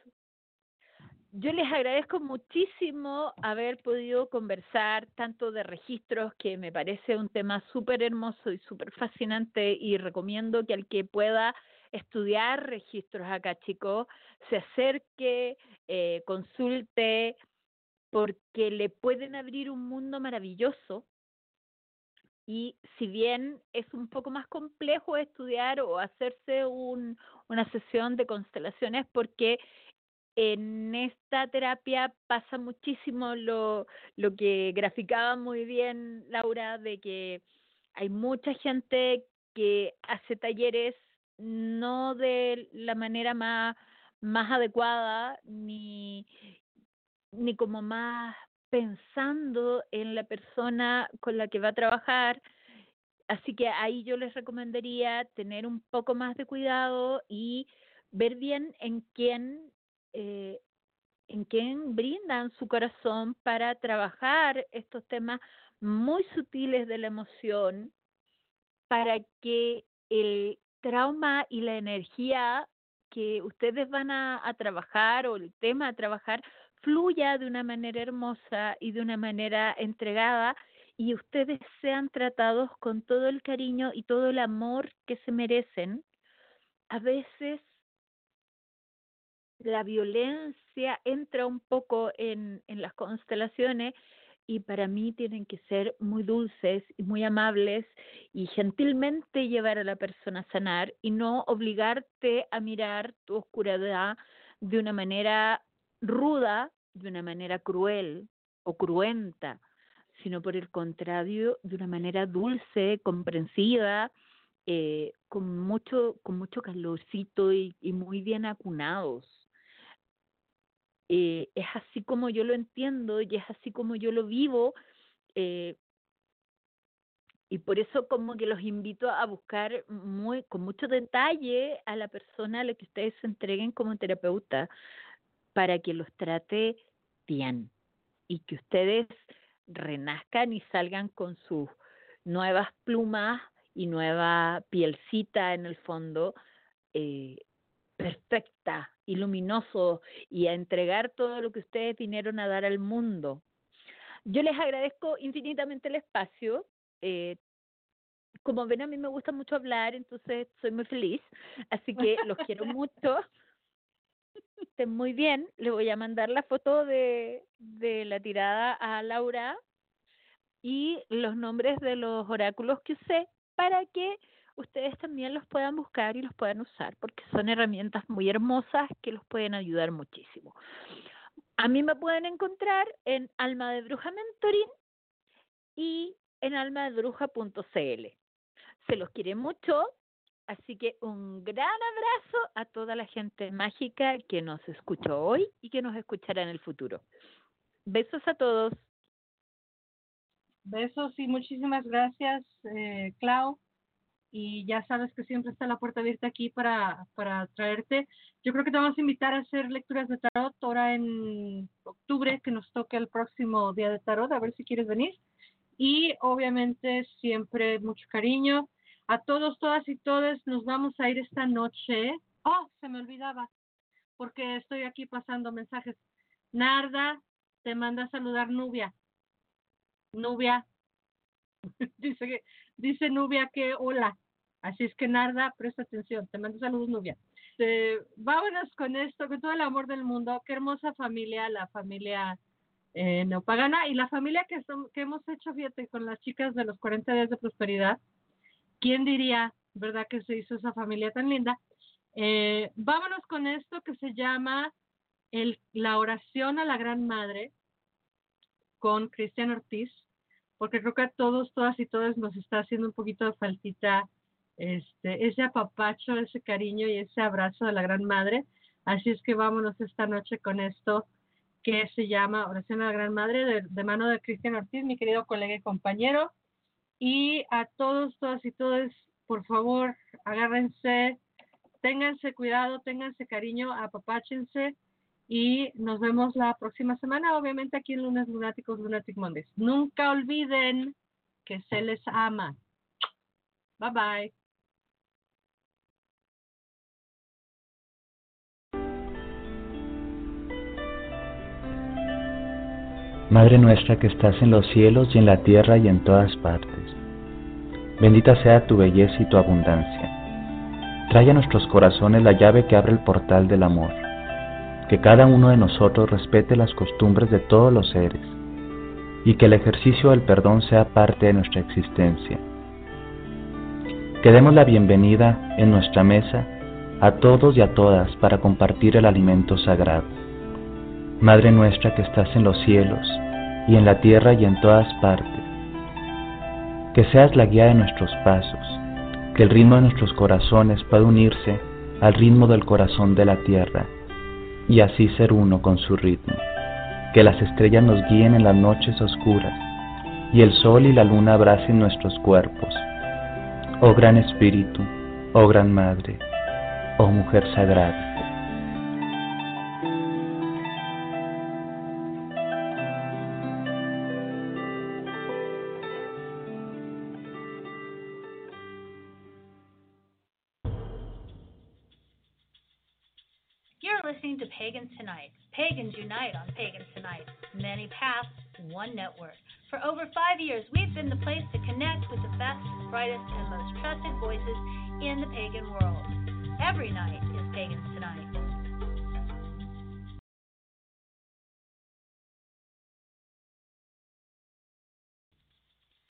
Yo les agradezco muchísimo haber podido conversar tanto de registros, que me parece un tema súper hermoso y súper fascinante, y recomiendo que al que pueda estudiar registros acá, chicos, se acerque, eh, consulte, porque le pueden abrir un mundo maravilloso. Y si bien es un poco más complejo estudiar o hacerse un, una sesión de constelaciones, porque en esta terapia pasa muchísimo lo, lo que graficaba muy bien Laura, de que hay mucha gente que hace talleres no de la manera más, más adecuada ni, ni como más pensando en la persona con la que va a trabajar. Así que ahí yo les recomendaría tener un poco más de cuidado y ver bien en quién eh, en quién brindan su corazón para trabajar estos temas muy sutiles de la emoción para que el trauma y la energía que ustedes van a trabajar o el tema a trabajar fluya de una manera hermosa y de una manera entregada y ustedes sean tratados con todo el cariño y todo el amor que se merecen. A veces la violencia entra un poco en, en las constelaciones y para mí tienen que ser muy dulces y muy amables y gentilmente llevar a la persona a sanar y no obligarte a mirar tu oscuridad de una manera ruda, de una manera cruel o cruenta, sino por el contrario, de una manera dulce, comprensiva, eh, con mucho, con mucho calorcito y, y muy bien acunados. Eh, es así como yo lo entiendo y es así como yo lo vivo. eh, y por eso como que los invito a buscar muy con mucho detalle a la persona a la que ustedes se entreguen como terapeuta para que los trate bien y que ustedes renazcan y salgan con sus nuevas plumas y nueva pielcita en el fondo eh, perfecta y luminoso y a entregar todo lo que ustedes vinieron a dar al mundo. Yo les agradezco infinitamente el espacio. eh, como ven, a mí me gusta mucho hablar, entonces soy muy feliz. Así que los quiero mucho. Estén muy bien. Le voy a mandar la foto de, de la tirada a Laura y los nombres de los oráculos que usé para que ustedes también los puedan buscar y los puedan usar, porque son herramientas muy hermosas que los pueden ayudar muchísimo. A mí me pueden encontrar en Alma de Bruja Mentoring y en almadebruja.cl. Se los quiere mucho, así que un gran abrazo a toda la gente mágica que nos escuchó hoy y que nos escuchará en el futuro. Besos a todos. Besos y muchísimas gracias, eh, Clau. Y ya sabes que siempre está la puerta abierta aquí para, para traerte. Yo creo que te vamos a invitar a hacer lecturas de tarot ahora en octubre, que nos toque el próximo día de tarot, a ver si quieres venir. Y obviamente siempre mucho cariño. A todos, todas y todos nos vamos a ir esta noche. Oh, se me olvidaba, porque estoy aquí pasando mensajes. Narda, te manda a saludar Nubia. Nubia. dice que, dice Nubia que hola. Así es que Narda, presta atención. Te mando saludos, Nubia. Eh, vámonos con esto, con todo el amor del mundo. Qué hermosa familia, la familia eh, neopagana y la familia que, son, que hemos hecho, fíjate, con las chicas de los 40 días de prosperidad. ¿Quién diría, verdad, que se hizo esa familia tan linda? Eh, vámonos con esto que se llama el, la oración a la Gran Madre con Cristian Ortiz, porque creo que a todos, todas y todas nos está haciendo un poquito de faltita este, ese apapacho, ese cariño y ese abrazo de la Gran Madre. Así es que vámonos esta noche con esto que se llama Oración a la Gran Madre de, mano de Cristian Ortiz, mi querido colega y compañero. Y a todos, todas y todos, por favor, agárrense, ténganse cuidado, ténganse cariño, apapáchense y nos vemos la próxima semana, obviamente aquí en Lunes Lunáticos, Lunatic Mondays. Nunca olviden que se les ama. Bye bye. Madre nuestra que estás en los cielos y en la tierra y en todas partes. Bendita sea tu belleza y tu abundancia. Trae a nuestros corazones la llave que abre el portal del amor. Que cada uno de nosotros respete las costumbres de todos los seres y que el ejercicio del perdón sea parte de nuestra existencia. Que demos la bienvenida en nuestra mesa a todos y a todas para compartir el alimento sagrado. Madre nuestra que estás en los cielos y en la tierra y en todas partes, que seas la guía de nuestros pasos, que el ritmo de nuestros corazones pueda unirse al ritmo del corazón de la tierra y así ser uno con su ritmo, que las estrellas nos guíen en las noches oscuras y el sol y la luna abracen nuestros cuerpos. Oh gran Espíritu, oh gran Madre, oh Mujer Sagrada. Pagans Tonight. Pagans unite on Pagans Tonight. Many paths, one network. For over five years, we've been the place to connect with the best, brightest, and most trusted voices in the pagan world. Every night is Pagans Tonight.